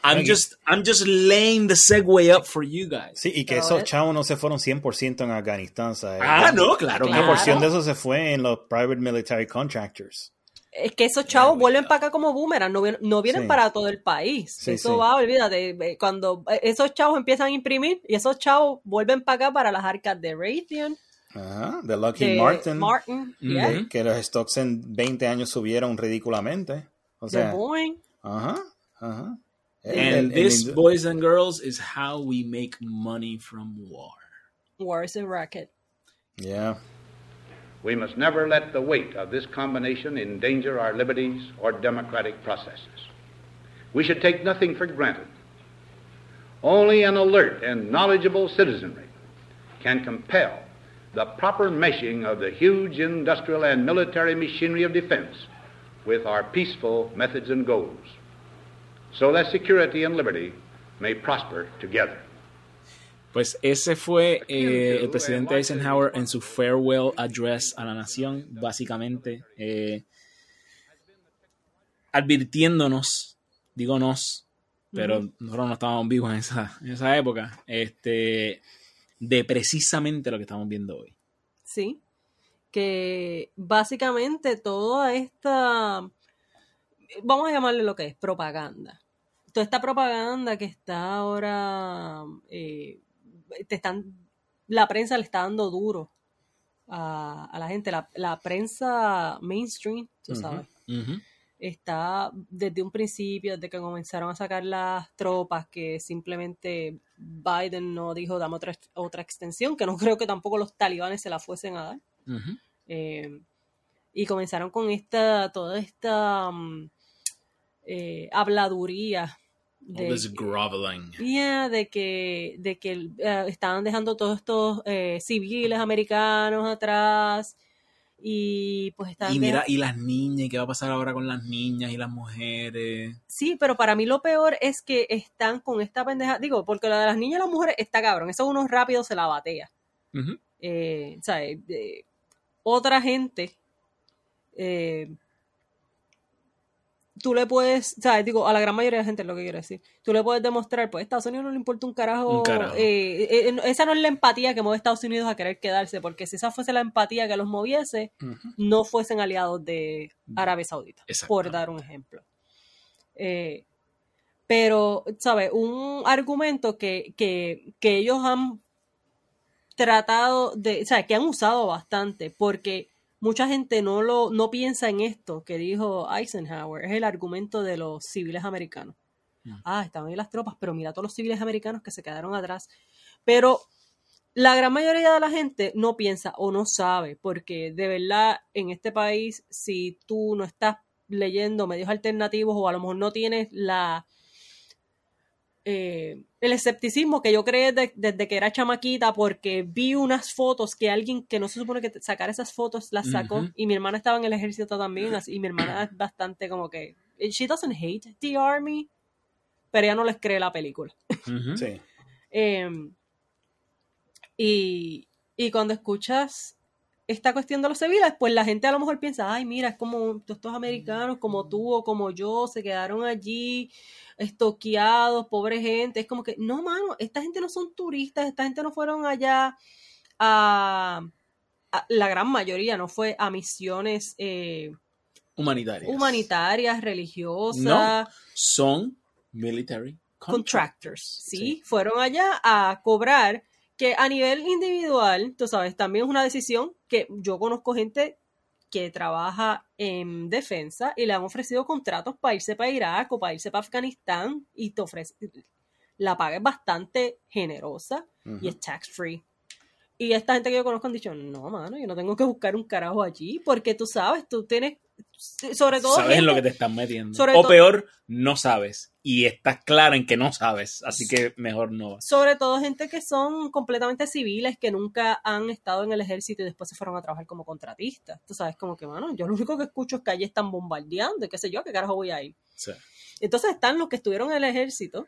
I'm just, I'm just laying the segue up for you guys. Sí, y que esos es- chavos no se fueron 100% en Afganistán, ¿sabes? Ah, no, claro, Una Claro. porción de eso se fue en los private military contractors. Es que esos chavos vuelven God. para acá como boomerang, no, vienen- no vienen Sí. para todo el país. Sí, eso sí. va, olvídate. Cuando eh, esos chavos empiezan a imprimir y esos chavos vuelven para acá para las arcas de Raytheon, Ajá, de Lockheed de Martin. Martin, yeah, Ujú. Que los stocks en 20 años subieron ridículamente. O de sea, Boeing. ajá, ajá. El- And el- el this, indu- boys and girls, is how we make money from war. War is a racket. Yeah. We must never let the weight of this combination endanger our liberties or democratic processes. We should take nothing for granted. Only an alert and knowledgeable citizenry can compel the proper meshing of the huge industrial and military machinery of defense with our peaceful methods and goals, so that security and liberty may prosper together. Pues ese fue eh, el presidente Eisenhower en su farewell address a la nación, básicamente eh, advirtiéndonos, digo nos, pero nosotros no estábamos vivos en esa, en esa época, este, de precisamente lo que estamos viendo hoy. Sí, que básicamente toda esta, vamos a llamarle lo que es, propaganda. Toda esta propaganda que está ahora, eh, te están, la prensa le está dando duro a, a la gente, la, la prensa mainstream, tú sabes está desde un principio, desde que comenzaron a sacar las tropas, que simplemente Biden no dijo dame otra, otra extensión, que no creo que tampoco los talibanes se la fuesen a dar. Eh, y comenzaron con esta, toda esta mm, eh, habladuría All de, this groveling. Yeah, de que, de que eh, estaban dejando todos estos eh, civiles americanos atrás y pues estaban Y mira, y las niñas, ¿y qué va a pasar ahora con las niñas y las mujeres? Sí, pero para mí lo peor es que están con esta pendeja. Digo, porque la de las niñas y las mujeres está cabrón. Eso uno rápido se la batea. Eh, ¿sabes? De- otra gente. eh, tú le puedes, ¿sabes? Digo, a la gran mayoría de la gente es lo que quiero decir. Tú le puedes demostrar, pues a Estados Unidos no le importa un carajo. Un carajo. eh, eh, eh, esa no es la empatía que mueve a Estados Unidos a querer quedarse, porque si esa fuese la empatía que los moviese, no fuesen aliados de Arabia Saudita, por dar un ejemplo. Eh, pero, ¿sabes? Un argumento que, que, que ellos han tratado de, o sea, que han usado bastante, porque mucha gente no lo no piensa en esto que dijo Eisenhower, es el argumento de los civiles americanos. Mm. Ah, estaban ahí las tropas, pero mira todos los civiles americanos que se quedaron atrás. Pero la gran mayoría de la gente no piensa o no sabe, porque de verdad en este país, si tú no estás leyendo medios alternativos o a lo mejor no tienes la eh, el escepticismo que yo creé de- desde que era chamaquita porque vi unas fotos que alguien que no se supone que sacar esas fotos las sacó y mi hermana estaba en el ejército también así, y mi hermana es bastante como que she doesn't hate the army pero ella no les cree la película. Sí. eh, y, y cuando escuchas esta cuestión de los civiles, pues la gente a lo mejor piensa, ay, mira, es como estos americanos como tú o como yo, se quedaron allí estoqueados, pobre gente. Es como que, no, mano, esta gente no son turistas, esta gente no fueron allá a... a- la gran mayoría no fue a misiones eh, Humanitarias. humanitarias, religiosas No. Son military contractors, ¿sí? Sí. Fueron allá a cobrar, que a nivel individual, tú sabes, también es una decisión que yo conozco gente que trabaja en defensa y le han ofrecido contratos para irse para Irak o para irse para Afganistán y te ofrece, la paga es bastante generosa y es tax free. Y esta gente que yo conozco han dicho, no, mano, yo no tengo que buscar un carajo allí porque tú sabes, tú tienes, sobre todo... Sabes en lo que gente- te estás metiendo. Sobre o peor, no sabes. Y estás clara en que no sabes. Así que mejor no sobre todo gente que son completamente civiles, que nunca han estado en el ejército y después se fueron a trabajar como contratistas. Tú sabes, como que, mano, yo lo único que escucho es que allí están bombardeando y qué sé yo, qué carajo voy a ir. Sea, Entonces están los que estuvieron en el ejército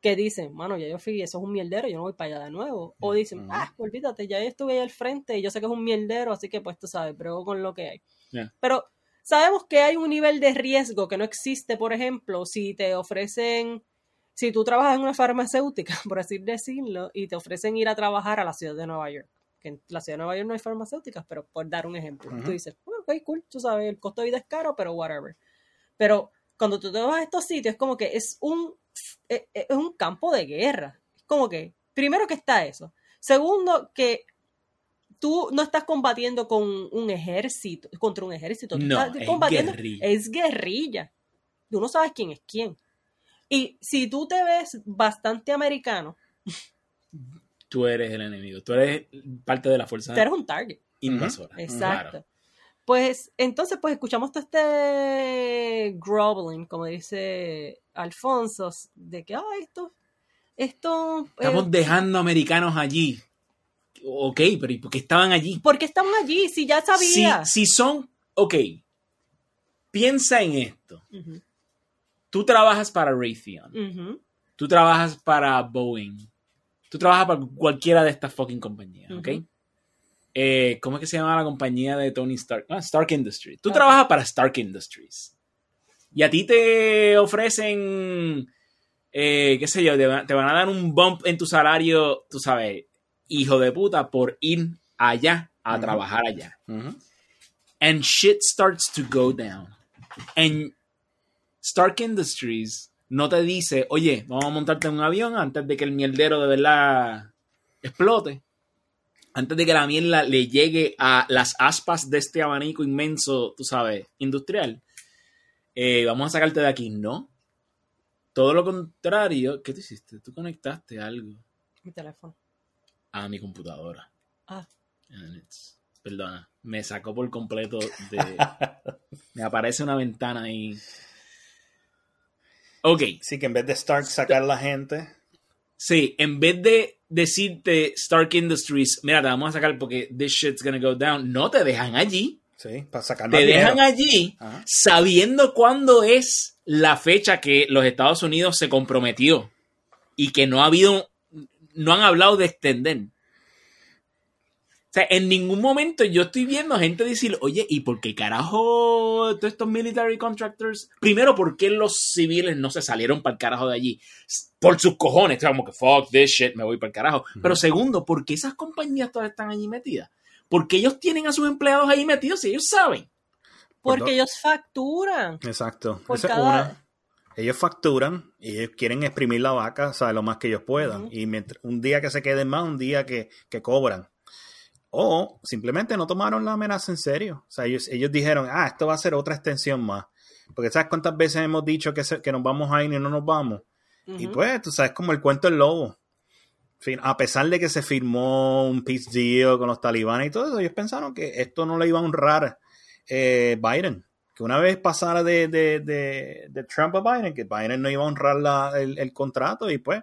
que dicen, mano, ya yo fui, eso es un mierdero, yo no voy para allá de nuevo. O dicen, Ujú. ah, olvídate, ya estuve ahí al frente y yo sé que es un mierdero, así que pues tú sabes, brego con lo que hay. Yeah. Pero sabemos que hay un nivel de riesgo que no existe, por ejemplo, si te ofrecen, si tú trabajas en una farmacéutica, por así decirlo, y te ofrecen ir a trabajar a la ciudad de Nueva York. Que en la ciudad de Nueva York no hay farmacéuticas, pero por dar un ejemplo. Tú dices, bueno, ok, cool, tú sabes, el costo de vida es caro, pero whatever. Pero cuando tú te vas a estos sitios, es como que es un, es es un campo de guerra. Es como que, primero que está eso. Segundo, que tú no estás combatiendo con un ejército, contra un ejército. Tú No, estás es combatiendo, guerrilla. es guerrilla. Tú no sabes quién es quién. Y si tú te ves bastante americano, tú eres el enemigo. Tú eres parte de la fuerza tú eres un target. invasora. Exacto. Claro. Pues entonces, pues escuchamos todo este groveling, como dice Alfonso, de que, ay, estos esto... eh, Estamos dejando americanos allí. Ok, pero ¿y por qué estaban allí? ¿Por qué estaban allí? Si ya sabía. si son, ok, piensa en esto. Tú trabajas para Raytheon, tú trabajas para Boeing, tú trabajas para cualquiera de estas fucking compañías, ¿ok? Ujú. Eh, ¿Cómo es que se llama la compañía de Tony Stark? Ah, Stark Industries. Tú trabajas para Stark Industries. Y a ti te ofrecen, eh, qué sé yo, te van a dar un bump en tu salario, tú sabes, hijo de puta, por ir allá a trabajar allá. And shit starts to go down. And Stark Industries no te dice, oye, vamos a montarte en un avión antes de que el mierdero de verdad explote. Antes de que la mierda le llegue a las aspas de este abanico inmenso, tú sabes, industrial. Eh, vamos a sacarte de aquí. No. Todo lo contrario. ¿Qué tú hiciste? Tú conectaste algo Mi teléfono. A mi computadora. Ah. And it's- perdona, me sacó por completo de... me aparece una ventana ahí. Ok, Sí, que en vez de Stark sacar la gente. sí, en vez de decirte Stark Industries, mira, te vamos a sacar porque this shit's gonna go down, no te dejan allí. Sí, para sacar Te dejan dinero. allí Ajá. sabiendo cuándo es la fecha que los Estados Unidos se comprometió y que no ha habido, no han hablado de extender. O sea, en ningún momento yo estoy viendo gente decir, oye, ¿y por qué carajo todos estos military contractors? Primero, ¿por qué los civiles no se salieron para el carajo de allí? Por sus cojones, como que fuck this shit, me voy para el carajo. Pero segundo, ¿por qué esas compañías todas están allí metidas? Porque ellos tienen a sus empleados ahí metidos y ellos saben. Por Porque ellos facturan. Exacto. Por Esa es cada- una. Ellos facturan y ellos quieren exprimir la vaca, o sea, lo más que ellos puedan. Y mientras- un día que se queden más, un día que, que cobran. O simplemente no tomaron la amenaza en serio. O sea, ellos, ellos dijeron, ah, esto va a ser otra extensión más. Porque ¿sabes cuántas veces hemos dicho que, se- que nos vamos a ir y no nos vamos? Y pues, tú sabes, como el cuento del lobo. Fin- A pesar de que se firmó un peace deal con los talibanes y todo eso, ellos pensaron que esto no le iba a honrar eh, Biden. Que una vez pasara de, de, de, de Trump a Biden, que Biden no iba a honrar la- el, el contrato y pues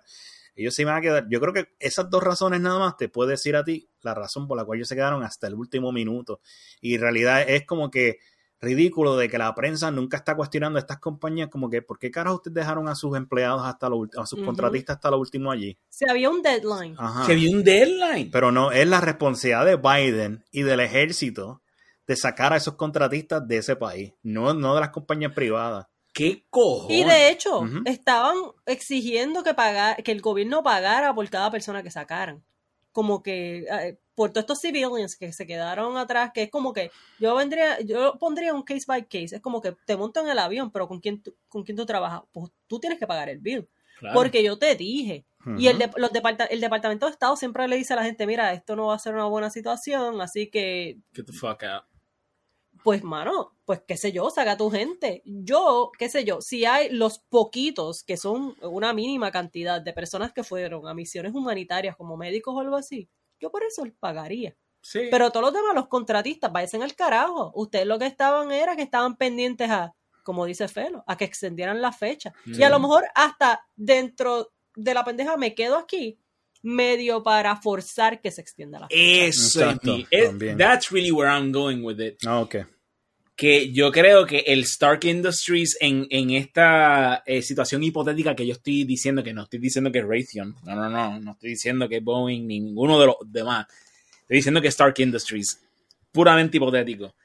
ellos se iban a quedar. Yo creo que esas dos razones nada más te puede decir a ti la razón por la cual ellos se quedaron hasta el último minuto. Y en realidad es como que ridículo de que la prensa nunca está cuestionando a estas compañías como que ¿por qué carajo ustedes dejaron a sus empleados hasta lo a sus contratistas hasta lo último allí? Si había un deadline. Ajá. Que había un deadline. Pero no, es la responsabilidad de Biden y del ejército de sacar a esos contratistas de ese país, no, no de las compañías privadas. ¿Qué cojones? Y de hecho, estaban exigiendo que, pagar, que el gobierno pagara por cada persona que sacaran. Como que eh, por todos estos civilians que se quedaron atrás, que es como que yo vendría, yo pondría un case by case. Es como que te monto en el avión, pero ¿con quién tú, con quién tú trabajas? Pues tú tienes que pagar el bill. Claro. Porque yo te dije. Y el, de- los departa- el Departamento de Estado siempre le dice a la gente, mira, esto no va a ser una buena situación, así que Get the fuck out. Pues, mano, pues qué sé yo, saca tu gente. Yo, qué sé yo, si hay los poquitos, que son una mínima cantidad de personas que fueron a misiones humanitarias como médicos o algo así, yo por eso les pagaría. Sí. Pero todos los demás, los contratistas, váyanse al carajo. Ustedes lo que estaban era que estaban pendientes a, como dice Felo, a que extendieran la fecha. Y a lo mejor hasta dentro de la pendeja me quedo aquí medio para forzar que se extienda la fecha. Eso es Exacto, mi- es- también. That's really where I'm going with it. Ah, ok. Que yo creo que el Stark Industries en, en esta eh, situación hipotética que yo estoy diciendo, que no estoy diciendo que es Raytheon, no, no, no, no estoy diciendo que es Boeing ni ninguno de los demás. Estoy diciendo que Stark Industries, puramente hipotético,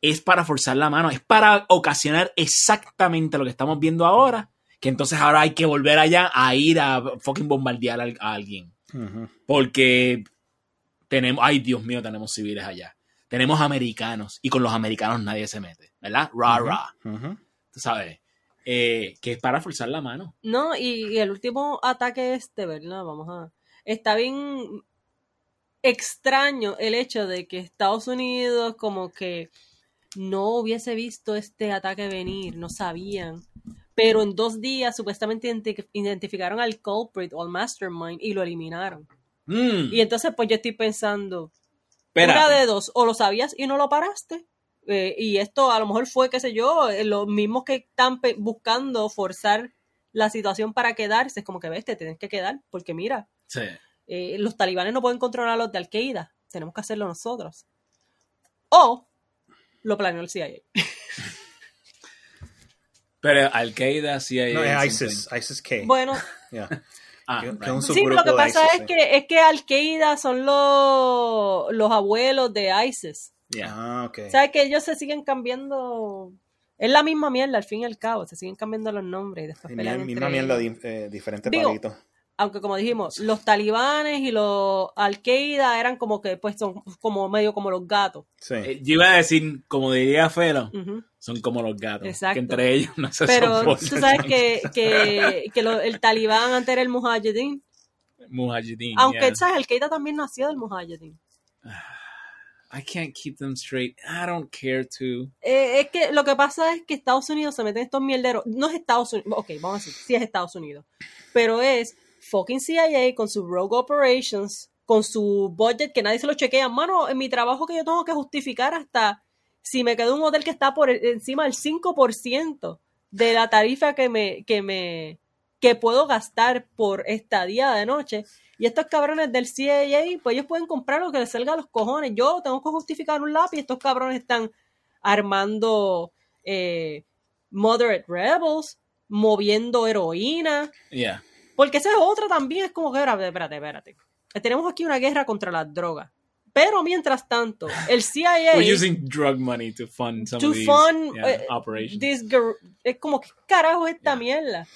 es para forzar la mano, es para ocasionar exactamente lo que estamos viendo ahora, que entonces ahora hay que volver allá a ir a fucking bombardear a alguien. Porque tenemos, ay Dios mío, tenemos civiles allá. Tenemos americanos y con los americanos nadie se mete, ¿verdad? Ra, ra. Tú sabes. Eh, que es para forzar la mano. No, y, y el último ataque este, ¿verdad? Vamos a... Está bien extraño el hecho de que Estados Unidos como que no hubiese visto este ataque venir, no sabían. Pero en dos días supuestamente identi- identificaron al culprit o al mastermind y lo eliminaron. Mm, Y entonces pues yo estoy pensando, espérate. una de dos, o lo sabías y no lo paraste. eh, y esto a lo mejor fue, qué sé yo, eh, los mismos que están buscando forzar la situación para quedarse, es como que ves, te tienes que quedar, porque mira, Sí. eh, los talibanes no pueden controlar a los de Al-Qaeda, tenemos que hacerlo nosotros. O lo planeó el CIA. Pero Al-Qaeda sí hay. No, es ISIS, ISIS K. Bueno, Yeah. Ah, Que- que right. un sí, lo que pasa ISIS, es sí. que, es que Al-Qaeda son los, los abuelos de ISIS. Yeah. Ah, ok. O sea, que ellos se siguen cambiando. Es la misma mierda, al fin y al cabo. Se siguen cambiando los nombres y después Y pelean misma entre mierda, eh, diferentes Digo, palitos. Aunque, como dijimos, los talibanes y los Al-Qaeda eran como que, pues, son como medio como los gatos. Sí. Eh, Yo iba a decir, como diría Felo, Ujú. son como los gatos. Exacto. Que entre ellos no se Pero tú sabes que, que, que lo- el talibán antes era el mujahideen. Mujahideen, Aunque, yeah. ¿sabes? Al-Qaeda también nació del mujahideen. I can't keep them straight. I don't care to. Eh, es que lo que pasa es que Estados Unidos se mete en estos mierderos. No es Estados Unidos. Ok, vamos a decir, sí es Estados Unidos. Pero es fucking CIA con su Rogue Operations, con su budget que nadie se lo chequea. Mano, en mi trabajo que yo tengo que justificar hasta si me quedo un hotel que está por encima del 5% de la tarifa que me, que me, que puedo gastar por estadía de noche. Y estos cabrones del CIA, pues ellos pueden comprar lo que les salga a los cojones. Yo tengo que justificar un lápiz. Estos cabrones están armando eh, moderate rebels, moviendo heroína. Yeah. Porque esa es otra también. Es como que, espérate, espérate, espérate. Tenemos aquí una guerra contra las drogas. Pero mientras tanto, el CIA We're using drug money to fund some to of these fund yeah, eh, operations. this es como, ¿qué carajo es esta Yeah. mierda?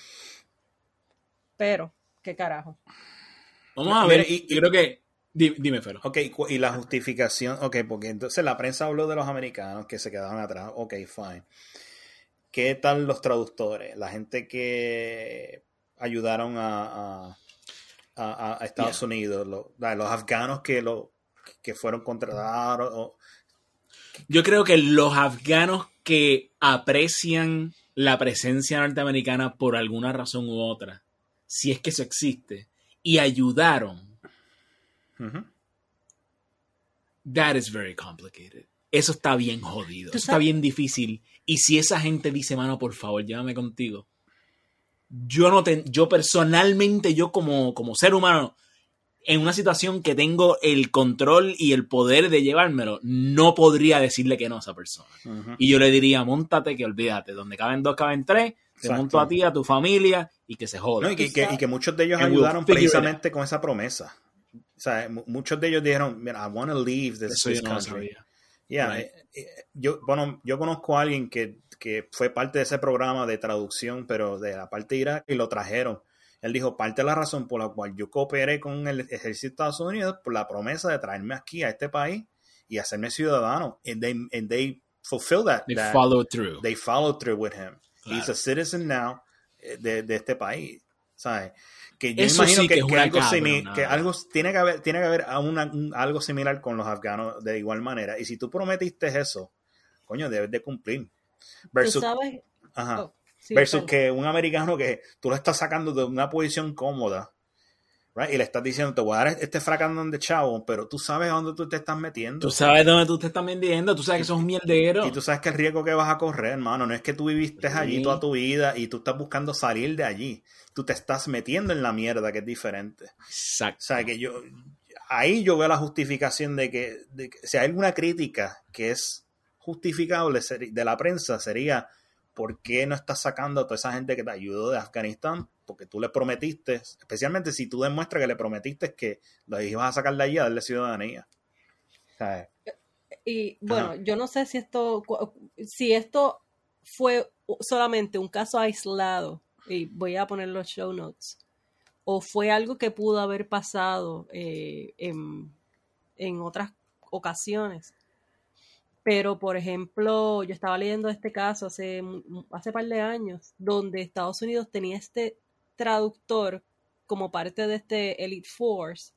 Pero, ¿qué carajo? Vamos a ver. y- yo creo que. di- Dime, Felo. Ok, y la justificación, ok, porque entonces la prensa habló de los americanos que se quedaron atrás, ok, fine. ¿Qué tal los traductores? La gente que ayudaron a, a- a- a Estados Yeah. Unidos, los, los afganos que, lo, que fueron contratados, o- Yo creo que los afganos que aprecian la presencia norteamericana por alguna razón u otra, si es que eso existe, y ayudaron, that is very complicated. Eso está bien jodido, eso está bien difícil. Y si esa gente dice, mano, por favor, llévame contigo. Yo no te, yo personalmente, yo como, como ser humano, en una situación que tengo el control y el poder de llevármelo, no podría decirle que no a esa persona. Y yo le diría, montate que olvídate, donde caben dos, caben tres, te Exacto. monto a ti, a tu familia y que se joda. No, y, que, y que- y que muchos de ellos And ayudaron precisamente con esa promesa. O sea, mu- muchos de ellos dijeron, mira, I want to leave this, country. Yeah, Right. eh, eh, yo, bueno, yo conozco a alguien que, que fue parte de ese programa de traducción, pero de la parte de Irak, y lo trajeron. Él dijo, parte de la razón por la cual yo cooperé con el ejército de Estados Unidos por la promesa de traerme aquí a este país y hacerme ciudadano. And they, and they fulfill that. They that- follow through. they followed through with him. He's Claro. a citizen now de, de este país. ¿Sabes? Que yo Eso imagino sí que, algo, cabronada. que algo tiene que haber, tiene que haber una- un- algo similar con los afganos de igual manera. Y si tú prometiste eso, coño, debes de cumplir. ¿Tú Versus, sabes? ajá, Oh, sí, versus que un americano que tú lo estás sacando de una posición cómoda, right? Y le estás diciendo, te voy a dar este fracandón de chavo, pero tú sabes a dónde tú te estás metiendo. Tú sabes dónde tú te estás vendiendo, tú sabes que sos un mierdero. Y tú sabes que el riesgo que vas a correr, hermano, no es que tú viviste Sí. allí toda tu vida y tú estás buscando salir de allí. Tú te estás metiendo en la mierda, que es diferente. Exacto. O sea, que yo, ahí yo veo la justificación de que, de que si hay alguna crítica que es justificable de la prensa, sería ¿por qué no estás sacando a toda esa gente que te ayudó de Afganistán? Porque tú le prometiste, especialmente si tú demuestras que le prometiste que los ibas a sacar de allí a darle ciudadanía. Y bueno, Ajá. yo no sé si esto, si esto fue solamente un caso aislado, y voy a poner los show notes, o fue algo que pudo haber pasado eh, en, en otras ocasiones. Pero, por ejemplo, yo estaba leyendo este caso hace, hace par de años, donde Estados Unidos tenía este traductor como parte de este Elite Force,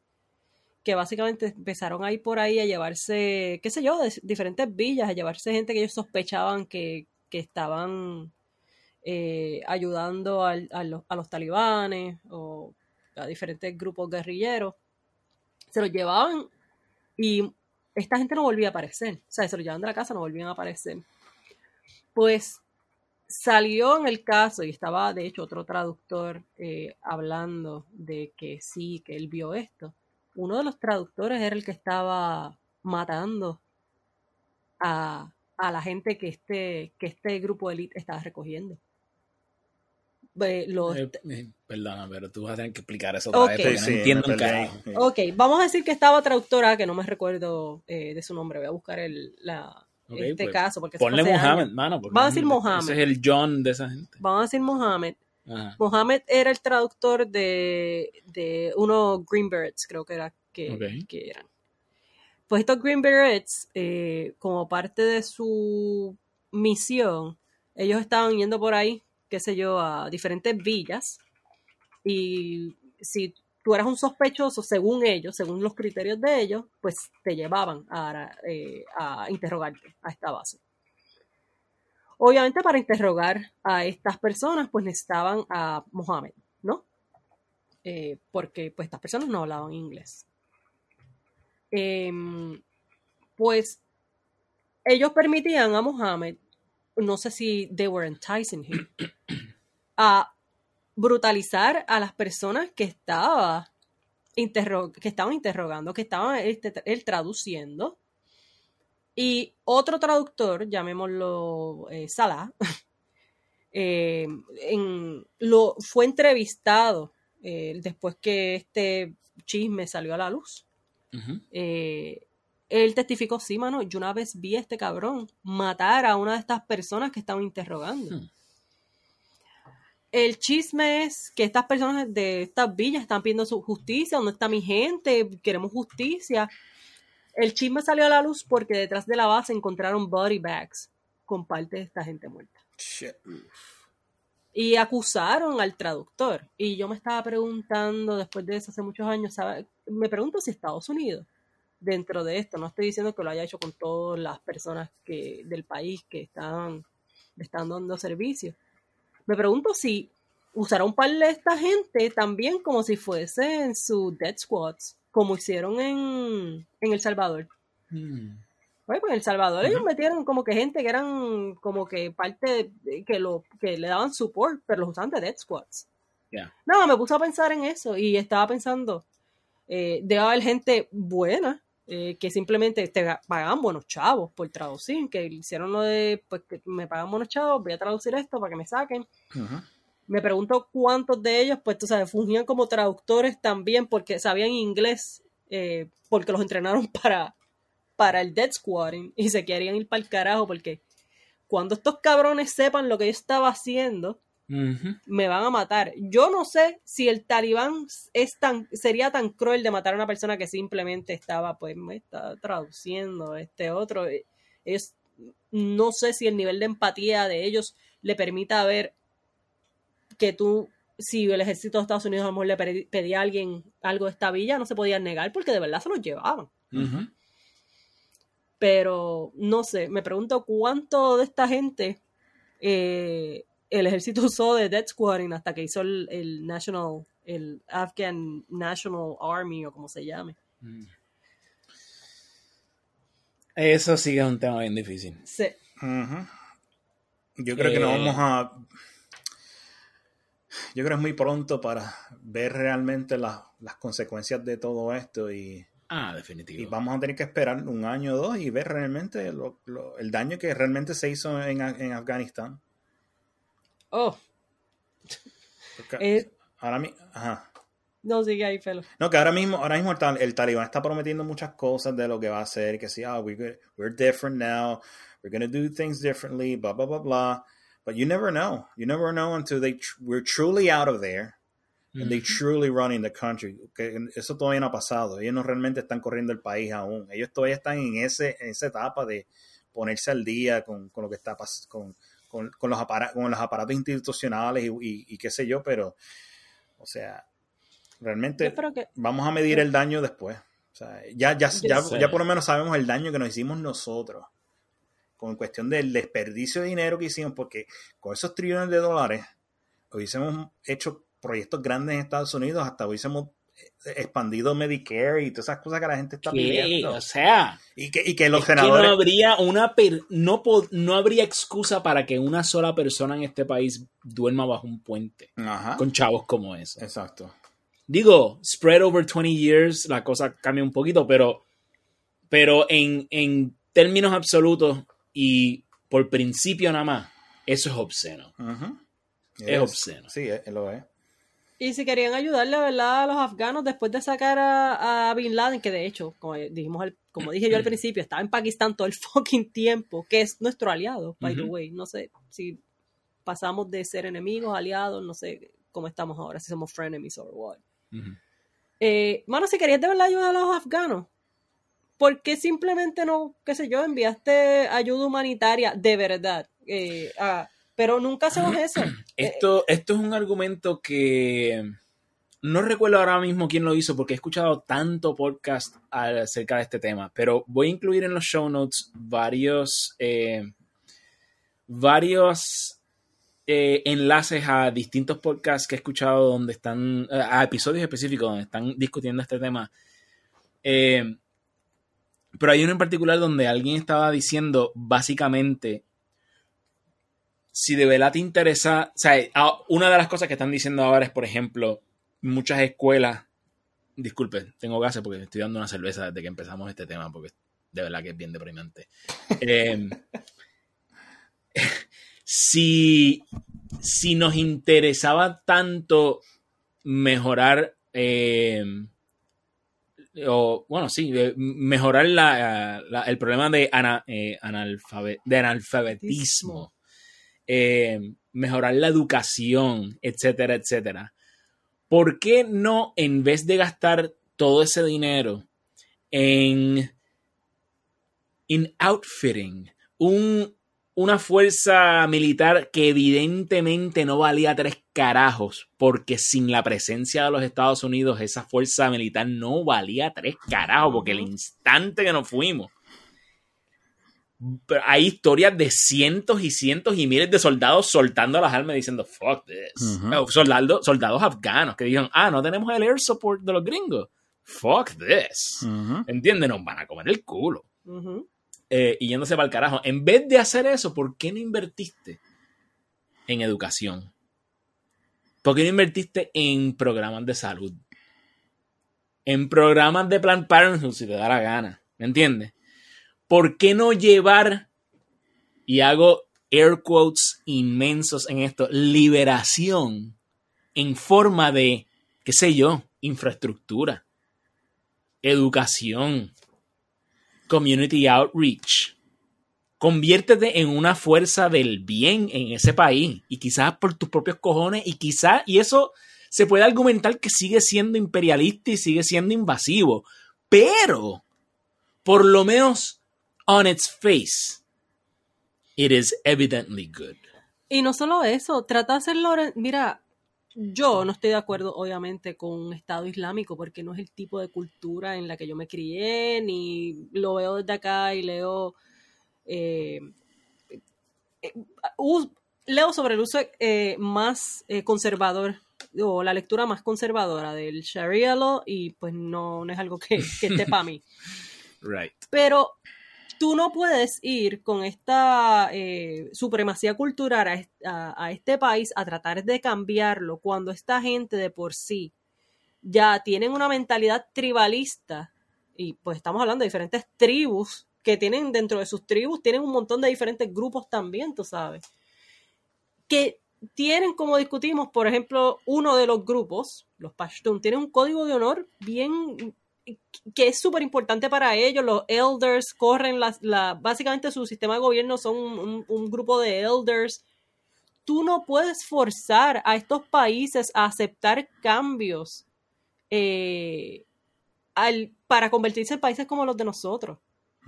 que básicamente empezaron a ir por ahí a llevarse, qué sé yo, de diferentes villas, a llevarse gente que ellos sospechaban que, que estaban eh, ayudando al- a, los, a los talibanes o a diferentes grupos guerrilleros. Se los llevaban y esta gente no volvía a aparecer. O sea, se llevaban de la casa, no volvían a aparecer. Pues salió en el caso y estaba de hecho otro traductor eh, hablando de que sí, que él vio esto. Uno de los traductores era el que estaba matando a, a la gente que este, que este grupo de élite estaba recogiendo. Los- Eh, eh, perdona, pero tú vas a tener que explicar eso otra vez porque Sí, no sí, entiendo un. Ok, vamos a decir que estaba traductora, que no me recuerdo eh, de su nombre, voy a buscar el, la, este pues, caso. Porque Ponle años. mano. porque Vamos a decir ese Mohammed. es el John de esa gente. Vamos a decir Mohammed. Ajá. Mohammed era el traductor de, de unos Green Berets, creo que era que, que eran. Pues estos Green Berets, eh, como parte de su misión, ellos estaban yendo por ahí, qué sé yo, a diferentes villas. Y si tú eras un sospechoso, según ellos, según los criterios de ellos, pues te llevaban a, eh, interrogarte a esta base. Obviamente para interrogar a estas personas, pues necesitaban a Mohammed, ¿no? Eh, porque pues estas personas no hablaban inglés. Em, pues ellos permitían a Mohammed, no sé si they were enticing him, a brutalizar a las personas que estaba interro- que estaban interrogando, que estaban este, él traduciendo. Y otro traductor, llamémoslo eh, Salah, eh, en- lo, fue entrevistado eh, después que este chisme salió a la luz. Eh, él testificó, sí, mano, yo una vez vi a este cabrón matar a una de estas personas que estaban interrogando. Hmm. El chisme es que estas personas de estas villas están pidiendo su justicia, ¿dónde está mi gente? Queremos justicia. El chisme salió a la luz porque detrás de la base encontraron body bags con parte de esta gente muerta. Shit. Y acusaron al traductor. Y yo me estaba preguntando, después de eso, hace muchos años, ¿sabe? me pregunto si Estados Unidos, dentro de esto, no estoy diciendo que lo haya hecho con todas las personas que, del país que están, están dando servicio. Me pregunto si usará un par de esta gente también como si fuesen su dead squads, como hicieron en, en El Salvador. Hmm. Oye, pues en El Salvador ellos metieron como que gente que eran como que parte de- que lo que le daban support, pero los usaban de dead squads. Ya. No, me puse a pensar en eso y estaba pensando, eh, debe haber gente buena eh, que simplemente te ga- pagaban buenos chavos por traducir, que hicieron lo de, pues que me pagan buenos chavos, voy a traducir esto para que me saquen. Me pregunto cuántos de ellos, pues tú sabes, fungían como traductores también porque sabían inglés, eh, porque los entrenaron para, para el Dead Squading y se querían ir para el carajo porque cuando estos cabrones sepan lo que yo estaba haciendo, Me van a matar. Yo no sé si el talibán es tan, sería tan cruel de matar a una persona que simplemente estaba, pues, me está traduciendo este otro. Es, no sé si el nivel de empatía de ellos le permita ver que tú, si el ejército de Estados Unidos a lo mejor le pedí- pedía a alguien algo de esta villa, no se podía negar porque de verdad se los llevaban. Pero no sé, me pregunto cuánto de esta gente eh, el ejército usó de Dead Squading hasta que hizo el, el National, el Afghan National Army o como se llame. Mm. Eso sí que es un tema bien difícil. Sí. Yo creo que no Eh. vamos a. Yo creo que es muy pronto para ver realmente las, las consecuencias de todo esto y, Ah, y definitivo. vamos a tener que esperar un año o dos y ver realmente lo- lo- el daño que realmente se hizo en, A- en Afganistán. Oh, eh, ahora mi- ajá. no sigue ahí, Felo. No, que ahora mismo, ahora mismo el, tal- el talibán está prometiendo muchas cosas de lo que va a hacer, que sí, ah, we're, good- we're different now, we're going to do things differently, blah, blah, blah, blah. But you never know. You never know until they tr- we're truly out of there and they truly running the country. Que eso todavía no ha pasado. Ellos no realmente están corriendo el país aún. Ellos todavía están en, ese, en esa etapa de ponerse al día con, con lo que está pas- con, con, los apara- con los aparatos institucionales y, y- y qué sé yo, pero, o sea, realmente que. vamos a medir el daño después. O sea, ya, ya, ya, ya por lo menos sabemos el daño que nos hicimos nosotros. Con cuestión del desperdicio de dinero que hicimos, porque con esos trillones de dólares hubiésemos hecho proyectos grandes en Estados Unidos, hasta hubiésemos expandido Medicare y todas esas cosas que la gente está ¿Qué? pidiendo. O sea, Y que, y que los es que senadores... no habría una per- no, no habría excusa para que una sola persona en este país duerma bajo un puente Ajá. con chavos como eso. Exacto. Digo, spread over 20 years, la cosa cambia un poquito, pero, pero en, en términos absolutos y por principio nada más, eso es obsceno. Ujú. Es obsceno. Sí, es- lo es. Y si querían ayudarle, ¿verdad? A los afganos después de sacar a, a Bin Laden, que de hecho, como, dijimos al- como dije yo al principio, estaba en Pakistán todo el fucking tiempo, que es nuestro aliado, by the way. No sé si pasamos de ser enemigos, aliados, no sé cómo estamos ahora, si somos frenemies or what. Eh, mano, si querías de verdad ayudar a los afganos, ¿por qué simplemente no, qué sé yo, enviaste ayuda humanitaria de verdad? Eh, a- pero nunca hacemos eso. Esto, esto es un argumento que no recuerdo ahora mismo quién lo hizo porque he escuchado tanto podcast acerca de este tema, pero voy a incluir en los show notes varios, eh, varios eh, enlaces a distintos podcasts que he escuchado donde están, a episodios específicos donde están discutiendo este tema. Eh, pero hay uno en particular donde alguien estaba diciendo básicamente si de verdad te interesa, o sea, una de las cosas que están diciendo ahora es, por ejemplo, muchas escuelas, disculpe, tengo gases porque estoy dando una cerveza desde que empezamos este tema, porque de verdad que es bien deprimente. Eh, si, si nos interesaba tanto mejorar, eh, o bueno, sí, eh, mejorar la- el problema de, ana- eh, de analfabetismo, eh, mejorar la educación, etcétera, etcétera. ¿Por qué no, en vez de gastar todo ese dinero en, en outfitting, un, una fuerza militar que evidentemente no valía tres carajos, porque sin la presencia de los Estados Unidos esa fuerza militar no valía tres carajos, porque el instante que nos fuimos, hay historias de cientos y cientos y miles de soldados soltando las armas diciendo fuck this. Eh, soldados, soldados afganos que dijeron, ah, no tenemos el air support de los gringos. Fuck this. Ujú. ¿Entiendes? Nos van a comer el culo. Eh, y yéndose para el carajo. En vez de hacer eso, ¿por qué no invertiste en educación? ¿Por qué no invertiste en programas de salud? En programas de Planned Parenthood, si te da la gana. ¿Me entiendes? ¿Por qué no llevar, y hago air quotes inmensos en esto, liberación en forma de, qué sé yo, infraestructura, educación, community outreach. Conviértete en una fuerza del bien en ese país y quizás por tus propios cojones y quizás, y eso se puede argumentar que sigue siendo imperialista y sigue siendo invasivo, pero por lo menos on its face, it is evidently good. Y no solo eso, trata de hacerlo. Mira, yo no estoy de acuerdo, obviamente, con un Estado Islámico, porque no es el tipo de cultura en la que yo me crié, ni lo veo desde acá y leo. eh, us- leo sobre el uso eh, más eh, conservador o la lectura más conservadora del Sharia law y pues no, no es algo que, que esté para mí. Right. Pero tú no puedes ir con esta eh, supremacía cultural a, est- a- a este país a tratar de cambiarlo cuando esta gente de por sí ya tienen una mentalidad tribalista y pues estamos hablando de diferentes tribus que tienen dentro de sus tribus, tienen un montón de diferentes grupos también, tú sabes, que tienen, como discutimos, por ejemplo, uno de los grupos, los Pashtun, tienen un código de honor bien que es súper importante para ellos. Los elders corren, las, la, básicamente su sistema de gobierno son un, un- un grupo de elders. Tú no puedes forzar a estos países a aceptar cambios eh, al- para convertirse en países como los de nosotros.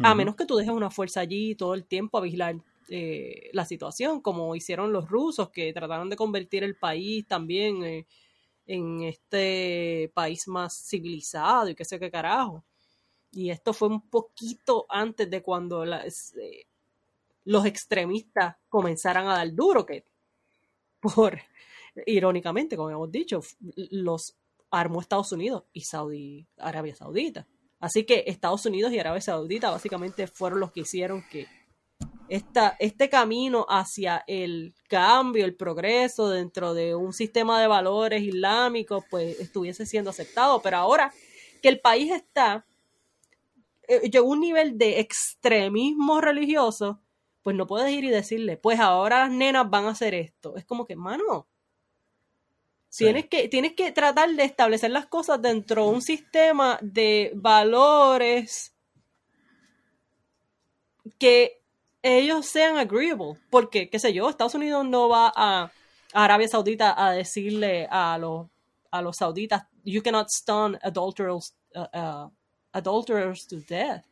A menos que tú dejes una fuerza allí todo el tiempo a vigilar eh, la situación, como hicieron los rusos, que trataron de convertir el país también eh, en este país más civilizado y qué sé qué carajo. Y esto fue un poquito antes de cuando eh, los extremistas comenzaran a dar duro, que por, irónicamente, como hemos dicho, los armó Estados Unidos y Arabia Saudita. Así que Estados Unidos y Arabia Saudita básicamente fueron los que hicieron que esta, este camino hacia el cambio, el progreso dentro de un sistema de valores islámicos, pues estuviese siendo aceptado. Pero ahora que el país está, eh, llegó a un nivel de extremismo religioso, pues no puedes ir y decirle, pues ahora las nenas van a hacer esto. Es como que, mano, Tienes, que, tienes que tratar de establecer las cosas dentro de un sistema de valores que ellos sean agreeable. Porque, qué sé yo, Estados Unidos no va a, Arabia Saudita a decirle a los, a los sauditas, you cannot stun adulterers, uh, uh, adulterers to death.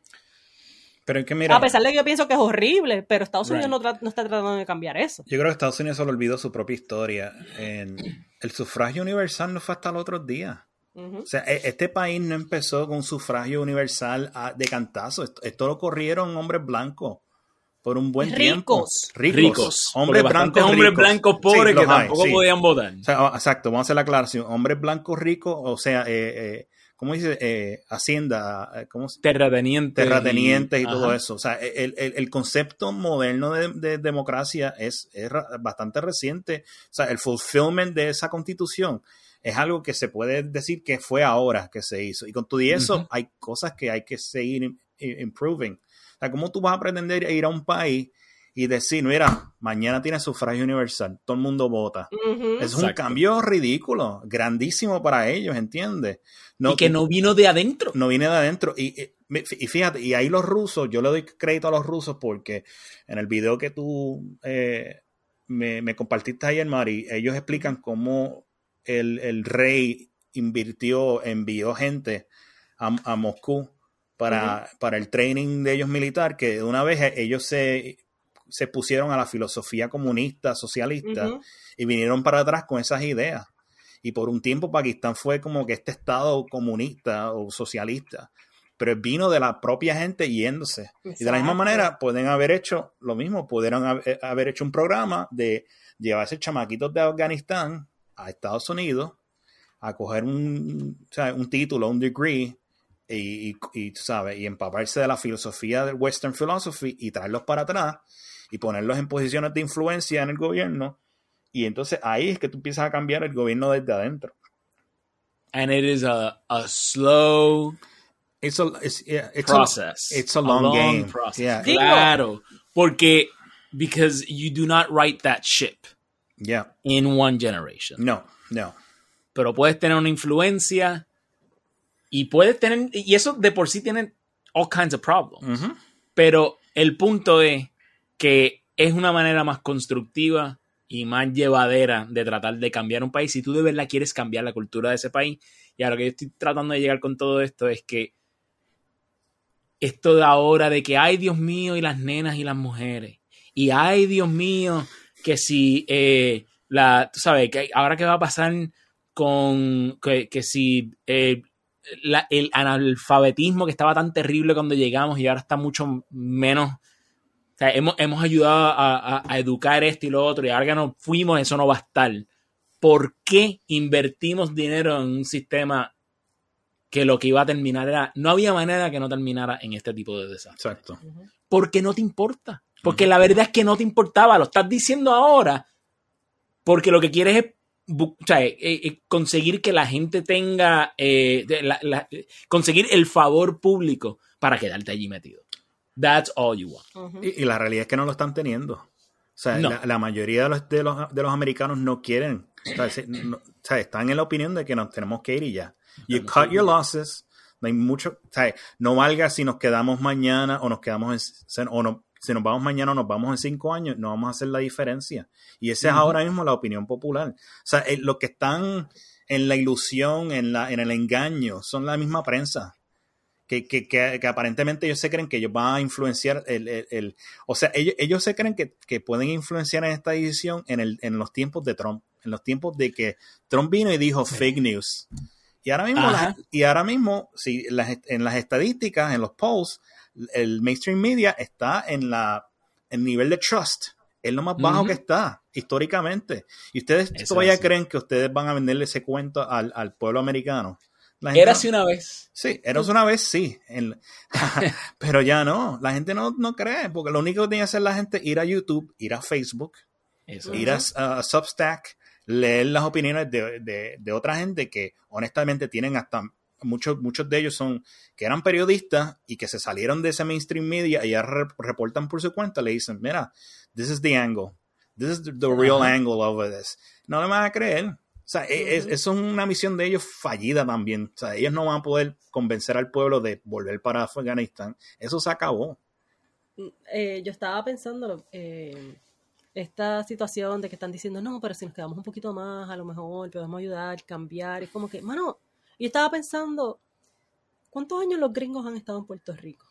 Pero es que mira, A pesar de que yo pienso que es horrible, pero Estados Unidos Right. no, no está tratando de cambiar eso. yo creo que Estados Unidos solo olvidó su propia historia. En, el sufragio universal no fue hasta los otros días. Ujú. O sea, e- este país no empezó con sufragio universal a- de cantazo. Esto, esto lo corrieron hombres blancos por un buen tiempo. Ricos. Ricos. Ricos. Hombres blancos hombres blancos Sí, pobres que hay, tampoco sí. podían votar. O sea, exacto, vamos a hacer la aclaración. Hombres blancos ricos, o sea, eh, eh, ¿cómo dice? Eh, hacienda, eh, ¿cómo se Terratenientes. terratenientes y, todo ajá. eso. O sea, el, el- el concepto moderno de, de democracia es, es bastante reciente. O sea, el fulfillment de esa constitución es algo que se puede decir que fue ahora que se hizo. Y con todo y eso, hay cosas que hay que seguir improving. O sea, ¿cómo tú vas a pretender ir a un país y decir, mira, mañana tiene sufragio universal, todo el mundo vota? Es un Exacto. cambio ridículo, grandísimo para ellos, ¿entiendes? y que no vino de adentro. no viene de adentro. Y, y- y fíjate, y ahí los rusos, yo le doy crédito a los rusos porque en el video que tú eh, me, me compartiste ayer, Mari, ellos explican cómo el, el rey invirtió, envió gente a, a Moscú para, para el training de ellos militar, que de una vez ellos se, se pusieron a la filosofía comunista, socialista, y vinieron para atrás con esas ideas. Y por un tiempo Pakistán fue como que este estado comunista o socialista, pero vino de la propia gente yéndose. Y de la misma manera pueden haber hecho lo mismo, pudieron haber haber hecho un programa de llevarse chamaquitos de Afganistán a Estados Unidos a coger un, o sea, un título, un degree, y, y, y, tú sabes, y empaparse de la filosofía del Western Philosophy y traerlos para atrás y ponerlos en posiciones de influencia en el gobierno. Y entonces ahí es que tú empiezas a cambiar el gobierno desde adentro. And it is a, a slow It's a, it's, yeah, it's a- process. it's a long game. process. Yeah. Claro. Porque, because you do not write that ship yeah. in one generation. No, no. Pero puedes tener una influencia y puedes tener, y eso de por sí tiene all kinds of problems. Pero el punto es que es una manera más constructiva y más llevadera de tratar de cambiar un país. Si tú de verdad quieres cambiar la cultura de ese país, y a lo que yo estoy tratando de llegar con todo esto es que esto de ahora de que ay Dios mío y las nenas y las mujeres y ay Dios mío que si eh, la tú sabes que ahora qué va a pasar con que, que si eh, la- el analfabetismo que estaba tan terrible cuando llegamos y ahora está mucho menos o sea, hemos, hemos ayudado a, a- a educar esto y lo otro y ahora que nos fuimos eso no va a estar ¿por qué invertimos dinero en un sistema que lo que iba a terminar era no había manera que no terminara en este tipo de desastre Exacto. porque no te importa. Porque la verdad es que no te importaba. Lo estás diciendo ahora porque lo que quieres es o sea, eh, eh, conseguir que la gente tenga, eh, la- la- conseguir el favor público para quedarte allí metido. That's all you want. Ujú. Y, y la realidad es que no lo están teniendo. O sea, No. la, la mayoría de los, de, los, de los americanos no quieren. O sea, se- no- o sea, están en la opinión de que nos tenemos que ir y ya. You cut your losses. No hay mucho. O sea, no valga si nos quedamos mañana o nos quedamos en. O no, si nos vamos mañana o nos vamos en cinco años, no vamos a hacer la diferencia. Y esa es ahora mismo la opinión popular. O sea, eh, los que están en la ilusión, en, la, en el engaño, son la misma prensa. Que, que, que, que aparentemente ellos se creen que ellos van a influenciar el, el- el- o sea, ellos, ellos se creen que, que pueden influenciar en esta decisión en, el, en los tiempos de Trump, en los tiempos de que Trump vino y dijo fake news. Y ahora mismo, las- y ahora mismo si las, en las estadísticas, en los polls, el mainstream media está en la el nivel de trust es lo más bajo que está históricamente. Y ustedes Eso todavía creen que ustedes van a venderle ese cuento al, al pueblo americano. Era no- así una vez. Sí, era una vez sí, en- pero ya no, la gente no, no cree, porque lo único que tiene que hacer la gente es ir a YouTube, ir a Facebook, Eso. ir a, a Substack, leer las opiniones de, de- de otra gente que honestamente tienen hasta muchos muchos de ellos son que eran periodistas y que se salieron de ese mainstream media y ya re- reportan por su cuenta, le dicen, mira, this is the angle, this is the, the real angle of this. No le van a creer. O sea, e- es- es una misión de ellos fallida también. O sea, ellos no van a poder convencer al pueblo de volver para Afganistán. Eso se acabó. Eh, yo estaba pensando eh, esta situación de que están diciendo, no, pero si nos quedamos un poquito más, a lo mejor podemos ayudar, cambiar. Es como que, mano, yo estaba pensando, ¿cuántos años los gringos han estado en Puerto Rico?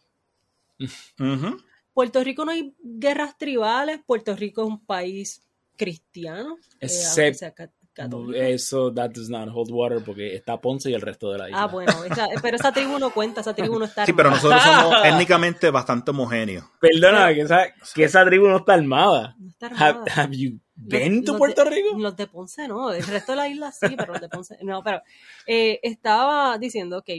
Puerto Rico no hay guerras tribales, Puerto Rico es un país cristiano, eh, Except- católico. Eso, that does not hold water porque está Ponce y el resto de la isla. Ah, bueno, esa- pero esa tribu no cuenta, esa tribu no está Sí, pero armada. nosotros somos étnicamente bastante homogéneos. Perdona, que esa, que esa tribu no está armada. No está Have, armada. have you To los Puerto de- Rico? Los de Ponce no, el resto de la isla sí, pero los de Ponce no, pero eh, estaba diciendo, ok,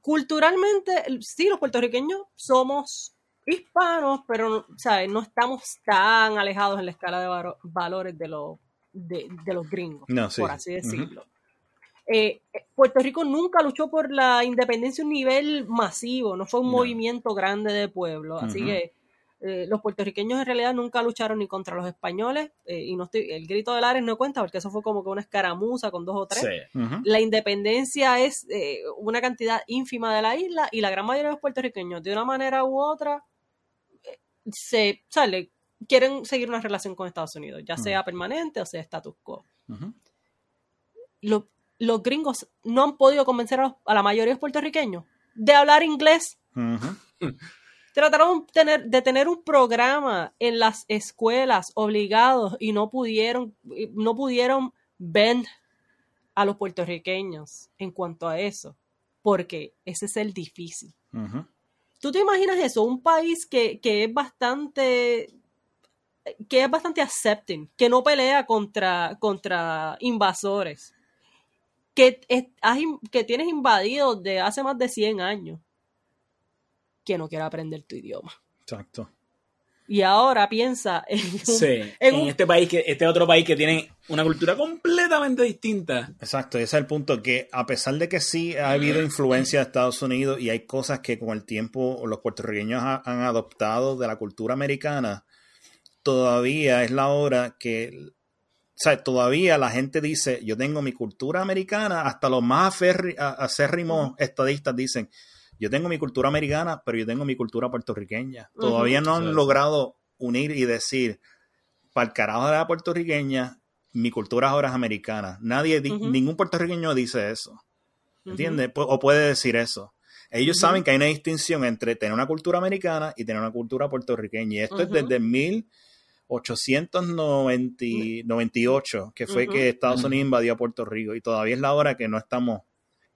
culturalmente sí, los puertorriqueños somos hispanos, pero no- ¿sabes? no estamos tan alejados en la escala de valores de los, de, de los gringos, No, sí. por así decirlo. Eh, eh, Puerto Rico nunca luchó por la independencia a un nivel masivo, no fue un No. movimiento grande de pueblo, así que eh, los puertorriqueños en realidad nunca lucharon ni contra los españoles eh, y no estoy, el grito de Lares no cuenta porque eso fue como que una escaramuza con dos o tres. Sí. La independencia es eh, una cantidad ínfima de la isla y la gran mayoría de los puertorriqueños de una manera u otra eh, se sale quieren seguir una relación con Estados Unidos, ya sea permanente o sea status quo. Ujú. Lo- los gringos no han podido convencer a, los- a la mayoría de los puertorriqueños de hablar inglés. trataron de tener, de tener un programa en las escuelas obligados y no pudieron, no pudieron bend a los puertorriqueños en cuanto a eso, porque ese es el difícil. ¿Tú te imaginas eso? Un país que, que es bastante que es bastante accepting, que no pelea contra, contra invasores, que, es- que tienes invadido de hace más de 100 años, que no quiere aprender tu idioma. Exacto. Y ahora piensa en, un- Sí. en En un- este país, que este otro país que tiene una cultura completamente distinta. Exacto, ese es el punto, que a pesar de que sí ha habido influencia de Estados Unidos y hay cosas que con el tiempo los puertorriqueños ha- han adoptado de la cultura americana, todavía es la hora que, o sea, todavía la gente dice, yo tengo mi cultura americana, hasta los más acérrimos estadistas dicen, yo tengo mi cultura americana, pero yo tengo mi cultura puertorriqueña. Todavía no han Sí. logrado unir y decir, para el carajo de la puertorriqueña, mi cultura ahora es americana. Nadie, ningún puertorriqueño dice eso. ¿Entiendes? O puede decir eso. Ellos saben que hay una distinción entre tener una cultura americana y tener una cultura puertorriqueña. Y esto es desde 1898, que fue que Estados Unidos invadió a Puerto Rico. Y todavía es la hora que no estamos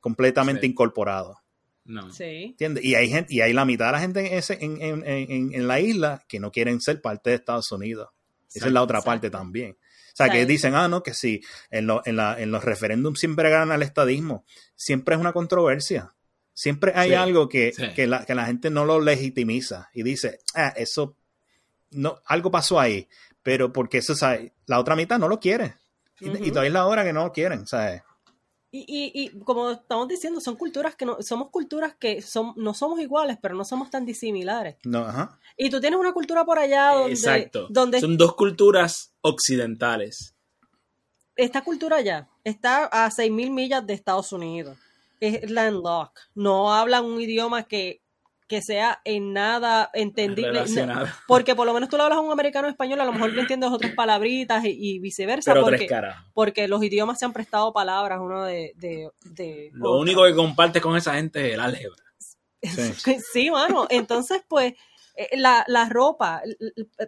completamente Sí. incorporados. No. Sí. ¿Entiendes? Y hay gente, y hay la mitad de la gente en, ese- en, en- en- en la isla que no quieren ser parte de Estados Unidos. Esa es la otra Exacto. parte también. O sea, que dicen, ah, no, que sí, en, lo- en, la- en los referéndums siempre gana el estadismo. Siempre es una controversia. Siempre hay Sí, algo que, sí. que, la, que la gente no lo legitimiza y dice, ah, eso, no, algo pasó ahí, pero porque eso, ¿sabes? la otra mitad no lo quiere. Y, y todavía es la hora que no lo quieren, ¿sabes? Y, y, y como estamos diciendo, son culturas que no, somos culturas que son, no somos iguales, pero no somos tan disimilares. No, ajá. Y tú tienes una cultura por allá donde, Exacto. donde Son dos culturas occidentales. esta cultura allá está a 6.000 millas de Estados Unidos. Es landlocked. No hablan un idioma que, que sea en nada entendible. No, porque por lo menos tú le hablas a un americano español, a lo mejor le entiendes otras palabritas y, y viceversa. Pero porque, tres caras. porque los idiomas se han prestado palabras uno de, de, de Lo único que compartes con esa gente es el álgebra. Sí. Sí, mano. Entonces, pues, la, la ropa,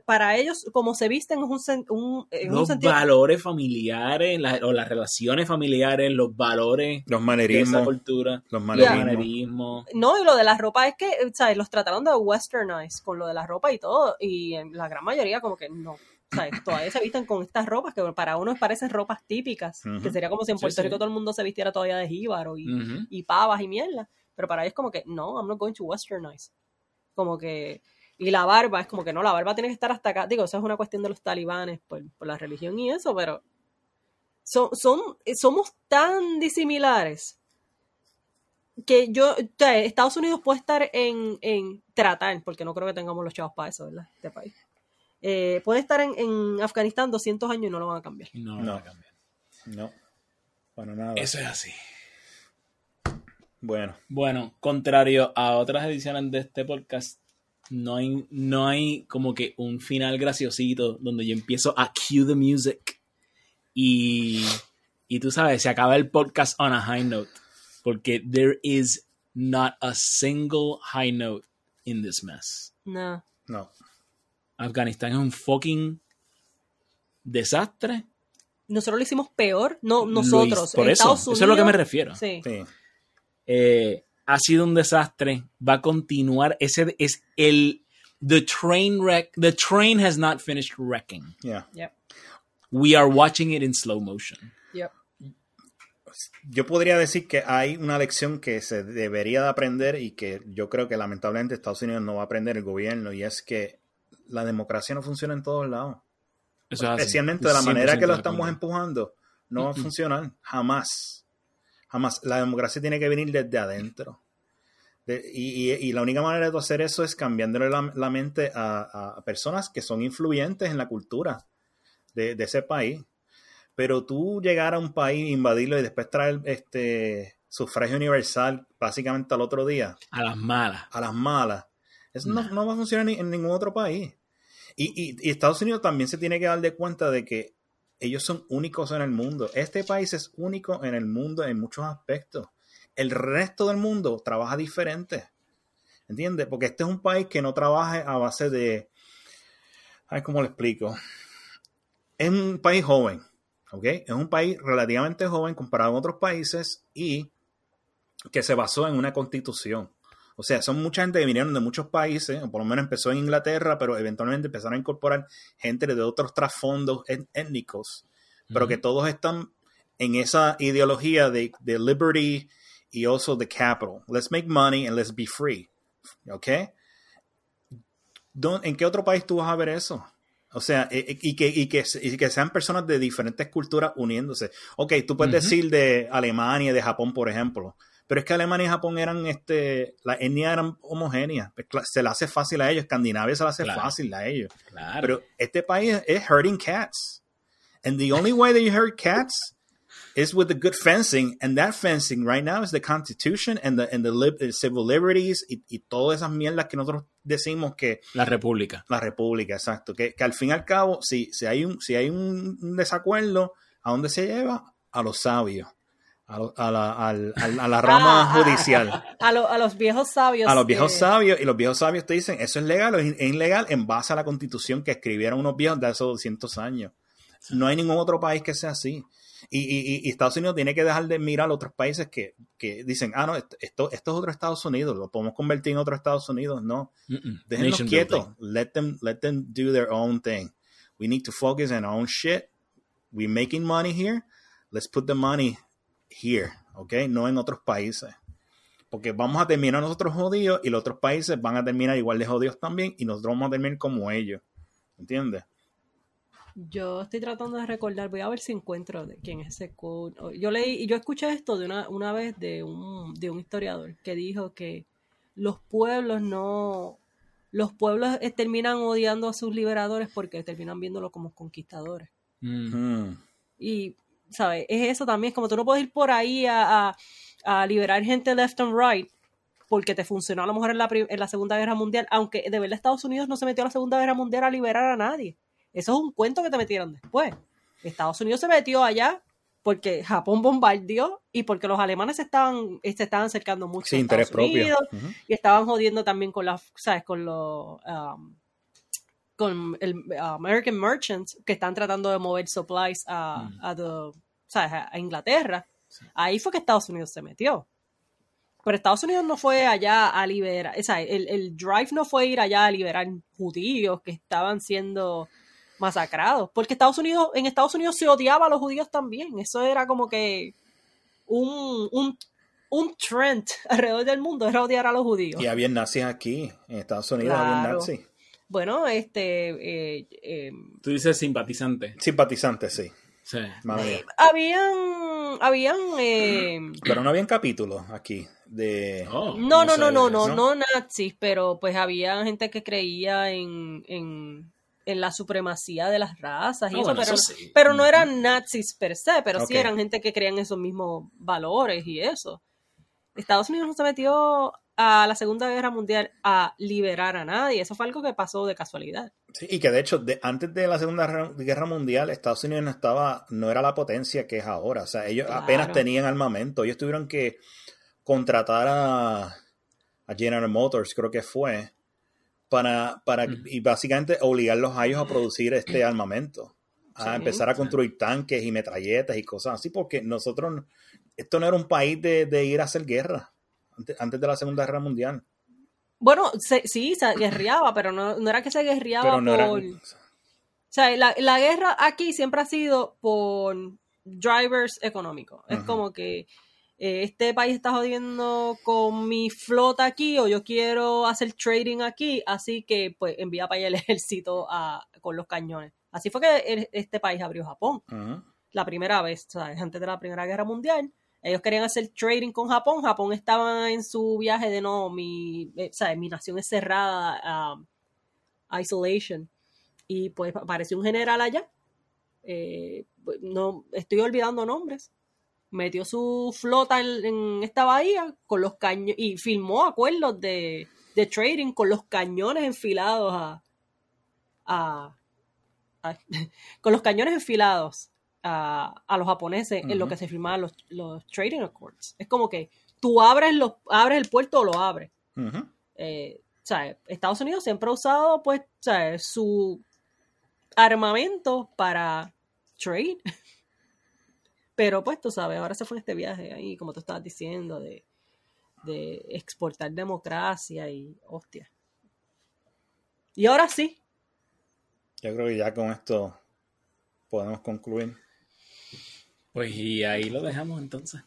para ellos, como se visten, es un, sen- un- en un Los sentido. valores familiares la- o las relaciones familiares, los valores Los de esa manerismos. cultura, Los los manerismos. manerismos. No, y lo de la ropa es que, ¿sabes? Los trataron de westernized con lo de la ropa y todo, y en la gran mayoría como que no. ¿sabes? Todavía se visten con estas ropas que para unos parecen ropas típicas, que sería como si en Puerto sí. Rico todo el mundo se vistiera todavía de jíbaro y, y pavas y mierda. Pero para ellos como que, no, I'm not going to westernize. Como que... Y la barba, es como que no, la barba tiene que estar hasta acá. Digo, eso es una cuestión de los talibanes por, por la religión y eso, pero son, son, somos tan disimilares que yo, o sea, Estados Unidos puede estar en, en tratar, porque no creo que tengamos los chavos para eso, ¿verdad? Este país. Eh, puede estar en, en Afganistán 200 años y no lo van a cambiar. No, No. va a cambiar. No, para nada. Eso es así. Bueno, Bueno, contrario a otras ediciones de este podcast, no hay, no hay como que un final graciosito donde yo empiezo a cue the music y, y tú sabes, se acaba el podcast on a high note. Porque there is not a single high note in this mess. No. no. Afganistán es un fucking desastre. Nosotros lo hicimos peor, no nosotros. por eso, Estados eso es lo que me Unidos- refiero. Sí. Sí. eh, ha sido un desastre, va a continuar, ese es el the train wreck, the train has not finished wrecking. Yeah. Yep. We are watching it in slow motion. Yep. Yo podría decir que hay una lección que se debería de aprender y que yo creo que lamentablemente Estados Unidos no va a aprender el gobierno y es que la democracia no funciona en todos lados. Eso es así. Especialmente de la 100% manera que lo estamos empujando. No va a funcionar. Jamás. Jamás. La democracia tiene que venir desde adentro. De- y, y- y la única manera de hacer eso es cambiándole la, la mente a, a personas que son influyentes en la cultura de, de ese país. Pero tú llegar a un país, invadirlo y después traer este sufragio universal básicamente al otro día, A las malas. a las malas, eso no, No. va a funcionar ni- en ningún otro país. Y Estados Unidos también se tiene que dar de cuenta de que ellos son únicos en el mundo. Este país es único en el mundo en muchos aspectos. El resto del mundo trabaja diferente. ¿Entiendes? Porque este es un país que no trabaja a base de... Ay, ¿cómo le explico? Es un país joven, ¿ok? Es un país relativamente joven comparado con otros países y que se basó en una constitución. O sea, son mucha gente que vinieron de muchos países, o por lo menos empezó en Inglaterra, pero eventualmente empezaron a incorporar gente de otros trasfondos étnicos, pero que todos están en esa ideología de, de liberty y also the capital. Let's make money and let's be free. ¿Ok? ¿Dó- ¿En qué otro país tú vas a ver eso? O sea, eh, eh, y que, y, que, y que sean personas de diferentes culturas uniéndose. Ok, tú puedes decir de Alemania, de Japón, por ejemplo. Pero es que Alemania y Japón eran, este, la etnia eran homogéneas. Pues, Se le hace fácil a ellos. Escandinavia se le hace Claro. fácil a ellos. Claro. Pero este país es hurting cats. And the only way that you hurt cats is with the good fencing. And that fencing right now is the Constitution and the, and the, lib- the civil liberties y, y todas esas mierdas que nosotros decimos que la República. la República, exacto. Que, que al fin y al cabo, si, si hay, un, si hay un desacuerdo, ¿a dónde se lleva? A los sabios. A, lo- a la, al- a la rama Ah, ah, judicial. A, lo- a los viejos sabios. A los viejos sabios, y los viejos sabios te dicen, eso es legal o es es ilegal en base a la constitución que escribieron unos viejos de hace 200 años. No hay ningún otro país que sea así. Y, y- y Estados Unidos tiene que dejar de mirar a otros países que, que dicen, ah, no, esto, esto, es otro Estados Unidos, lo podemos convertir en otro Estados Unidos. No, déjenlos quietos. Let them, let them do their own thing. We need to focus on our own shit. We're making money here. Let's put the money here, ¿ok? No en otros países. Porque vamos a terminar nosotros jodidos y los otros países van a terminar igual de jodidos también y nosotros vamos a terminar como ellos. ¿Entiendes? Yo estoy tratando de recordar, voy a ver si encuentro de quién es ese quote. O- Yo leí, y yo escuché esto de una, una vez de un, de un historiador que dijo que los pueblos no, los pueblos eh, terminan odiando a sus liberadores porque terminan viéndolo como conquistadores. Mm. Mm. Y, ¿sabes? Es eso también, es como tú no puedes ir por ahí a, a- a liberar gente left and right porque te funcionó a lo mejor en la, en la Segunda Guerra Mundial, aunque de verdad Estados Unidos no se metió a la Segunda Guerra Mundial a liberar a nadie. Eso es un cuento que te metieron después. Estados Unidos se metió allá porque Japón bombardeó y porque los alemanes se estaban, se estaban acercando mucho Sí, a interés Estados propio. Unidos y estaban jodiendo también con las, ¿sabes? Con los, um, con el uh, American Merchants que están tratando de mover supplies a, Mm. a, Inglaterra. Ahí fue que Estados Unidos se metió. Pero Estados Unidos no fue allá a liberar, o sea, el, el drive no fue ir allá a liberar judíos que estaban siendo masacrados, porque Estados Unidos, en Estados Unidos se odiaba a los judíos también, eso era como que un, un, un trend alrededor del mundo, era odiar a los judíos. Y había nazis aquí, en Estados Unidos había nazis. Bueno, este, eh, eh, Tú dices simpatizante. Simpatizantes, sí. Sí. Madre mía. habían, habían, eh, Pero no habían capítulos aquí de... Oh, No, no, no, no, no, ¿no? no nazis, pero pues había gente que creía en, en, en la supremacía de las razas y Ah, eso, bueno, pero, eso no- sí. pero no eran nazis per se, pero sí Ok. eran gente que creían esos mismos valores y eso. Estados Unidos no se metió a la Segunda Guerra Mundial a liberar a nadie, eso fue algo que pasó de casualidad. Sí, y que de hecho, de- antes de la Segunda Guerra- Mundial, Estados Unidos no estaba, no era la potencia que es ahora. O sea, ellos Claro. apenas tenían armamento. Ellos tuvieron que contratar a, a General Motors, creo que fue, para, para Mm. y básicamente obligarlos a ellos a producir este armamento. A Sí. empezar a construir tanques y metralletas y cosas así, porque nosotros, no- esto no era un país de, de ir a hacer guerra antes, antes de la Segunda Guerra Mundial. Bueno, se- sí, se guerreaba, pero no, no era que se guerreaba no por... era... O sea, la, la guerra aquí siempre ha sido por drivers económicos. Es como que eh, este país está jodiendo con mi flota aquí o yo quiero hacer trading aquí, así que pues envía para allá el ejército a- con los cañones. Así fue que el- este país abrió Japón la primera vez, ¿sabes? antes de la Primera Guerra Mundial. Ellos querían hacer trading con Japón. Japón estaba en su viaje de no, mi, eh, mi nación es cerrada, isolation. Y pues apareció un general allá. eh, no estoy olvidando nombres. Metió su flota en, esta bahía con los cañones y firmó acuerdos de, de trading con los cañones enfilados a- a- con los cañones enfilados a, a los japoneses en lo que se firmaban los, los trading accords. Es como que tú abres, los, abres el puerto o lo abres. Ujú. Eh, o sea, Estados Unidos siempre ha usado pues, su armamento para trade. Pero pues tú sabes, ahora se fue en este viaje ahí, como tú estabas diciendo, de, de exportar democracia y hostia. Y ahora sí, Yo creo que ya con esto podemos concluir. Pues y ahí lo dejamos entonces.